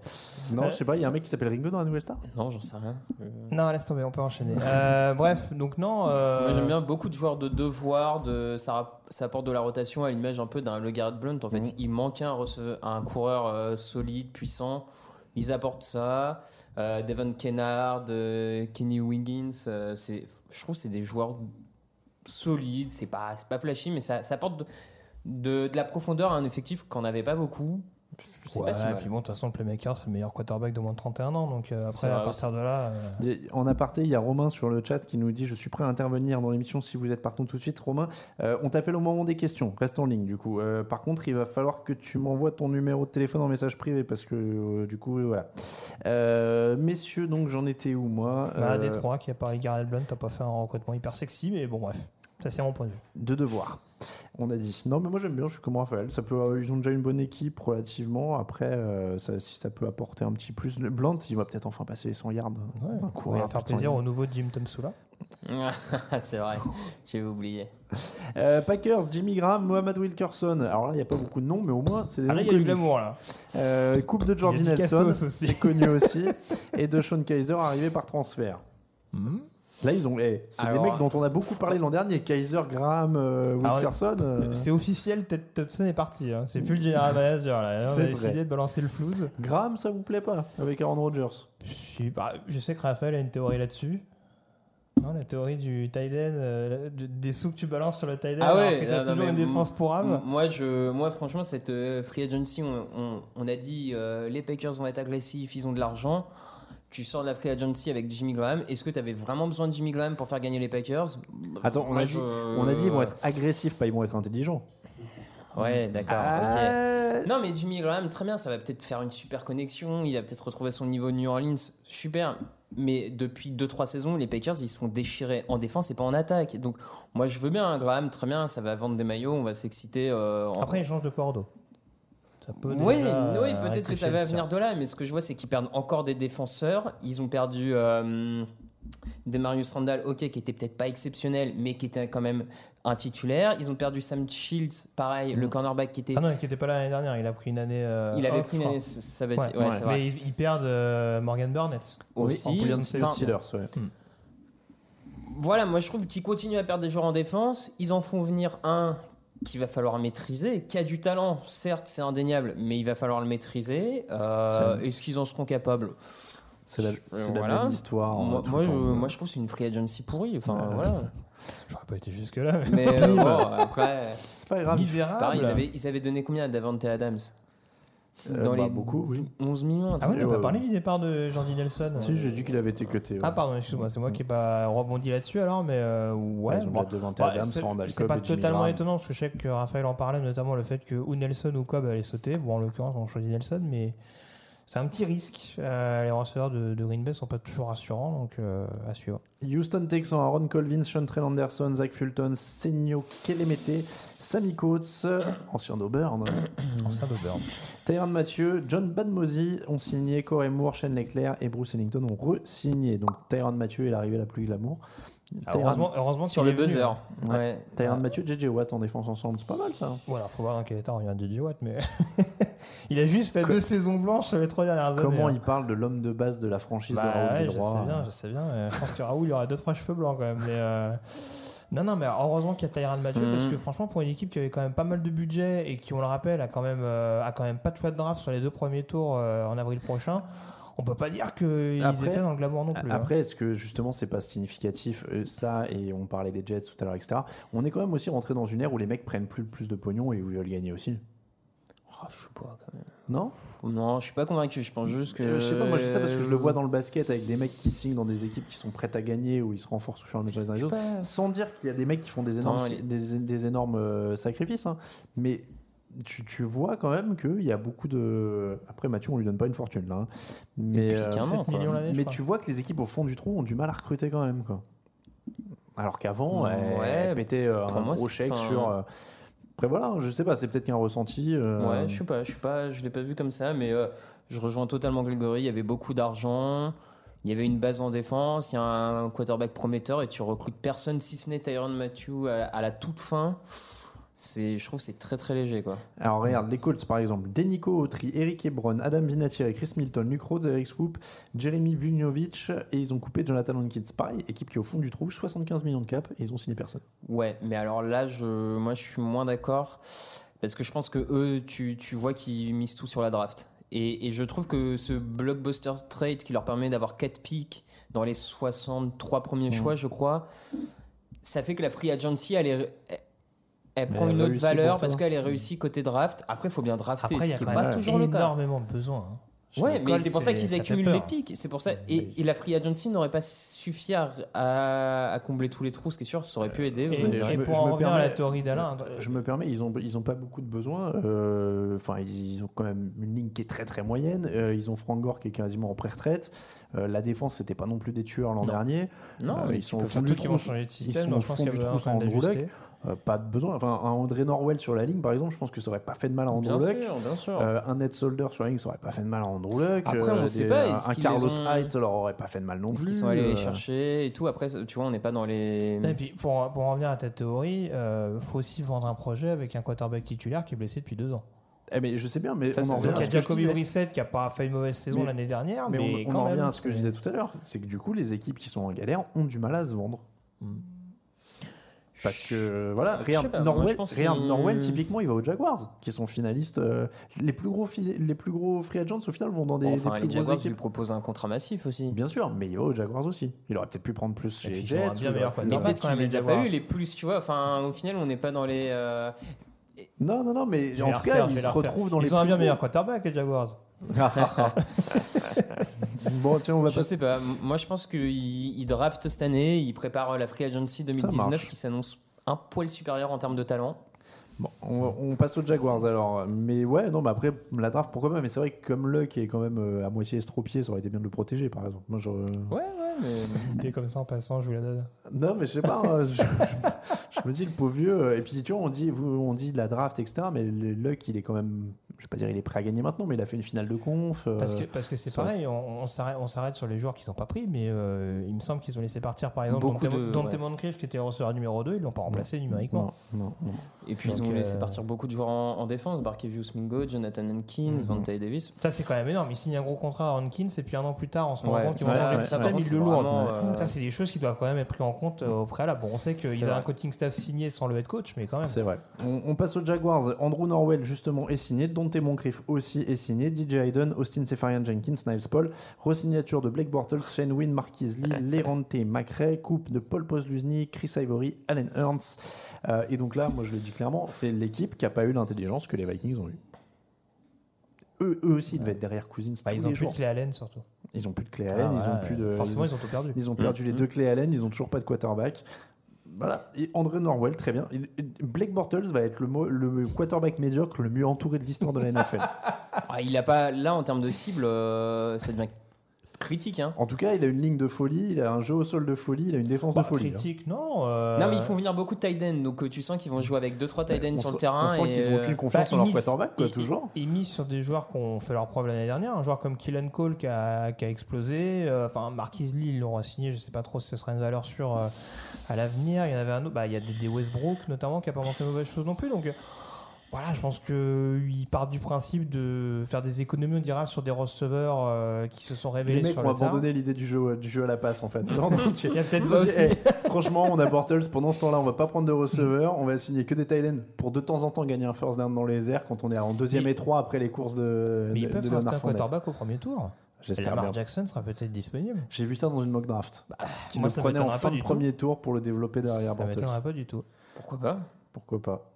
Non, Euh, je sais pas, il y a un mec qui s'appelle Ringo dans la nouvelle star? Non, j'en sais rien. Euh, Non, laisse tomber, on peut enchaîner. Euh, bref, donc non. euh, Moi j'aime bien beaucoup de joueurs de devoir, de, ça, ça apporte de la rotation à l'image un peu d'un Le Garrett Blunt. En fait, Mhm. il manquait un, receve- un coureur euh, solide, puissant. Ils apportent ça. Euh, Devon Kennard, euh, Kenny Wiggins, euh, c'est, je trouve que c'est des joueurs solides. C'est pas, pas flashy, mais ça, ça apporte de, de, de la profondeur à un effectif qu'on n'avait pas beaucoup. C'est Ouais, pas si et mal. puis bon, de toute façon, le playmaker, c'est le meilleur quarterback de moins de 31 ans. Donc euh, après, à partir de là. euh, En aparté, il y a Romain sur le chat qui nous dit Je suis prêt à intervenir dans l'émission si vous êtes partant tout de suite. Romain, euh, on t'appelle au moment des questions. Reste en ligne du coup. Euh, par contre, il va falloir que tu m'envoies ton numéro de téléphone en message privé parce que euh, du coup, voilà. Euh, messieurs, donc j'en étais où moi? Bah, Euh, Détroit qui a parlé Garrett Blunt, t'as pas fait un recrutement hyper sexy, mais bon, bref. Ça, c'est mon point de vue. De devoir. On a dit. Non, mais moi j'aime bien, je suis comme Raphaël. Ça peut, euh, ils ont déjà une bonne équipe relativement. Après, euh, ça, si ça peut apporter un petit plus. Le Blunt, il va peut-être enfin passer les 100 yards. Ouais, Un on va faire plaisir au nouveau Jim Tomsula. c'est vrai, j'ai oublié. Euh, Packers, Jimmy Graham, Mohamed Wilkerson. Alors là, il n'y a pas beaucoup de noms, mais au moins, c'est des Ah là, noms il y a du connus. glamour là. Euh, coupe de Jordi Nelson, c'est connu aussi. et de Sean Kaiser, arrivé par transfert. Hmm. Là, ils ont. eh, c'est des mecs dont on a beaucoup parlé l'an dernier. Kaiser, Graham, euh, Ah. Wilkerson. euh, C'est officiel, Ted Thompson est parti. hein. C'est plus le general manager là. On C'est a vrai. décidé de balancer le flouze. Graham, ça vous plaît pas Avec Aaron Rodgers? Si, bah, je sais que Raphaël a une théorie là-dessus. Non, la théorie du tight end, euh, de- des sous que tu balances sur le tight end, Ah alors ouais, que t'as non, non, toujours une défense pour âme. M- Moi, je, moi, franchement, cette euh, free agency, on, on- on a dit euh, les Packers vont être agressifs, ils ont de l'argent. Tu sors de la free agency avec Jimmy Graham. Est-ce que tu avais vraiment besoin de Jimmy Graham pour faire gagner les Packers? Attends, on Moi, a, dit, je- on a dit ils vont être agressifs, pas ils vont être intelligents. Ouais, d'accord. Ok. Non, mais Jimmy Graham, très bien, ça va peut-être faire une super connexion. Il va peut-être retrouver son niveau de New Orleans. Super. Mais depuis 2-3 saisons, les Packers, ils se font déchirer en défense et pas en attaque. Donc, moi, je veux bien un Graham, très bien, ça va vendre des maillots, on va s'exciter. euh, en- Après, il change de cordeau. Ça peut Oui, déjà, oui euh, peut-être que ça va venir de là, mais ce que je vois, c'est qu'ils perdent encore des défenseurs. Ils ont perdu euh, Demarius Randall, ok, qui était peut-être pas exceptionnel, mais qui était quand même un titulaire. Ils ont perdu Sam Shields, pareil, le cornerback qui était. Ah non, qui était pas là l'année dernière, il a pris une année. euh, il avait off, pris une année, ça ça va être. Ouais. Mais ils, ils perdent euh, Morgan Burnett. Aussi. en plus Steelers, ouais. Voilà, moi je trouve qu'ils continuent à perdre des joueurs en défense. Ils en font venir un qu'il va falloir maîtriser, qui a du talent, certes, c'est indéniable, mais il va falloir le maîtriser. Euh, Est-ce qu'ils en seront capables? C'est la, Euh, voilà. même histoire. Moi, euh, moi, je, moi, je trouve que c'est une free agency pourrie. Enfin, Ouais. voilà. J'aurais pas été jusque-là. Mais euh, bon, après, C'est pas grave. Misérable. pareil, ils avaient, ils avaient donné combien à Davante Adams? Euh, Dans bah, les beaucoup, oui. 11 millions. Ah ouais, on n'a pas parlé du départ de Jordi Nelson. Si, j'ai dit qu'il avait été cuté. ouais. Ah pardon, excuse-moi, c'est moi qui n'ai pas rebondi là-dessus alors, mais euh, ouais. ils ont bon, Adams, c'est- pas totalement étonnant parce que je sais que Raphaël en parlait, notamment le fait que ou Nelson ou Cobb allait sauter. Bon, en l'occurrence, on choisit Nelson, mais c'est un petit risque. Euh, les receveurs de, de Green Bay sont pas toujours rassurants, donc euh, à suivre. Houston Texans, Aaron Colvin, Chantrell Anderson, Zach Fulton, Senio Kelemete, Sammy Coates, ancien d'Auburn, Ancien d'Auburn. Tyron Mathieu, John Badmosi ont signé, Corey Moore, Shane Leclerc et Bruce Ellington ont re-signé. Donc Tyron Mathieu est l'arrivée la plus glamour. Ah, heureusement, heureusement Sur qu'il le buzzer. hein. Ouais. Tyron Mathieu, JJ Watt en défense ensemble, c'est pas mal ça. Voilà, faut voir dans quel état revient DJ Watt, mais il a juste fait deux saisons blanches sur les trois dernières années. Comment hein. il parle de l'homme de base de la franchise de Bah Raoul ouais, je sais bien, je sais bien. Je pense que Raoul, il y aura deux trois cheveux blancs quand même. Mais euh, non, non, mais heureusement qu'il y a Tyrann Mathieu Mhm. parce que franchement, pour une équipe qui avait quand même pas mal de budget et qui, on le rappelle, a quand même, euh, a quand même pas de choix de draft sur les deux premiers tours euh, en avril prochain, on peut pas dire qu'ils Après- étaient dans le glamour non plus. hein. Après, est-ce que justement c'est pas significatif euh, ça et on parlait des Jets tout à l'heure, etc. On est quand même aussi rentré dans une ère où les mecs prennent plus plus de pognon et où ils veulent gagner aussi. Ah, je sais pas quand même. Non? Non, je suis pas convaincu. Je pense juste que. Euh, Je sais pas, moi je sais ça parce que je le vois dans le basket avec des mecs qui signent dans des équipes qui sont prêtes à gagner ou ils se renforcent au fur et à mesure les uns les Je sais autres. pas. Sans dire qu'il y a des mecs qui font des énormes, des, des énormes euh, sacrifices, hein. mais tu, tu vois quand même qu'il y a beaucoup de. Après, Mathieu, on lui donne pas une fortune là. hein. Mais, Depuis qu'un an, 7 quoi. millions l'année, je mais tu vois que les équipes au fond du trou ont du mal à recruter quand même. Quoi. Alors qu'avant, elles, Ouais, elles pétaient euh, un moi, gros chèque sur. euh, Après voilà, je sais pas, c'est peut-être qu'un ressenti. euh, Ouais, je sais pas, je sais pas, je l'ai pas vu comme ça, mais euh, je rejoins totalement Grégory. Il y avait beaucoup d'argent, il y avait une base en défense, il y a un quarterback prometteur et tu recrutes personne si ce n'est Tyron Matthew à, à la toute fin. C'est, je trouve, que c'est très très léger quoi. Alors regarde, les Colts par exemple, Denico Autry, Eric Ebron, Adam Vinatieri, Chris Milton, Luke Rhodes, Eric Swoop, Jeremy Vujnovic et ils ont coupé Jonathan Hankins. Pareil, équipe qui est au fond du trou, 75 millions de cap et ils ont signé personne. Ouais, mais alors là, je, moi, je suis moins d'accord parce que je pense que eux, tu, tu vois qu'ils misent tout sur la draft. Et, et je trouve que ce blockbuster trade qui leur permet d'avoir 4 picks dans les 63 premiers Mm. choix, je crois, ça fait que la free agency, elle, est, elle, prend Elle une autre valeur parce qu'elle est réussie côté draft. Après, il faut bien drafter, Après, ce a qui n'est pas toujours le cas. énormément de besoins. hein. Ouais, mais c'est pour ça qu'ils accumulent les pics. C'est pour ça. Et, et la free agency n'aurait pas suffi à, à, à combler tous les trous, ce qui est sûr, ça aurait pu aider. Et, et me- pour je en me revenir à la permets- théorie d'Alain, Je me permets, ils ont, ils ont pas beaucoup de besoins. euh, Enfin, ils, ils ont quand même une ligne qui est très très moyenne. Euh, ils ont Frank Gore qui est quasiment en pré-retraite. Euh, la défense, c'était pas non plus des tueurs l'an dernier. Non, Euh, mais ils sont peux au fond surtout du qu'ils trou. vont changer de système, Ils sont je pense fond qu'il du y a Euh, pas de besoin. Enfin, un André Norwell sur la ligne, par exemple, je pense que ça aurait pas fait de mal à Andrew Bien Luck. sûr, bien sûr. Euh, un Ned Solder sur la ligne, ça aurait pas fait de mal à Andrew Luck. Après, on Euh, sait des- pas, Un, est-ce un qu'ils Carlos ont- Hyde, ça leur aurait pas fait de mal non plus. qu'ils sont allés les euh, chercher et tout Après, tu vois, on n'est pas dans les. Et puis pour, pour en revenir à ta théorie, il faut aussi vendre un projet avec un quarterback titulaire qui est blessé depuis deux ans. Eh, mais je sais bien, mais Ça, on en revient il y ce a que je Jacoby. Brissett qui a pas fait une mauvaise saison l'année dernière, Mais, mais, on, on quand en revient à ce que je disais tout à l'heure, c'est que du coup, les équipes qui sont en galère ont du mal à se vendre. Parce que voilà, moi, Norwell, Norwell, typiquement, il va aux Jaguars, qui sont finalistes. euh, les plus gros, les plus gros free agents au final vont dans des, enfin, des les plus Jaguars lui proposent un contrat massif aussi. Bien sûr, mais il va aux Jaguars aussi. Il aurait peut-être pu prendre plus chez les ils Jets. bien ou- meilleur Mais quarterback. peut-être qu'il les a pas Jaguars. eu les plus, tu vois. Enfin, au final, on n'est pas dans les. euh, Non, non, non, mais en tout cas, ils se retrouvent dans les Ils ont un bien meilleur quarterback, les Jaguars. bon, tiens, on va Je pas. sais pas. Moi, je pense qu'ils ils draftent cette année. Ils préparent la free agency 2019 marche. qui s'annonce un poil supérieur en termes de talent. Bon, on, on passe aux Jaguars alors. Mais ouais, non, mais après, la draft, pourquoi pas Mais c'est vrai que comme Luck est quand même euh, à moitié estropié, ça aurait été bien de le protéger, par exemple. Moi, je... Ouais, ouais, mais. T'es comme ça en passant, je vous la donne. Non, mais je sais pas. hein, je, je- je me dis, le pauvre vieux. euh, Et puis, tu vois, on dit, on dit de la draft, etc. Mais le Luck, il est quand même. Je vais pas dire il est prêt à gagner maintenant, mais il a fait une finale de conf. euh, Parce que parce que c'est pareil, on, on s'arrête on s'arrête sur les joueurs qui sont pas pris, mais euh, il me semble qu'ils ont laissé partir par exemple Dante, de- Dante ouais. Moncrief qui était le receveur numéro 2, ils l'ont pas remplacé numériquement. Non, non, non. Et puis, ils ont laissé euh, partir beaucoup de joueurs en, en défense. Barkevius Mingo, Jonathan Hankins, Mhm. Vontae Davis. Ça c'est quand même énorme, ils signent un gros contrat à Hankins et puis un an plus tard on se rend Ouais. compte qu'ils vont changer de système, ils le lourdent. euh, Ça c'est des choses qui doivent quand même être prises en compte au préalable. Bon, on sait qu'ils vrai. un coaching staff signé sans le head coach, mais quand même. C'est vrai. On, on passe aux Jaguars. Andrew Norwell, justement, est signé. Dante Moncrief aussi est signé. DJ Hayden, Austin Sefarian Jenkins, Niles Paul. Resignature de Blake Bortles, Shane Wynn, Marquise Lee, Lerante McRae. Coupe de Paul Posluszny, Chris Ivory, Allen Hurns. Euh, et donc là, moi je le dis clairement, c'est l'équipe qui n'a pas eu l'intelligence que les Vikings ont eu. Eux, eux aussi, ils devaient être derrière Cousins. Bah, tous ils ont les plus de clé Allen surtout. Ils ont plus de clé Ah, Allen, ils ont plus de. Forcément, ils ils ont- tout perdu. ils ont perdu les deux clés Allen, ils ont toujours pas de quarterback. Voilà. André Norwell, très bien. Blake Bortles va être le, le quarterback médiocre le mieux entouré de l'histoire de la NFL. Ah, il a pas là en termes de cible, euh, ça devient critique. Hein. En tout cas, il a une ligne de folie, il a un jeu au sol de folie, il a une défense Bah, de folie. hein. critique, non. euh, Non, mais ils font venir beaucoup de tight ends, donc euh, tu sens qu'ils vont jouer avec 2-3 tight ends sur le terrain. on sent et, qu'ils ont euh, aucune confiance Bah, en leur quarterback, quoi, ils- toujours. Ils misent sur des joueurs qui ont fait leur preuve l'année dernière. Un joueur comme Killen Cole qui a, qui a explosé. Euh, Enfin, Marquis Lee, ils l'ont signé. Je sais pas trop si ce sera une valeur sûre euh, à l'avenir. Il y en avait un autre. Bah, il y a des, des Westbrook notamment qui a pas montré mauvaise chose non plus. Donc. Euh, Voilà, je pense qu'ils partent du principe de faire des économies, on dira, sur des receveurs euh, qui se sont Les révélés mecs sur ont le terrain. abandonné l'idée du jeu, du jeu à la passe en fait. Non, non, tu- Il y a peut-être ça aussi. Franchement, on a Bortles. Pendant ce temps-là, on va pas prendre de receveur. On va signer que des tight ends pour de temps en temps gagner un first down dans les airs quand on est en deuxième Mais- et trois après les courses de. Mais ils de- peuvent de un quarterback au premier tour. J'espère Lamar bien. Jackson sera peut-être disponible. J'ai vu ça dans une mock draft. qui moi, le ça prenait en fin de premier tour pour le développer derrière Ça Bortles. m'étonnerait pas du tout. Pourquoi pas? Pourquoi pas?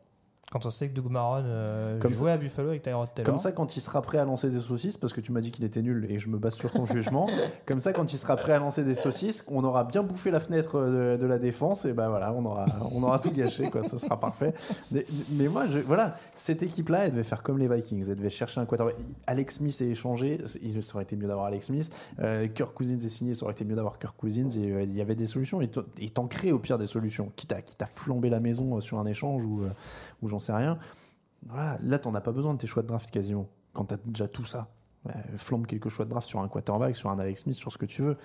Quand on sait que Doug Marron euh, Comme jouait à Buffalo avec Tyrod Taylor. Comme ça, quand il sera prêt à lancer des saucisses, parce que tu m'as dit qu'il était nul et je me base sur ton jugement, comme ça, quand il sera prêt à lancer des saucisses, on aura bien bouffé la fenêtre de, de la défense et ben voilà, on aura, on aura tout gâché, quoi. Ce sera parfait. Mais, mais moi, je, voilà, cette équipe-là, elle devait faire comme les Vikings. Elle devait chercher un quarterback. Alex Smith est échangé. Il ça aurait été mieux d'avoir Alex Smith. Euh, Kirk Cousins est signé. Ça aurait été mieux d'avoir Kirk Cousins. Et, euh, il y avait des solutions. Et t'en crées au pire des solutions. Quitte à, quitte à flamber la maison euh, sur un échange ou, euh, ou j'en sais rien. Voilà, là, t'en as pas besoin de tes choix de draft quasiment. Quand t'as déjà tout ça. Flambe quelques choix de draft sur un quarterback, sur un Alex Smith, sur ce que tu veux.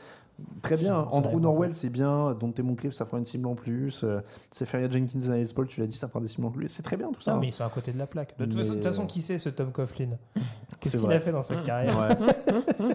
Très bien. Andrew Norwell, c'est bien. Dont Moncrief, ça fera une cible en plus. Euh, Seferia Jenkins et Niles Paul, tu l'as dit, ça fera des cibles en plus. C'est très bien tout ça. Non, hein. mais ils sont à côté de la plaque. De toute, Mais- façon, de toute façon, qui c'est ce Tom Coughlin? Qu'est-ce qu'il a fait dans sa carrière? Ouais.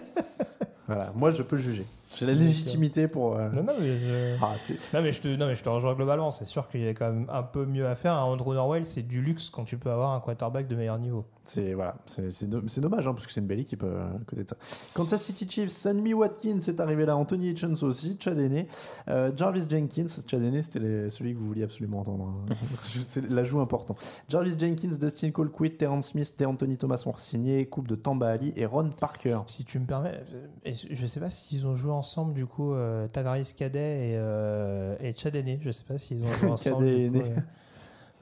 Voilà, moi je peux juger. J'ai la légitimité pour. euh, Non, non, mais je... Ah, non, mais je te, non, mais je te rejoins globalement. C'est sûr qu'il y a quand même un peu mieux à faire. Un Andrew Norwell, c'est du luxe quand tu peux avoir un quarterback de meilleur niveau. C'est voilà, c'est c'est do- c'est dommage hein, parce que c'est une belle équipe euh, à côté de ça. Kansas City Chiefs, Sammy Watkins est arrivé là, Anthony Hitchens aussi, Chad Henne, euh, Jarvis Jenkins, Chad Henne c'était les- celui que vous vouliez absolument entendre. hein. C'est l'ajout important. Jarvis Jenkins, Dustin Colquitt, Terrence Smith Anthony Thomas sont signés, coupe de Tamba Ali et Ron Parker. Si tu me permets, euh, je sais pas s'ils ont joué ensemble du coup, euh, Tavares Cadet et, euh, et Chad Henne. Je sais pas s'ils ont joué ensemble. Cadet du coup, euh.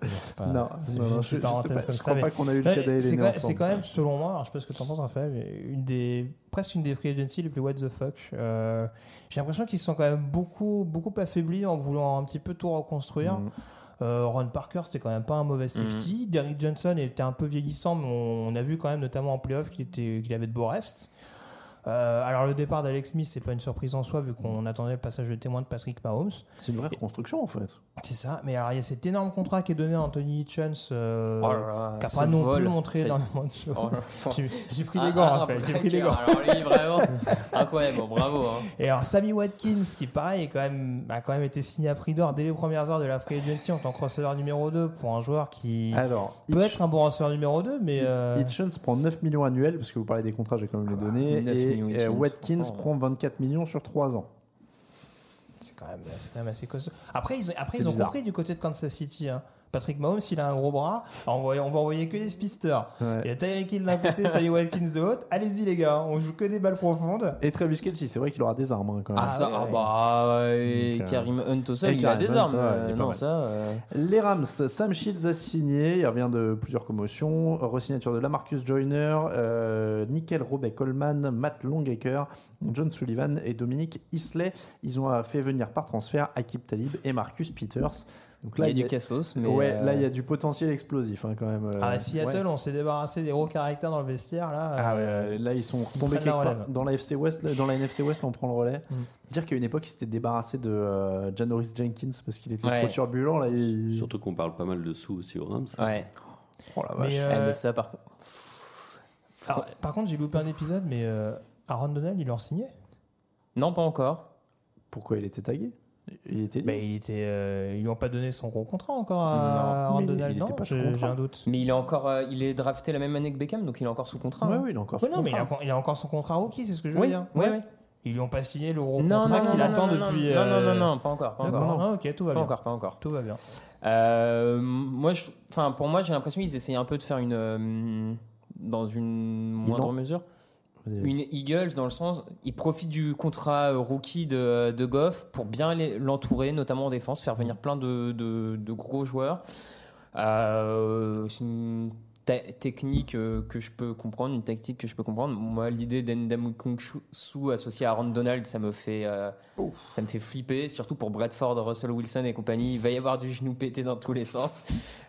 Pas- Non, non, non, je- une je sais parenthèse pas, comme je ça, crois mais- pas qu'on a eu le Ouais, Cadet C'est Henne quand, ensemble. c'est quand même, selon moi, alors je sais pas ce que tu en penses, Raphaël, une des, presque une des free agency les plus what the fuck. Euh, J'ai l'impression qu'ils se sont quand même beaucoup, beaucoup affaiblis en voulant un petit peu tout reconstruire. Euh, Ron Parker, c'était quand même pas un mauvais safety. Derrick Johnson était un peu vieillissant, mais on, on a vu quand même, notamment en playoff, qu'il était- qu'il avait de beaux restes. Euh, alors le départ d'Alex Smith, c'est pas une surprise en soi, vu qu'on attendait le passage de témoin de Patrick Mahomes. C'est une vraie reconstruction en fait. C'est ça, mais alors il y a cet énorme contrat qui est donné à Anthony Hitchens, euh, Oh là là, qui n'a pas non vol, plus montré énormément de choses. Oh. J'ai- pris Ah, les gants, ah, Raphaël, j'ai pris les gants. Alors lui, vraiment, incroyable, bon, bravo. Hein. Et alors Sammy Watkins, qui pareil, est quand même, a quand même été signé à prix d'or dès les premières heures de la free agency en tant que receveur numéro 2 pour un joueur qui Alors, peut être un bon receveur numéro 2, mais euh, Hitchens prend 9 millions annuels, parce que vous parlez des contrats, j'ai quand même les données. 9 Et millions euh. Watkins prend 24 millions sur 3 ans. C'est quand, même- quand même assez costaud. Après, ils ont, après, ils ont bizarre. compris du côté de Kansas City. hein. Patrick Mahomes, il a un gros bras. Alors, on, va, on va envoyer que des spisters. Ouais. Il y a Tyreek Hill d'un côté, Sammy Watkins de l'autre. Allez-y, les gars, on joue que des balles profondes. Et Travis Kelce, c'est vrai qu'il aura des armes hein, quand même. Ah, ça, ouais, ah ouais. bah, et Donc, euh, Karim Hunt au sol, et il a des Hunt, armes. ouais, euh, non, ça. euh, Les Rams, Sam Shields a signé, il revient de plusieurs commotions, resignature de Lamarcus Joyner, euh, Nickel Robey Coleman, Matt Longacre, John Sullivan et Dominique Isley. Ils ont fait venir par transfert Akib Talib et Marcus Peters. Donc il y a du cassos, mais. ouais, euh, là il y a du potentiel explosif hein, quand même. euh. Ah, à Seattle, ouais. on s'est débarrassé des gros caractères dans le vestiaire. Là, Ah Euh, ouais, là ils sont retombés part. relève. dans la FC West, là, dans la NFC West, on prend le relais. Mm. Dire qu'à une époque ils s'étaient débarrassés de euh, Janoris Jenkins parce qu'il était Ouais. trop turbulent là. il- Surtout qu'on parle pas mal de sous aussi aux Rams. Ouais. Oh la vache. Mais, Ah, euh, mais ça, par contre. alors, par contre, j'ai loupé un épisode, mais euh, Aaron Donald, il leur signé Non, pas encore. Pourquoi il était tagué? Il était bah, il était, euh, Ils lui ont pas donné son gros contrat encore à Non, mais Donald. il non, était pas sous j'ai contrat. j'ai un doute. Mais il est encore, euh, il est drafté la même année que Beckham, donc il est encore sous contrat. Ouais, hein. oui, il a encore Ouais, son non, mais il a, contrat. encore- il a encore son contrat rookie, c'est ce que je veux Oui, dire. oui, oui. Ils lui ont pas signé le gros Non, contrat non, qu'il non, attend non, non, depuis. Non, non, euh, non, non, pas encore, pas encore. ah, ok, tout va Pas bien. encore, pas encore. Tout va bien. Euh, moi, je, enfin, pour moi, j'ai l'impression qu'ils essayaient un peu de faire une, euh, dans une moindre mesure. Une Eagles dans le sens, ils profitent du contrat euh, rookie de, de Goff pour bien l'entourer, notamment en défense, faire venir plein de, de, de gros joueurs. Euh, c'est une ta- technique euh, que je peux comprendre, une tactique que je peux comprendre. Moi, l'idée d'Endam Kong-Su associé à Aaron Donald, ça me fait, euh, ça me fait flipper, surtout pour Bradford, Russell Wilson et compagnie. Il va y avoir du genou pété dans tous les sens.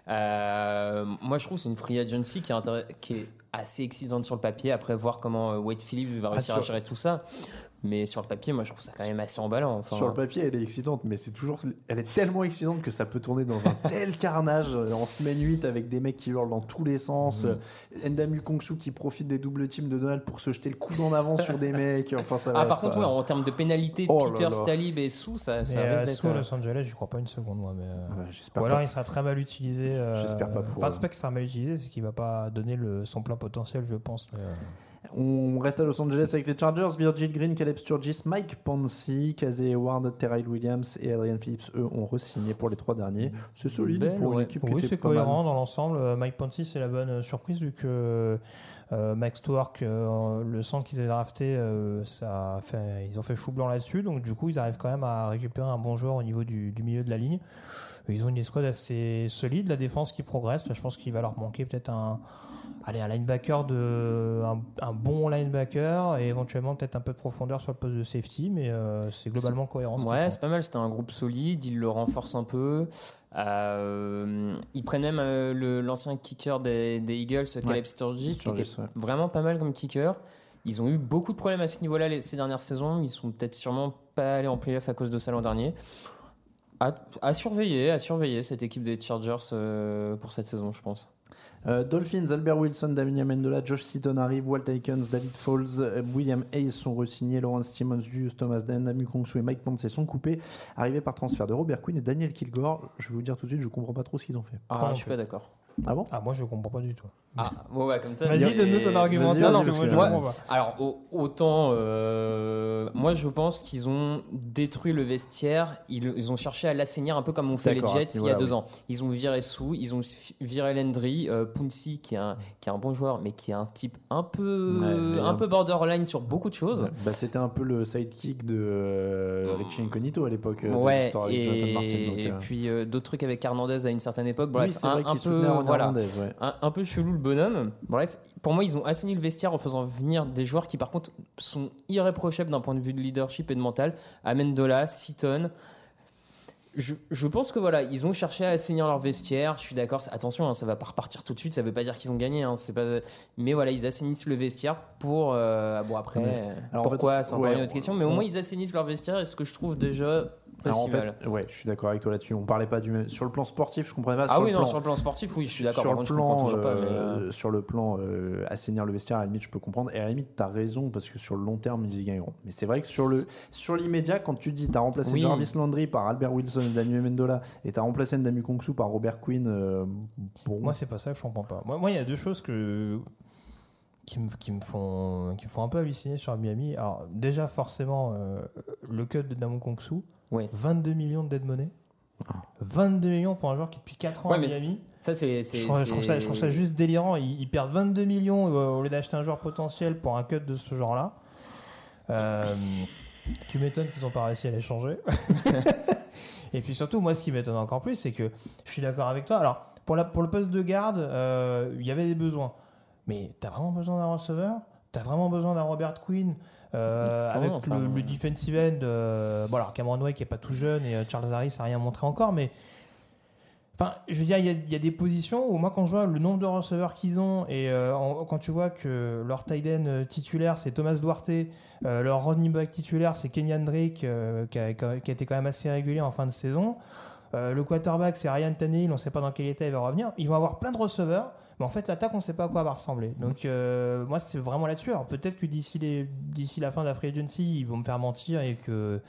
Euh, moi, je trouve que c'est une free agency qui est, qui est assez excitante sur le papier. Après, voir comment euh, Wade Phillips va réussir sur- à gérer tout ça. Mais sur le papier, moi, je trouve ça quand même assez emballant. Enfin, Sur le papier, elle est excitante, mais c'est toujours, elle est tellement excitante que ça peut tourner dans un tel carnage euh, en semaine 8 avec des mecs qui hurlent dans tous les sens. Mhm. euh, Ndamu Kongsu qui profite des doubles teams de Donald pour se jeter le coup d'en avant sur des mecs. Enfin, ça va Ah, par être, contre, euh, ouais, en termes de pénalité, Oh Peter. Stalib et Sou, ça, ça risque euh, d'être. Euh, Los Angeles, j'y crois pas une seconde, moi. Mais, euh, Ouais, j'espère ou alors pas. il sera très mal utilisé. euh, J'espère pas pour, Enfin, euh, c'est pas qu'il sera mal utilisé, c'est qu'il va pas donner le, son plein potentiel, je pense. mais, euh, On reste à Los Angeles avec les Chargers, Virgil Green, Caleb Sturgis, Mike Ponzi, Casey Hayward, Terrell Williams et Adrian Phillips, eux, ont re-signé pour les trois derniers. C'est solide Belle, pour une ouais. équipe Oui, c'est mal. cohérent dans l'ensemble. Euh, Mike Ponzi, c'est la bonne euh, surprise vu que euh, Max euh, le centre qu'ils avaient drafté, euh, ça a fait, ils ont fait chou blanc là-dessus. Donc, du coup, ils arrivent quand même à récupérer un bon joueur au niveau du, du milieu de la ligne. Ils ont une escouade assez solide, la défense qui progresse. Je pense qu'il va leur manquer peut-être un, allez, un linebacker de, un, un bon linebacker et éventuellement peut-être un peu de profondeur sur le poste de safety, mais euh, c'est globalement cohérent. ce Ouais, c'est pas mal. C'était un groupe solide. Ils le renforcent un peu. Euh, ils prennent même euh, l'ancien kicker des, des Eagles, Caleb Sturgis, qui était ouais. vraiment pas mal comme kicker. Ils ont eu beaucoup de problèmes à ce niveau-là ces dernières saisons. Ils sont peut-être sûrement pas allés en playoff à cause de ça l'an dernier. À, à surveiller, à surveiller cette équipe des Chargers euh, pour cette saison, je pense. Euh, Dolphins, Albert Wilson, Damien Mendola, Josh Seaton arrive, Walt Aikens, David Falls, euh, William Hayes sont re-signés, Lawrence Simmons, Julius Thomas, Dan Kongsu et Mike Ponce sont coupés, arrivés par transfert de Robert Quinn et Daniel Kilgore. Je vais vous dire tout de suite, je comprends pas trop ce qu'ils ont fait. Ah, non je suis pas d'accord. Ah bon Ah, moi, je comprends pas du tout. Ah, ouais, ouais, comme ça. Vas-y, donne-nous ton argumentaire, parce que moi, je comprends pas. Alors, au- autant, euh, moi, je pense qu'ils ont détruit le vestiaire. Ils, ils ont cherché à l'assainir un peu comme ont fait les D'accord, à Jets ce il y a niveau-là, deux oui. ans. Ils ont viré Sou, ils ont fi- viré Landry, euh, Punsi, qui est, un, qui est un bon joueur, mais qui est un type un peu, Ouais, mais un un- peu borderline sur beaucoup de choses. Bah, C'était un peu le sidekick de euh, Richie Incognito à l'époque, euh, Ouais, avec et, Jonathan Martin. donc, et euh, puis euh, d'autres trucs avec Hernandez à une certaine époque. Bref, oui, c'est un, vrai un qu'il peu, soutenait Aaron voilà, ouais. un, un peu chelou le bonhomme. Bref, pour moi, ils ont assaini le vestiaire en faisant venir des joueurs qui, par contre, sont irréprochables d'un point de vue de leadership et de mental. Amendola, Seaton. Je, je pense que voilà, ils ont cherché à assainir leur vestiaire. Je suis d'accord. Attention, hein, ça va pas repartir tout de suite. Ça veut pas dire qu'ils vont gagner. hein, c'est pas. Mais voilà, ils assainissent le vestiaire pour. euh, bon après, Ouais. euh, Alors, en pourquoi fait, C'est encore ouais, une autre question. Mais au moins, ils assainissent leur vestiaire. Et ce que je trouve déjà Alors, en fait, ouais, je suis d'accord avec toi là-dessus. On parlait pas du même. Sur le plan sportif, je comprenais pas. Ah sur oui, le non, plan- sur le plan sportif, oui, je suis d'accord. Sur Par le contre, je comprends plan, pas. euh, euh, sur le plan euh, assainir le vestiaire, à la limite, je peux comprendre. Et à la limite, tu as raison parce que sur le long terme, ils y gagneront. Mais c'est vrai que sur le sur l'immédiat, quand tu dis tu as remplacé Oui. Jarvis Landry par Albert Wilson Daniel Mendola et tu as remplacé Ndamu Kongsu par Robert Quinn, euh, bon. Moi, c'est pas ça que je comprends pas. Moi, moi, il y a deux choses que qui me, qui me font qui me font un peu halluciner sur Miami. Alors déjà, forcément, euh, le cut de Damon Kongsu, Ouais. 22 millions de dead money. 22 millions pour un joueur qui est depuis 4 ans Ouais, à Miami. Ça, c'est. Je trouve, je ça, je trouve ça c'est- juste délirant. Ils, ils perdent 22 millions euh, au lieu d'acheter un joueur potentiel pour un cut de ce genre-là. Euh, tu m'étonnes qu'ils n'ont pas réussi à l'échanger. Et puis surtout, moi, ce qui m'étonne encore plus, c'est que je suis d'accord avec toi. Alors, pour, la, pour le poste de garde, euh, il y avait des besoins. Mais tu as vraiment besoin d'un receveur? Tu as vraiment besoin d'un Robert Quinn euh, avec le, le defensive end. euh, bon, alors Cameron Way qui est pas tout jeune et euh, Charles Harris n'a rien montré encore, mais Enfin, je veux dire, il y a- des positions où moi, quand je vois le nombre de receveurs qu'ils ont et euh, quand tu vois que leur tight end euh, titulaire c'est Thomas Duarte, euh, leur running back titulaire c'est Kenyan Drake qui, a, été quand même assez régulier en fin de saison. le quarterback c'est Ryan Tannehill, on ne sait pas dans quel état il va revenir. Ils vont avoir plein de receveurs, mais en fait l'attaque on ne sait pas à quoi va ressembler. Donc moi c'est vraiment là-dessus. Alors peut-être que d'ici la fin de la free agency ils vont me faire mentir et que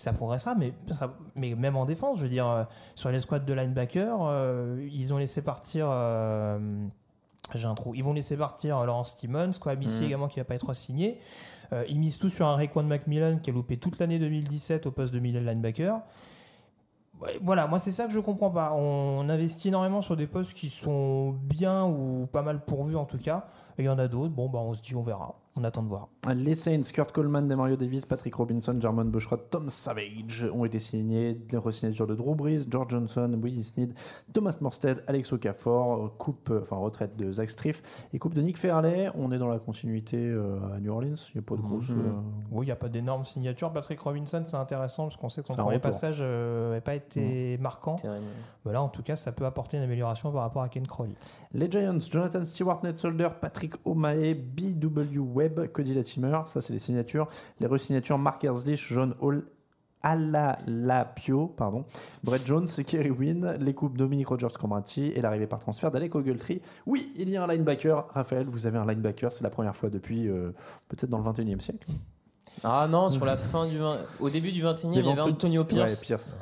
ça progressera, mais, ça- mais même en défense, je veux dire, euh, sur les squads de linebacker, euh, ils ont laissé partir. euh, j'ai un trou. Ils vont laisser partir Lawrence Timmons, quoi, Missy Mhm. également qui va pas être signé. Ils misent tout sur un Raekwon Macmillan qui a loupé toute l'année 2017 au poste de middle linebacker. Voilà, moi c'est ça que je comprends pas. On investit énormément sur des postes qui sont bien ou pas mal pourvus en tout cas. Et il y en a d'autres, bon bah on se dit on verra. On attend de voir. Les Saints, Kurt Coleman, Demario Davis, Patrick Robinson, Jarmon Bushrod, Tom Savage ont été signés. Les re-signatures de Drew Brees, George Johnson, Willie Snead, Thomas Morstead, Alex Okafor, coupe, enfin retraite de Zach Striff et coupe de Nick Fairley. On est dans la continuité euh, à New Orleans. Il n'y a pas de grosse. euh, Oui, il n'y a pas d'énormes signatures. Patrick Robinson, c'est intéressant parce qu'on sait que son premier retour. passage n'avait pas été marquant. Terrible. Mais là, en tout cas, ça peut apporter une amélioration par rapport à Ken Crowley. Les Giants, Jonathan Stewart, Ned Solder, Patrick Omae, B.W. Webb, Cody Latimer, ça c'est les signatures. Les re-signatures, Mark Erzlich, John Hall, Alalapio, pardon, Brett Jones, Kerry Wynn, les coupes Dominic Rogers Comrati et l'arrivée par transfert d'Alec Ogletree. Oui, il y a un linebacker. Raphaël, vous avez un linebacker, c'est la première fois depuis euh, peut-être dans le 21e siècle. Ah non, sur la fin du 20 au début du 21e, il y avait Antonio Pierce. Ouais, Pierce.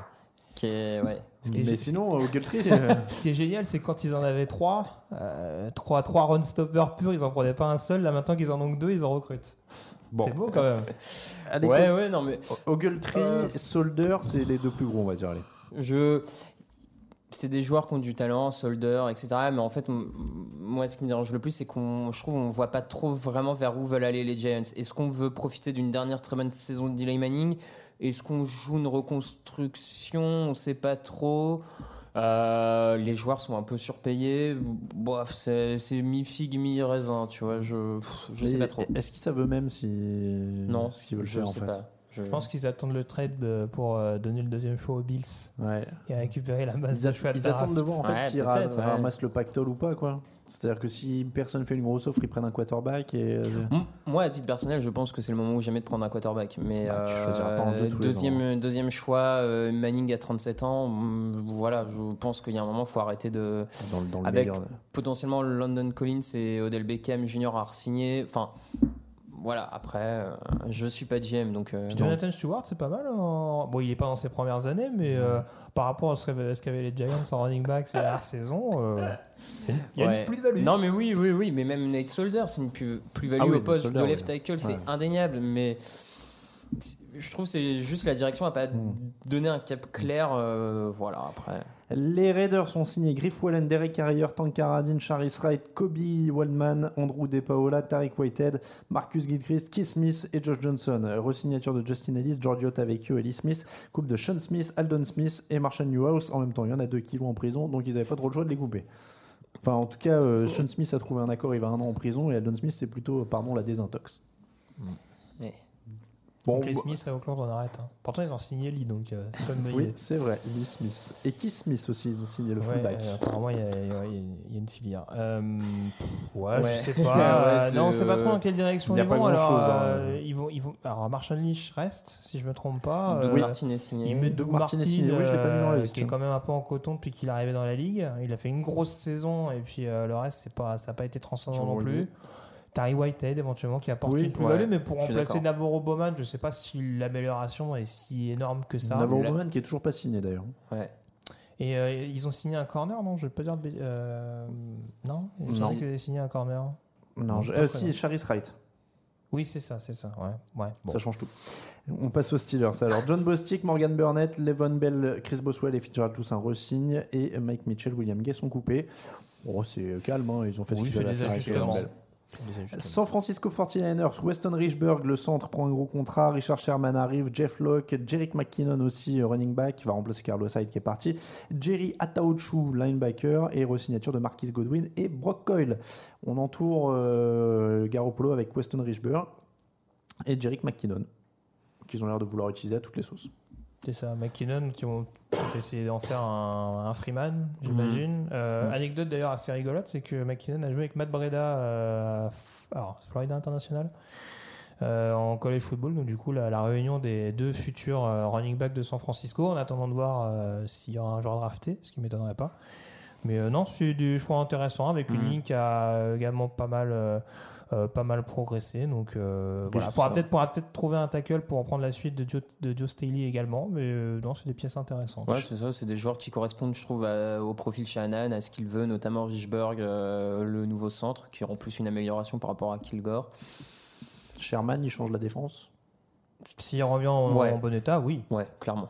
Qui est, ouais. Ce qui est- Mais sinon, Ogletree. euh, Ce qui est génial, c'est quand ils en avaient trois, euh, trois, trois run stoppers purs, ils en prenaient pas un seul. Là, maintenant qu'ils en ont que deux, ils en recrutent. Bon. C'est beau quand même. Alec Ouais, ouais, non, mais. Ogletree, Euh, Solder, c'est les deux plus gros, on va dire. Allez. Je. C'est des joueurs qui ont du talent, Solder, etc. Mais en fait, moi, ce qui me dérange le plus, c'est qu'on, je trouve, on voit pas trop vraiment vers où veulent aller les Giants. Est-ce qu'on veut profiter d'une dernière très bonne saison de Delay Manning? Est-ce qu'on joue une reconstruction? On sait pas trop. Euh, les joueurs sont un peu surpayés. Bof, c'est, c'est mi-figue, mi-raisin, tu vois. Je, je sais pas trop. Est-ce qu'ils savent eux-mêmes si... Non, ce qu'ils veulent je faire en sais fait? pas. Je, Je pense qu'ils attendent le trade euh, pour euh, donner le deuxième choix aux Bills Ouais. et récupérer la masse Ils, de a- choix de ils attendent de voir en fait s'ils peut-être, ra- ouais. ramassent le pactole ou pas quoi. C'est-à-dire que si personne fait une grosse offre, ils prennent un quarterback et euh, Moi, à titre personnel, je pense que c'est le moment où jamais de prendre un quarterback. Mais Bah, tu choisiras pas un deux tous les deuxième, deuxième choix, euh, Manning à 37 ans. Voilà, je pense qu'il y a un moment, il faut arrêter de. dans, le- dans le Avec meilleur. potentiellement London Collins et Odell Beckham Jr. à signer. Enfin, voilà, après, euh, je suis pas GM, donc. euh, Jonathan Stewart, c'est pas mal. en- Bon, il est pas dans ses premières années, mais euh, par rapport à ce qu'avaient les Giants en running back ces dernières saisons, euh, il y a Ouais. une plus-value. Non, mais oui, oui, oui, mais même Nate Solder, c'est une plus- plus-value Ah oui, au poste Solder, de left tackle, c'est Ouais. indéniable, mais je trouve que c'est juste la direction n'a pas Hmm. donné un cap clair. euh, voilà, après. Les Raiders sont signés Griff Wallen, Derek Carrier, Tank Carradine, Charis Wright, Kobe Waldman, Andrew De Paola, Tariq Whitehead, Marcus Gilchrist, Keith Smith et Josh Johnson. Resignature de Justin Ellis, Giorgio Tavecchio et Lee Smith. Coupe de Sean Smith, Aldon Smith et Marshall Newhouse. En même temps, il y en a deux qui vont en prison, donc ils n'avaient pas trop le choix de les couper. Enfin, en tout cas, euh, Sean Smith a trouvé un accord, il va un an en prison, et Aldon Smith, c'est plutôt, euh, pardon, la désintox. Mais- Bon, les bah- Smiths à Oakland, on arrête. hein. Pourtant, ils ont signé Lee, donc euh, c'est pas une bonne oui, c'est vrai, Lee Smith. Et Keith Smith aussi, ils ont signé le Ouais, fullback? euh, apparemment, il y, a- y y une filière. Euh, ouais, Ouais. je sais pas. Ouais, non, on sait pas trop dans quelle direction il y a ils vont. Alors, hein. ils vont, ils vont. Alors, Marshall Lynch reste, si je me trompe pas. Doug Euh, Martin est signé. Il met Doug Martin Martin, est signé. Oui, je l'ai pas mis dans la liste. qui est quand même un peu en coton depuis qu'il est arrivé dans la ligue. Il a fait une grosse saison et puis euh, le reste, c'est pas, ça n'a pas été transcendant non plus. Terry Whitehead éventuellement qui apporte Oui, une plus-value, ouais, mais pour je remplacer. Navarro Bowman, je sais pas si l'amélioration est si énorme que ça. Navarro Bowman qui est toujours pas signé d'ailleurs. Ouais. Et euh, ils ont signé un corner, non? Je vais pas dire. Euh, non? Ils Non. ont qu'ils avaient signé un corner. Non, je- euh, si. Charis Wright. Oui, c'est ça, c'est ça. Ouais, ouais. Bon. Ça change tout. On passe aux Steelers. Alors, John Bostic, Morgan Burnett, Levon Bell, Chris Boswell et Fitzgerald tous un re-signe. Et Mike Mitchell, William Gay sont coupés. Oh, c'est calme, hein, ils ont fait Oui, ce qu'ils avaient à faire San Francisco 49ers, Weston Richburg, le centre, prend un gros contrat. Richard Sherman arrive. Jeff Locke, Jerick McKinnon aussi, euh, running back, qui va remplacer Carlos Hyde qui est parti. Jerry Ataochu, linebacker. Et re-signature de Marquis Godwin et Brock Coyle. On entoure euh, Garoppolo avec Weston Richburg et Jerick McKinnon, qu'ils ont l'air de vouloir utiliser à toutes les sauces. C'est ça, McKinnon qui ont essayé d'en faire un, un Freeman, j'imagine. Euh, Mhm. Anecdote d'ailleurs assez rigolote, c'est que McKinnon a joué avec Matt Breda euh, à alors, Florida International euh, en college football. Donc du coup, la, la réunion des deux futurs euh, running backs de San Francisco, en attendant de voir s'il y aura un joueur drafté, ce qui m'étonnerait pas. Mais euh, non, c'est des choix intéressants avec une Mhm. ligne qui a également pas mal, euh, euh, pas mal progressé. Donc euh, voilà, faudra peut-être pourra peut-être trouver un tackle pour prendre la suite de Joe, de Joe Staley également. Mais euh, non, c'est des pièces intéressantes. Ouais, c'est ça, c'est des joueurs qui correspondent, je trouve, à- au profil Shanahan, à ce qu'il veut, notamment Richburg, euh, le nouveau centre, qui aura en plus une amélioration par rapport à Kilgore. Sherman, il change la défense? S'il revient en, Ouais. en bon état, oui. Ouais, clairement.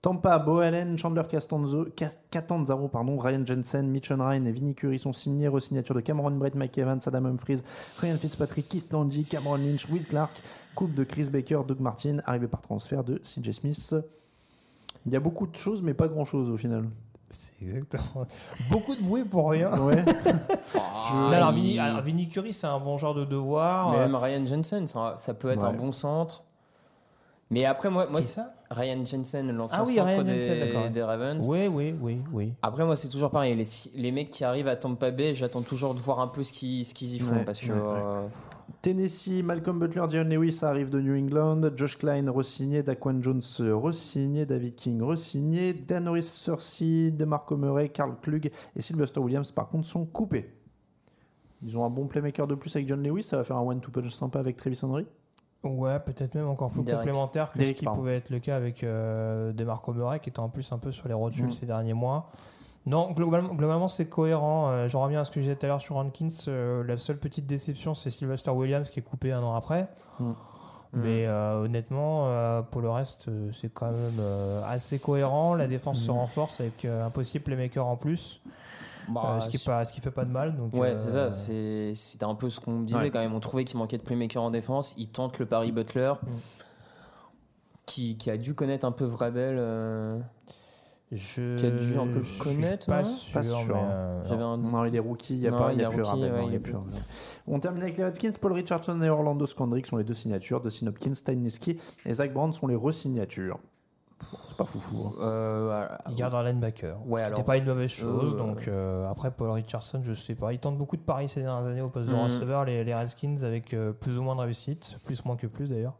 Tampa, Bo Allen, Chandler Castanzo, Cas- Catanzaro, pardon, Ryan Jensen, Mitch Ryan et Vinny Curry sont signés. Resignature de Cameron Brett, Mike Evans, Adam Humphries, Ryan Fitzpatrick, Keith Tandy, Cameron Lynch, Will Clark, coupe de Chris Baker, Doug Martin, arrivé par transfert de CJ Smith. Il y a beaucoup de choses, mais pas grand chose au final. C'est exactement. Beaucoup de bruit pour rien. Ouais. Non, alors, Vinny, alors, Vinny Curry, c'est un bon genre de devoir. Euh, Même Ryan Jensen, ça, ça peut être Ouais. un bon centre. Mais après, moi, moi c'est- ça? Ryan Jensen, l'ancien Ah oui, centre Ryan des, Jensen, d'accord. des Ravens. Oui, oui, oui, oui. Après, moi, c'est toujours pareil. Les, les mecs qui arrivent à Tampa Bay, j'attends toujours de voir un peu ce qu'ils ce qu'ils y font. Ouais, parce que ouais, ouais. euh, Tennessee, Malcolm Butler, Dion Lewis arrive de New England, Josh Klein re-signé, Daquan Jones re-signé, David King re-signé, Danoris Cersei, DeMarco Murray, Carl Klug et Sylvester Williams par contre sont coupés. Ils ont un bon playmaker de plus avec John Lewis, ça va faire un one-two punch sympa avec Travis Henry. Ouais, peut-être même encore plus Derek. complémentaire que Derek, ce qui pardon. pouvait être le cas avec euh, Demarco Murray, qui était en plus un peu sur les rotules Mm. ces derniers mois. Non, globalement, globalement c'est cohérent. Euh, J'en reviens à ce que je disais tout à l'heure sur Rankins. euh, la seule petite déception, c'est Sylvester Williams qui est coupé un an après. Mm. Mais euh, honnêtement, euh, pour le reste, c'est quand même euh, assez cohérent. La défense se Mm. renforce avec euh, un possible playmaker en plus. Bah, Euh, ce, qui est c'est- pas, ce qui fait pas de mal. Donc, Ouais, euh, c'est ça. c'est- C'était un peu ce qu'on me disait Ouais. quand même. On trouvait qu'il manquait de playmaker en défense. Il tente le Paris Butler, Mm. qui, qui a dû connaître un peu Vrabel. euh, Je... Qui a dû un peu je suis le connaître. pas sûr, Pas sûr. mais, euh, J'avais un- Non, il est rookie, il n'y a, Non, pas, il y a plus rookie, Rabel, ouais, non, il il y a est plus plus. Rabel. On termine avec les Redskins, Paul Richardson et Orlando Scandrick sont les deux signatures, Dustin Hopkins, Steineski et Zach Brown sont les re-signatures. C'est pas foufou. hein. Euh, voilà. Il garde un linebacker. Ouais, n'était pas une mauvaise chose. Euh, donc euh, après Paul Richardson, je sais pas. Il tente beaucoup de paris ces dernières années au poste de Mhm. receveur, les, les Redskins, avec euh, plus ou moins de réussite, plus moins que plus d'ailleurs.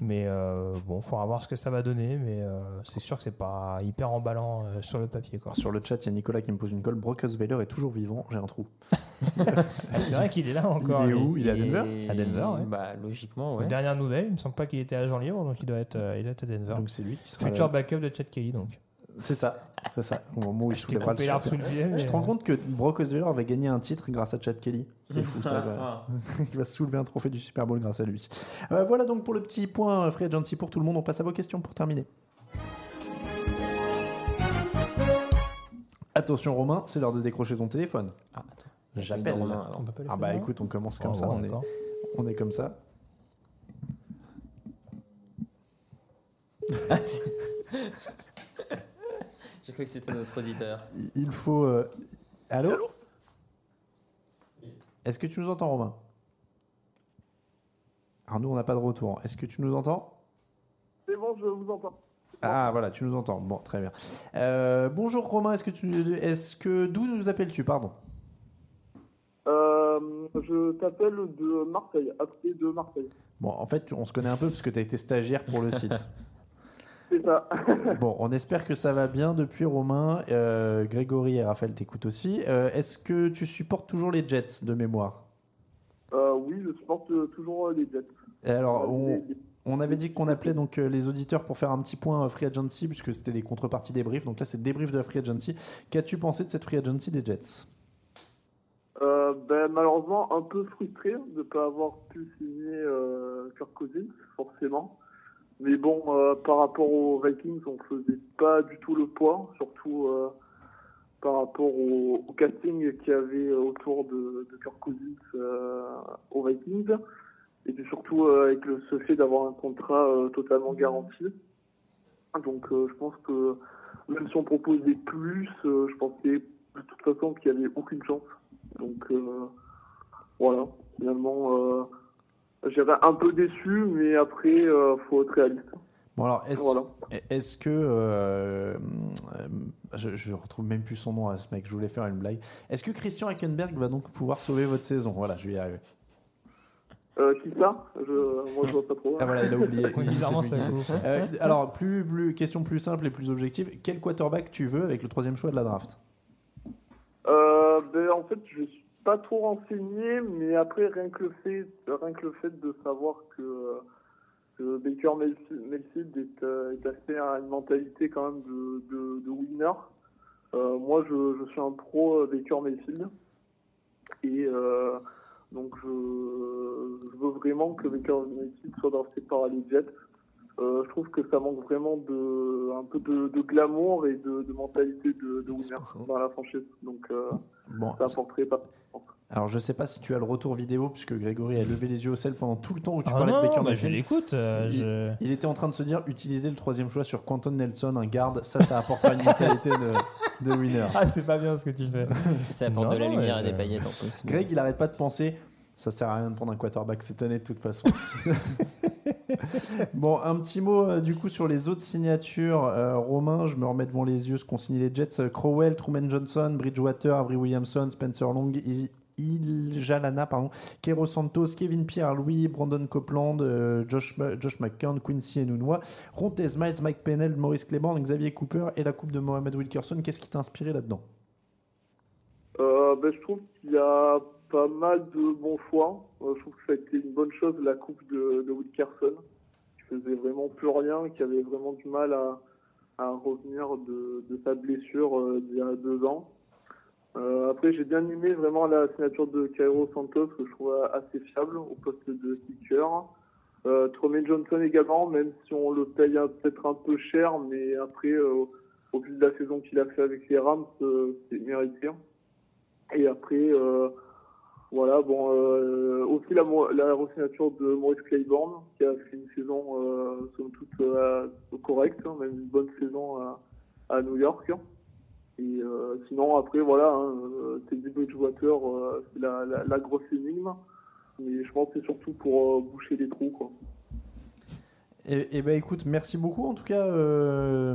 Mais euh, bon, faudra voir ce que ça va donner. Mais euh, c'est sûr que c'est pas hyper emballant euh, sur le papier. Quoi. Sur le chat, il y a Nicolas qui me pose une colle. Brock Osweiler est toujours vivant, j'ai un trou. Ah, c'est vrai qu'il est là encore. Il est où? Il est à Denver? À Denver, ouais. Bah, logiquement, ouais. Dernière nouvelle, il me semble pas qu'il était agent libre, donc il doit être, euh, il doit être à Denver. Donc c'est lui qui sera Futur backup de Chad Kelly, donc. C'est ça, c'est ça. Au moment où il soulèvera le l'arbre super. sous le pied, mais- Je te rends compte que Brock Osweiler avait gagné un titre grâce à Chad Kelly. C'est fou ça. Ah. il va se soulever un trophée du Super Bowl grâce à lui. Euh, voilà donc pour le petit point euh, free agency pour tout le monde. On passe à vos questions pour terminer. Attention Romain, c'est l'heure de décrocher ton téléphone. Ah, attends. J'appelle. Romain. On peut Ah bah écoute, on commence comme Oh, ça. bon, on, est, on est comme ça. J'ai cru que c'était notre auditeur. Il- faut. euh, Allô, Est-ce que tu nous entends, Romain? Alors nous, on n'a pas de retour. Est-ce que tu nous entends? C'est bon, je vous entends. Ah voilà, tu nous entends. Bon, très bien. Euh, bonjour Romain, est-ce que tu, est-ce que d'où nous appelles-tu, pardon? Euh, je t'appelle de Marseille, appelé de Marseille. Bon, en fait, on se connaît un peu parce que tu as été stagiaire pour le site. C'est ça. Bon, on espère que ça va bien depuis Romain. Euh, Grégory et Raphaël t'écoutent aussi. Euh, est-ce que tu supportes toujours les Jets de mémoire? Euh, oui, je supporte toujours les Jets. Et alors, on, les- on avait dit qu'on appelait donc les auditeurs pour faire un petit point free agency puisque c'était des contreparties débriefs. Donc là, c'est le débrief de la free agency. Qu'as-tu pensé de cette free agency des Jets? Euh, ben, malheureusement, un peu frustré de ne pas avoir pu signer euh, Kirk Cousins, forcément. Mais bon, euh, par rapport aux Vikings, on faisait pas du tout le poids, surtout euh, par rapport au, au casting qu'il y avait autour de, de Kirk Cousins aux Vikings. Et puis surtout euh, avec le, ce fait d'avoir un contrat euh, totalement garanti. Donc euh, je pense que même si on proposait plus, je pensais de toute façon qu'il n'y avait aucune chance. Donc voilà, finalement, euh, j'étais un peu déçu, mais après, il faut être réaliste. Bon alors, est-ce Voilà. que euh, euh, je, je retrouve même plus son nom à ce mec. Je voulais faire une blague. Est-ce que Christian Hackenberg va donc pouvoir sauver votre saison? Voilà, je vais y arriver. Euh, qui ça? Je, Moi, je vois pas trop. Ah voilà, il a oublié. Oui, bizarrement, ça. Euh, alors, plus, plus question plus simple et plus objective. Quel quarterback tu veux avec le troisième choix de la draft? Euh, ben, en fait, je suis pas trop renseigné, mais après, rien que le fait, rien que le fait de savoir que, Baker Mayfield est, euh, est assez à une mentalité quand même de, winner. Euh, moi, je, je suis un pro Baker Mayfield. Et euh, donc, je, je veux vraiment que Baker Mayfield soit drafté par les Jets. Euh, je trouve que ça manque vraiment de un peu de, de glamour et de, de mentalité de, de winner dans la franchise. Donc euh, Bon, ça apporterait pas. Alors je sais pas si tu as le retour vidéo puisque Grégory a levé les yeux au ciel pendant tout le temps où tu Ah parlais non, de Baker mais Mayfield. je l'écoute, euh, il, je- il était en train de se dire utiliser le troisième choix sur Quentin Nelson, un garde, ça ça apportera une mentalité de, de winner. Ah, c'est pas bien ce que tu fais. Ça apporte de la lumière et des paillettes en plus. Greg, il arrête pas de penser. Ça sert à rien de prendre un quarterback cette année de toute façon. bon, un petit mot euh, du coup sur les autres signatures. Euh, Romain, je me remets devant les yeux ce qu'ont signé les Jets. Euh, Crowell, Truman Johnson, Bridgewater, Avery Williamson, Spencer Long, Il- Iljalana, pardon, Kero Santos, Kevin Pierre-Louis, Brandon Copeland, Josh, Josh McCown, Quincy Enunwa, Rontez Miles, Mike Pennell, Maurice Claiborne, Xavier Cooper et la coupe de Mohamed Wilkerson. Qu'est-ce qui t'a inspiré là-dedans? Ben, je trouve qu'il y a pas mal de bons choix. Euh, je trouve que ça a été une bonne chose la coupe de, de qui faisait vraiment plus rien, qui avait vraiment du mal à, revenir de, sa blessure euh, d'il y a deux ans. Euh, après, j'ai bien aimé vraiment la signature de Cairo Santos, que je trouve assez fiable au poste de kicker. Euh, Johnson également, même si on le paye peut-être un peu cher, mais après, au vu de la saison qu'il a fait avec les Rams, c'est mérité. Et après, voilà, bon, euh, aussi la, la signature de Maurice Claiborne, qui a fait une saison, euh, somme toute, euh, correcte, hein, même une bonne saison à, à New York. Et euh, sinon, après, voilà, hein, euh, Teddy Bridgewater, euh, c'est la, la, la grosse énigme. Mais je pense que c'est surtout pour boucher les trous, quoi. Eh eh ben écoute, merci beaucoup en tout cas. euh,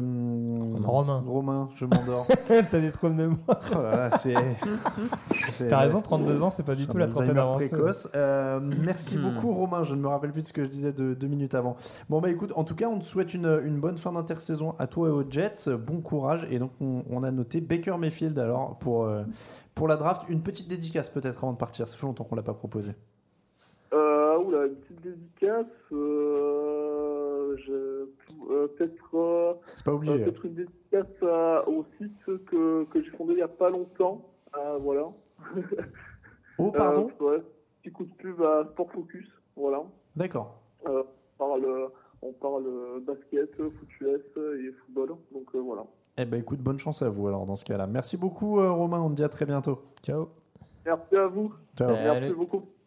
Romain. Romain, je m'endors. T'as des trous de mémoire. Oh T'as raison, 32 ans, c'est pas du tout la trentaine avancée. précoce. Euh, merci Hmm. beaucoup Romain, je ne me rappelle plus de ce que je disais de deux minutes avant. Bon bah écoute, en tout cas on te souhaite une, une bonne fin d'intersaison à toi et aux Jets, bon courage et donc on, on a noté Baker Mayfield alors pour, euh, pour la draft, une petite dédicace peut-être avant de partir, ça fait longtemps qu'on l'a pas proposé. Euh, oula, une petite dédicace. Euh, je- euh, peut-être. euh, C'est pas obligé. euh, peut-être une dédicace à- au site que, que j'ai fondé il n'y a pas longtemps. Euh, voilà. Oh pardon Euh, ouais, petit coup de pub à Sport Focus. Voilà. D'accord. Euh, on parle, on parle basket, foot US et football. Donc euh, voilà. Eh ben écoute, bonne chance à vous alors dans ce cas-là. Merci beaucoup euh, Romain, on te dit à très bientôt. Ciao. Merci à vous. Ciao. Merci beaucoup.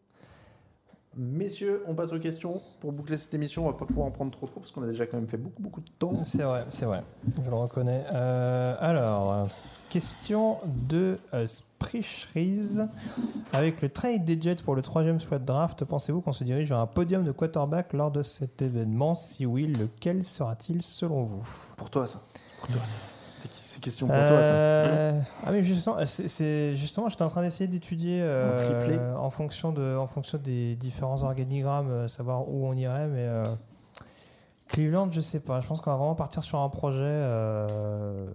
Messieurs, on passe aux questions. Pour boucler cette émission, on va pas pouvoir en prendre trop trop parce qu'on a déjà quand même fait beaucoup beaucoup de temps. C'est vrai, c'est vrai. Je le reconnais. Euh, alors, question de euh, Sprichries. Avec le trade des Jets pour le troisième choix de draft, pensez-vous qu'on se dirige vers un podium de quarterback lors de cet événement? Si oui, lequel sera-t-il selon vous? Pour toi, ça. Pour toi, ça. C'est- question pour toi, ça. Euh, Ah mais justement, c'est- c'est justement, j'étais en train d'essayer d'étudier euh, en fonction de, en fonction des différents organigrammes, euh, savoir où on irait, mais euh, Cleveland, je sais pas. Je pense qu'on va vraiment partir sur un projet euh,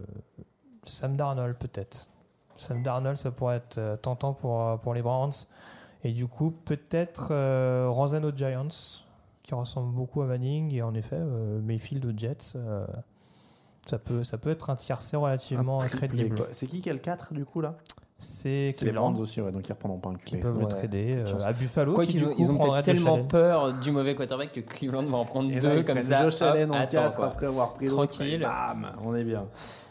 Sam Darnold peut-être. Sam Darnold, ça pourrait être euh, tentant pour euh, pour les Browns. Et du coup, peut-être euh, Giants, qui ressemble beaucoup à Manning, et en effet, euh, Mayfield aux Jets. Ça peut, ça peut être un tiercé relativement Un crédible. C'est qui qui a le 4 du coup là? C'est les Cleveland. Browns aussi, ouais, donc ils reprendront pas un QB. peuvent le Ouais. trader euh, à Buffalo. Quoi qui, qu'ils ils ont peut-être tellement peur du mauvais quarterback que Cleveland va en prendre Et deux ils comme ça. Josh Allen en attends, 4 quoi. après avoir pris Tranquille. Bam, on est bien.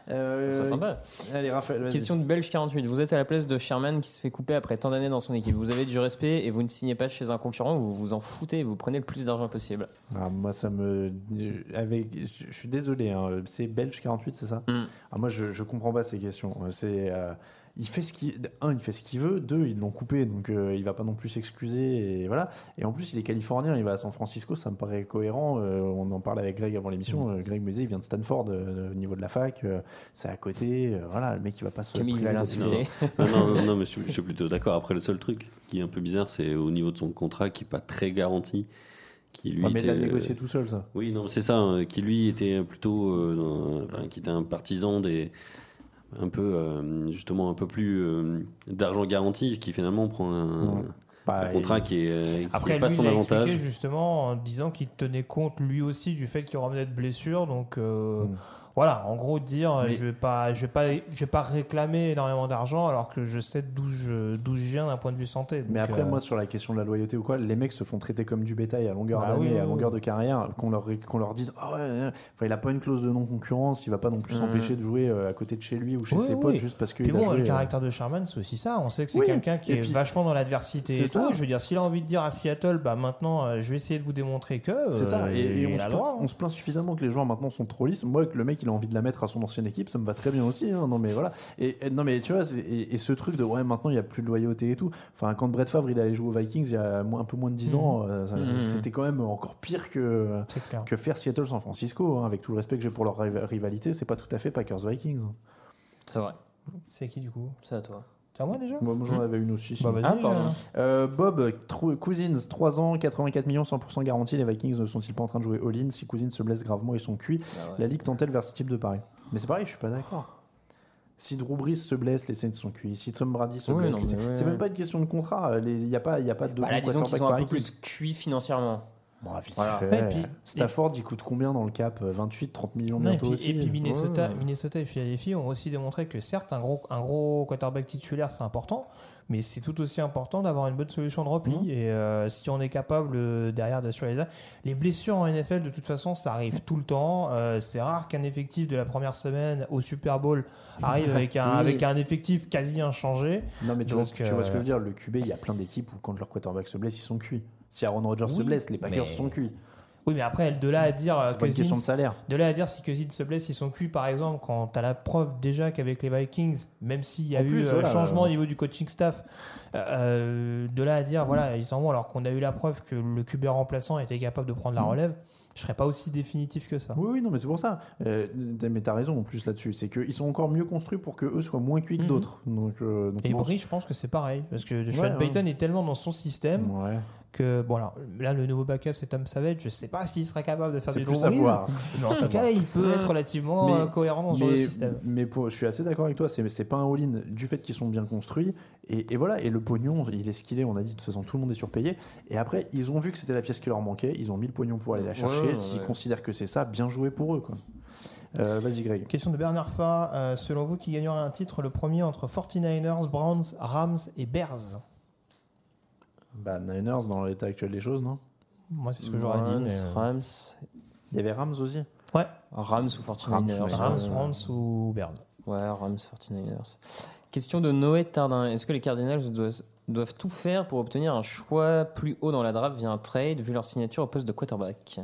Euh, C'est très sympa. Allez, Raphaël. Question de Belge 48. Vous êtes à la place de Sherman qui se fait couper après tant d'années dans son équipe. Vous avez du respect et vous ne signez pas chez un concurrent. Vous vous en foutez et vous prenez le plus d'argent possible. Ah, moi, ça me. Avec... Je suis désolé, hein, c'est Belge 48, c'est ça? Mm. ah, Moi, je, je comprends pas ces questions. Euh, C'est. euh, Il fait ce qu'il un, il fait ce qu'il veut. Deux, ils l'ont coupé, donc euh, il va pas non plus s'excuser. Et voilà. Et en plus, il est californien, il va à San Francisco, ça me paraît cohérent. Euh, on en parlait avec Greg avant l'émission. Euh, Greg me disait, il vient de Stanford, euh, au niveau de la fac, euh, c'est à côté. euh, voilà, le mec, il va pas se. Camille va l'insulter. Non, non, non, non, mais je, suis- je suis plutôt d'accord. Après, le seul truc qui est un peu bizarre, c'est au niveau de son contrat qui n'est pas très garanti. Qui lui Ouais, mais il l'a était, euh, négocié tout seul, ça. Oui, non, c'est ça. hein, qui lui était plutôt, euh, enfin, qui était un partisan des, un peu, euh, justement, un peu plus euh, d'argent garanti, qui finalement prend un, Bah, un contrat qui est, qui Après, est pas lui, son il a avantage. expliqué justement en disant qu'il tenait compte lui aussi du fait qu'il revenait de blessure. Donc, euh, Voilà, en gros, dire euh, Mais- je vais pas, je vais pas, je vais pas réclamer énormément d'argent alors que je sais d'où je, d'où je viens d'un point de vue santé. Mais après, euh, moi, sur la question de la loyauté ou quoi, les mecs se font traiter comme du bétail à longueur Bah d'année, oui, à longueur oui. de carrière, qu'on leur, qu'on leur dise Ah ouais, il a pas une clause de non-concurrence, il va pas non plus Mhm. s'empêcher de jouer euh, à côté de chez lui ou chez ses potes juste parce qu'il Puis bon, joué, le caractère de Sherman, c'est aussi ça. On sait que c'est quelqu'un qui Et est puis- vachement dans l'adversité et tout. Je veux dire, s'il a envie de dire à Seattle, bah maintenant, je vais essayer de vous démontrer que. C'est ça, et, hein. on se plaint suffisamment que les joueurs maintenant sont trop lisses. Moi, que le mec il a envie de la mettre à son ancienne équipe, ça me va très bien aussi. hein. Non mais voilà. Et, et- non mais tu vois, et, et ce truc de ouais, maintenant il y a plus de loyauté et tout. Enfin, quand Brett Favre il allait jouer aux Vikings il y a un peu moins de 10 Mhm. ans, euh, ça- Mhm. c'était quand même encore pire que que faire Seattle-San Francisco. hein. avec tout le respect que j'ai pour leur riv- rivalité, c'est pas tout à fait Packers-Vikings. C'est vrai. C'est qui du coup? C'est à toi. C'est à moi déjà Moi, j'en avais une aussi. Bah, vas-y, Ah, pardon. euh, Euh, Bob, Trou- Cousins, 3 ans, 84 millions, 100% garantie. Les Vikings ne sont-ils pas en train de jouer all-in Si Cousins se blesse gravement, ils sont cuits. Ah ouais. La ligue tend-elle vers ce type de pari? Mais c'est pareil, je suis pas d'accord. Si Drew Brees se blesse, les Saints sont cuits. Si Tom Brady se Oui, blesse, non, les mais Saints- ouais, c'est ouais. même pas une question de contrat. Il n'y a pas, y a pas de Bah là, disons qu'ils sont un peu plus cuits financièrement. Bon, vite Voilà. fait. Ouais, et puis- Stafford, il coûte combien dans le cap 28, 30 millions Non, et, bientôt puis, aussi. et puis Minnesota, Ouais. Minnesota et Philadelphie ont aussi démontré que certes, un gros, un gros quarterback titulaire, c'est important, mais c'est tout aussi important d'avoir une bonne solution de repli. Mhm. Et euh, si on est capable euh, derrière d'assurer les les blessures en NFL, de toute façon, ça arrive tout le temps. Euh, c'est rare qu'un effectif de la première semaine au Super Bowl arrive avec un, Oui. avec un effectif quasi inchangé. Non, mais tu, vois, Donc, ce- tu vois ce que je euh, veux dire. Le QB, il y a plein d'équipes où quand leur quarterback se blesse, ils sont cuits. Si Aaron Rodgers se blesse, les Packers mais- sont cuits. Oui, mais après, de là à dire euh, C'est pas une question de salaire. De là à dire si Cousins se blesse, ils sont cuits par exemple quand tu as la preuve déjà qu'avec les Vikings, même s'il y a En eu plus, euh, voilà, changement euh, au niveau du coaching staff, euh, de là à dire voilà, ils s'en vont alors qu'on a eu la preuve que le QB remplaçant était capable de prendre la Mm. relève, je serais pas aussi définitif que ça. Oui, oui, non, mais c'est pour ça. Euh, mais t'as raison en plus là-dessus. C'est qu'ils sont encore mieux construits pour que eux soient moins cuits que Mhm. d'autres. Donc, euh, donc Et Brie, je pense que c'est pareil parce que Sean Ouais, ouais. Payton est tellement dans son système Ouais. Que bon alors, là le nouveau backup c'est Tom Savage, je sais pas s'il serait capable de faire du plus Drew à Brees, voir. mais en tout cas il peut être relativement Mais- euh, cohérent dans son mais, système. mais pour- je suis assez d'accord avec toi. C'est c'est pas un all-in du fait qu'ils sont bien construits. Et, et voilà. Et le pognon, il est ce qu'il est. On a dit de toute façon, tout le monde est surpayé. Et après, ils ont vu que c'était la pièce qui leur manquait. Ils ont mis le pognon pour aller la chercher. Ouais, S'ils ouais. considèrent que c'est ça, bien joué pour eux. Quoi. Euh, Vas-y, Greg. Question de Bernard Fa. Euh, selon vous, qui gagnera un titre le premier entre 49ers, Browns, Rams et Bears? Bah, Niners dans l'état actuel des choses, non? Moi, c'est ce que j'aurais dit. Rams, mais, euh, Rams, Il y avait Rams aussi. Ouais, Rams ou 49ers. Rams, Rams, euh, Browns ou Bears. Ouais, Rams 49ers. Question de Noé Tardin. Est-ce que les Cardinals doivent, doivent tout faire pour obtenir un choix plus haut dans la draft via un trade, vu leur signature au poste de quarterback?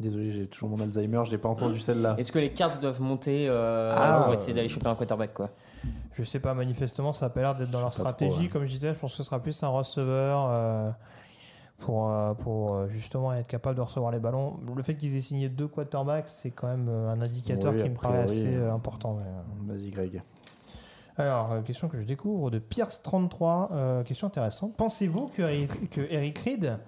Désolé, j'ai toujours mon Alzheimer. J'ai pas entendu celle-là. Est-ce que les Cards doivent monter euh, Ah, pour essayer euh, d'aller choper un quarterback quoi? Je sais pas, manifestement, ça a pas l'air d'être dans leur stratégie. trop, ouais. Comme je disais, je pense que ce sera plus un receveur euh, pour, euh, pour euh, justement être capable de recevoir les ballons. Le fait qu'ils aient signé deux quarterbacks, c'est quand même un indicateur Oui, qui me paraît assez euh, important. Vas-y, Greg. Alors, question que je découvre de Pierce33. euh, question intéressante. Pensez-vous que, que Eric Reed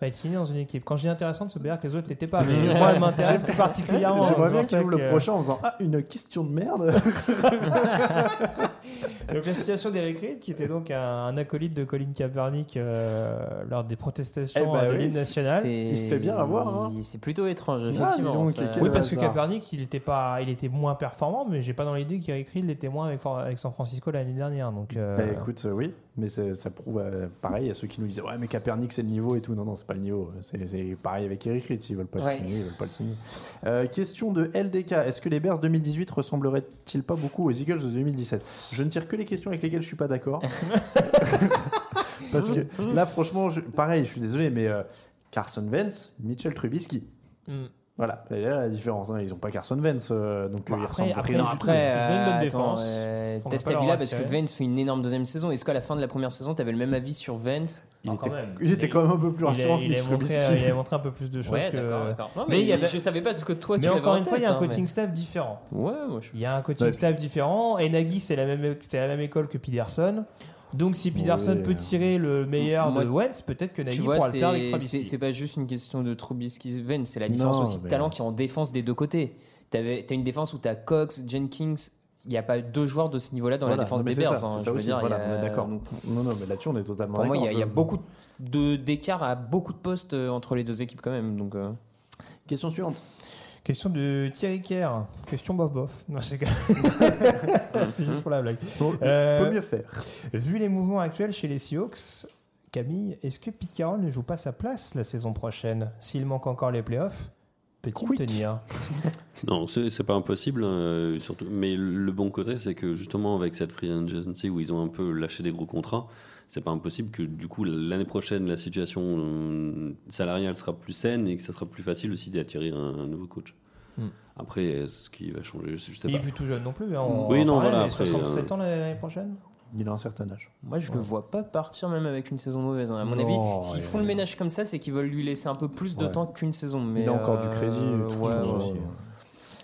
va être signé dans une équipe Quand je dis intéressante, veut dire que les autres l'étaient pas. Mais moi, elle m'intéresse tout particulièrement. J'aimerais C'est bien qu'il ouvre le prochain en faisant Ah, une question de merde. Donc la situation d'Eric Reed, qui était donc un, un acolyte de Colin Kaepernick euh, lors des protestations Eh ben de oui, l'hymne national. C'est- Il se fait bien avoir, hein. C'est plutôt étrange, effectivement. donc, ça- quel Oui, parce que. Kaepernick, il était pas, il était moins performant, mais j'ai pas dans l'idée qu'Eric Reed l'était moins avec, avec San Francisco l'année dernière. Donc, euh, Bah, écoute, euh, oui, mais ça prouve euh, pareil à ceux qui nous disaient Ouais, mais Capernic, c'est le niveau et tout. Non, non, c'est pas le niveau. C'est pareil avec Eric Reed. S'ils veulent pas Ouais. le signer, ils veulent pas le signer. Euh, question de LDK Est-ce que les Bears 2018 ressembleraient-ils pas beaucoup aux Eagles de 2017 Je ne tire que les questions avec lesquelles je suis pas d'accord. Parce que là, franchement, je- pareil, je suis désolé, mais euh, Carson Wentz, Mitchell Trubisky. Mm. Voilà, là la différence. hein. Ils ont pas Carson Wentz, euh, donc Bah, euh, ils après- ressemblent après, rien non, du tout. Après, Ils ont une bonne défense. attends, euh, ta leur villa parce que. Vance fait une énorme deuxième saison. Est-ce qu'à la fin de la première saison, tu avais le même avis sur Vance Il, Ah, était, quand même. il était quand même un peu plus il, a, rassurant que il, a montré, il a montré un peu plus de choses Ouais, que. Non, Mais mais, il y avait- je savais pas ce que toi tu Mais avais encore en une fois, il y a un hein, coaching mais- staff différent. Ouais, moi je Il y a un coaching Ouais. staff différent. Et Nagy, c'est la même, c'est la même école que Peterson. Donc, si Peterson Ouais. peut tirer le meilleur Moi, de Wentz, peut-être que Nagy Tu vois, pourra le faire avec c'est- Trubisky. c'est pas juste une question de Trubisky Vance, c'est la différence Non, aussi de talent qui est en défense des deux côtés. T'avais- T'as une défense où t'as Cox, Jenkins. Il n'y a pas deux joueurs de ce niveau-là dans Voilà, la défense des c'est Bears. ça, hein, ça aussi, dire, voilà, a- d'accord. Non, non, mais là-dessus, on est totalement Pour moi, il y a- y, beaucoup de- d'écart à beaucoup de postes euh, entre les deux équipes quand même. Donc, euh, Question suivante. Question de Thierry Kerr. Question bof bof. Non. C'est juste pour la blague. Bon, Euh, peut mieux faire. Vu les mouvements actuels chez les Seahawks, Camille, est-ce que Pete Carroll ne joue pas sa place la saison prochaine? S'il manque encore les playoffs, peut-il tenir? Non, c'est c'est pas impossible, euh, surtout. Mais le bon côté, c'est que justement avec cette free agency où ils ont un peu lâché des gros contrats, c'est pas impossible que du coup l'année prochaine la situation euh, salariale sera plus saine et que ça sera plus facile aussi d'attirer un, un nouveau coach. Hmm. Après, ce qui va changer, je sais Il pas. est plus tout jeune non plus. hein, on Oui, en non, parlait, voilà, après, 67 euh, ans l'année prochaine Il a un certain âge. Moi, je le vois pas partir même avec une saison mauvaise. hein. À mon Non, avis, s'ils ouais, font le ménage comme ça, c'est qu'ils veulent lui laisser un peu plus de Ouais. temps qu'une saison. Mais il a encore du euh, crédit. ouais, ouais, ouais. aussi.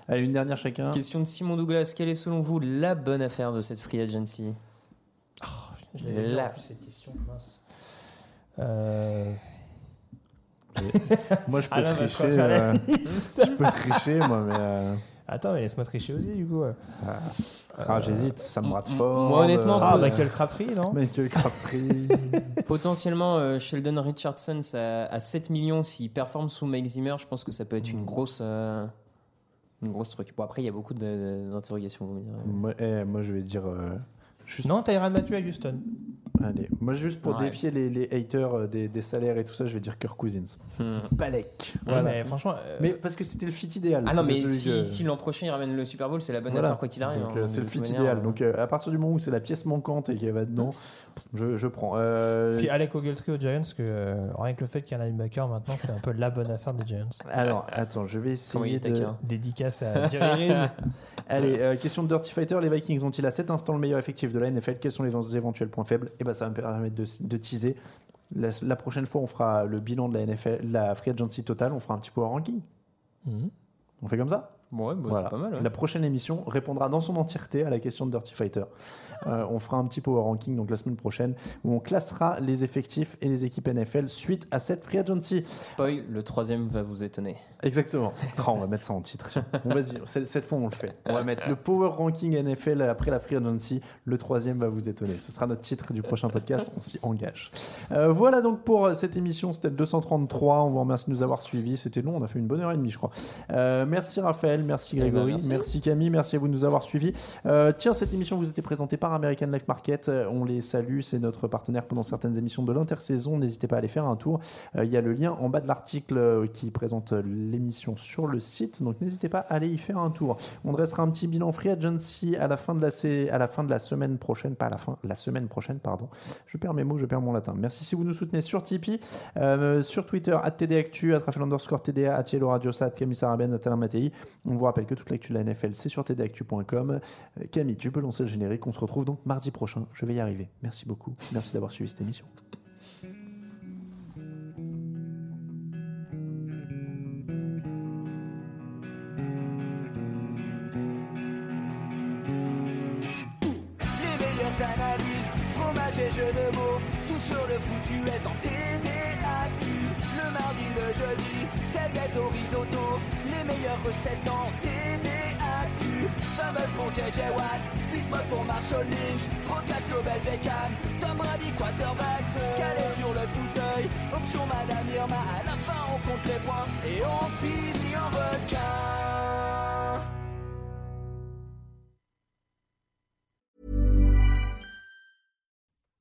Allez, une dernière chacun. Question de Simon Douglas. Quelle est selon vous la bonne affaire de cette free agency? Je La- plus, cette question. mince. Euh, Moi, je peux Ah bah, tricher. euh, je peux tricher, moi, mais. euh, Attends, mais laisse-moi tricher aussi, du coup. ah, j'hésite. Sam Bradford. moi, honnêtement, euh, Ah, Michael Crabtree, non? Michael Crabtree. Potentiellement, euh, Sheldon Richardson ça- à 7 millions, s'il performe sous Mike Zimmer, je pense que ça peut être une grosse, euh, une grosse truc. Bon, après, il y a beaucoup d'interrogations. vous me direz. moi, eh, moi, je vais dire. Euh, juste... Non, Tyrann Mathieu à Houston. Allez, moi, juste pour Ouais. défier les, les haters euh, des, des salaires et tout ça, je vais dire Kirk Cousins. Hmm. Balek. Ouais, Voilà. mais franchement. euh, Mais parce que c'était le fit idéal. Ah non, mais si, que- si l'an prochain il ramène le Super Bowl, c'est la bonne Voilà. affaire quoi qu'il arrive. Hein, euh, de c'est le fit manière, idéal. Donc euh, à partir du moment où c'est la pièce manquante et qu'elle va dedans, je, je prends. Euh, Puis Alec Ogletree aux Giants, que euh, rien que le fait qu'il y ait un linebacker maintenant, c'est un peu la bonne affaire des Giants. alors, attends, je vais essayer de. Dédicace à Jerry. Allez, euh, question de Dirty Fighter. Les Vikings ont-ils à cet instant le meilleur effectif de la NFL Quels sont les éventuels points faibles? Et ben, ça va me permettre de, de teaser. La, la prochaine fois, on fera le bilan de la NFL, la free agency totale. On fera un petit power ranking. Mhm. On fait comme ça? Ouais, bah, Voilà. c'est pas mal. ouais. La prochaine émission répondra dans son entièreté à la question de Dirty Fighter. Euh, on fera un petit power ranking donc la semaine prochaine où on classera les effectifs et les équipes NFL suite à cette free agency. Spoil, le troisième va vous étonner. Exactement. Oh, on va mettre ça en titre. Bon, vas-y, cette cette fois on le fait. On va mettre le power ranking NFL après la free agency. Le troisième va vous étonner. Ce sera notre titre du prochain podcast. On s'y engage. Euh, voilà donc pour cette émission. C'était le 233. On vous remercie de nous avoir suivis. C'était long. On a fait une bonne heure et demie, je crois. Euh, merci Raphaël. Merci Eh ben, Grégory. merci. merci. Camille. Merci à vous de nous avoir suivis. Euh, tiens, cette émission vous était présentée par American Life Market. Euh, On les salue. C'est notre partenaire pendant certaines émissions de l'intersaison. N'hésitez pas à aller faire un tour. Euh, Il y a le lien en bas de l'article qui présente l'émission sur le site. Donc n'hésitez pas à aller y faire un tour. On dressera un petit bilan free agency à la fin de la, sé- à la, fin de la semaine prochaine. Pas à la fin, la semaine prochaine, pardon. Je perds mes mots, je perds mon latin. Merci si vous nous soutenez sur Tipeee, euh, sur Twitter, at TDActu, Raphaël underscore TDA, at Yellow Radio, at Camille Saraben, Alain Mattei. On vous rappelle que toute l'actu de la NFL, c'est sur tdactu.com. Euh, Camille, tu peux lancer le générique. On se retrouve donc mardi prochain. Je vais y arriver. Merci beaucoup. Merci d'avoir suivi cette émission. Le jeudi, risotto, les meilleures recettes en TDAQ. Fumble pour JJ Watt, Bismuth pour Marshall Lynch, Rocas Global Beckham, Tom Brady quarterback, calé sur le fauteuil, option Madame Irma, à la fin on compte les points et on finit en requin.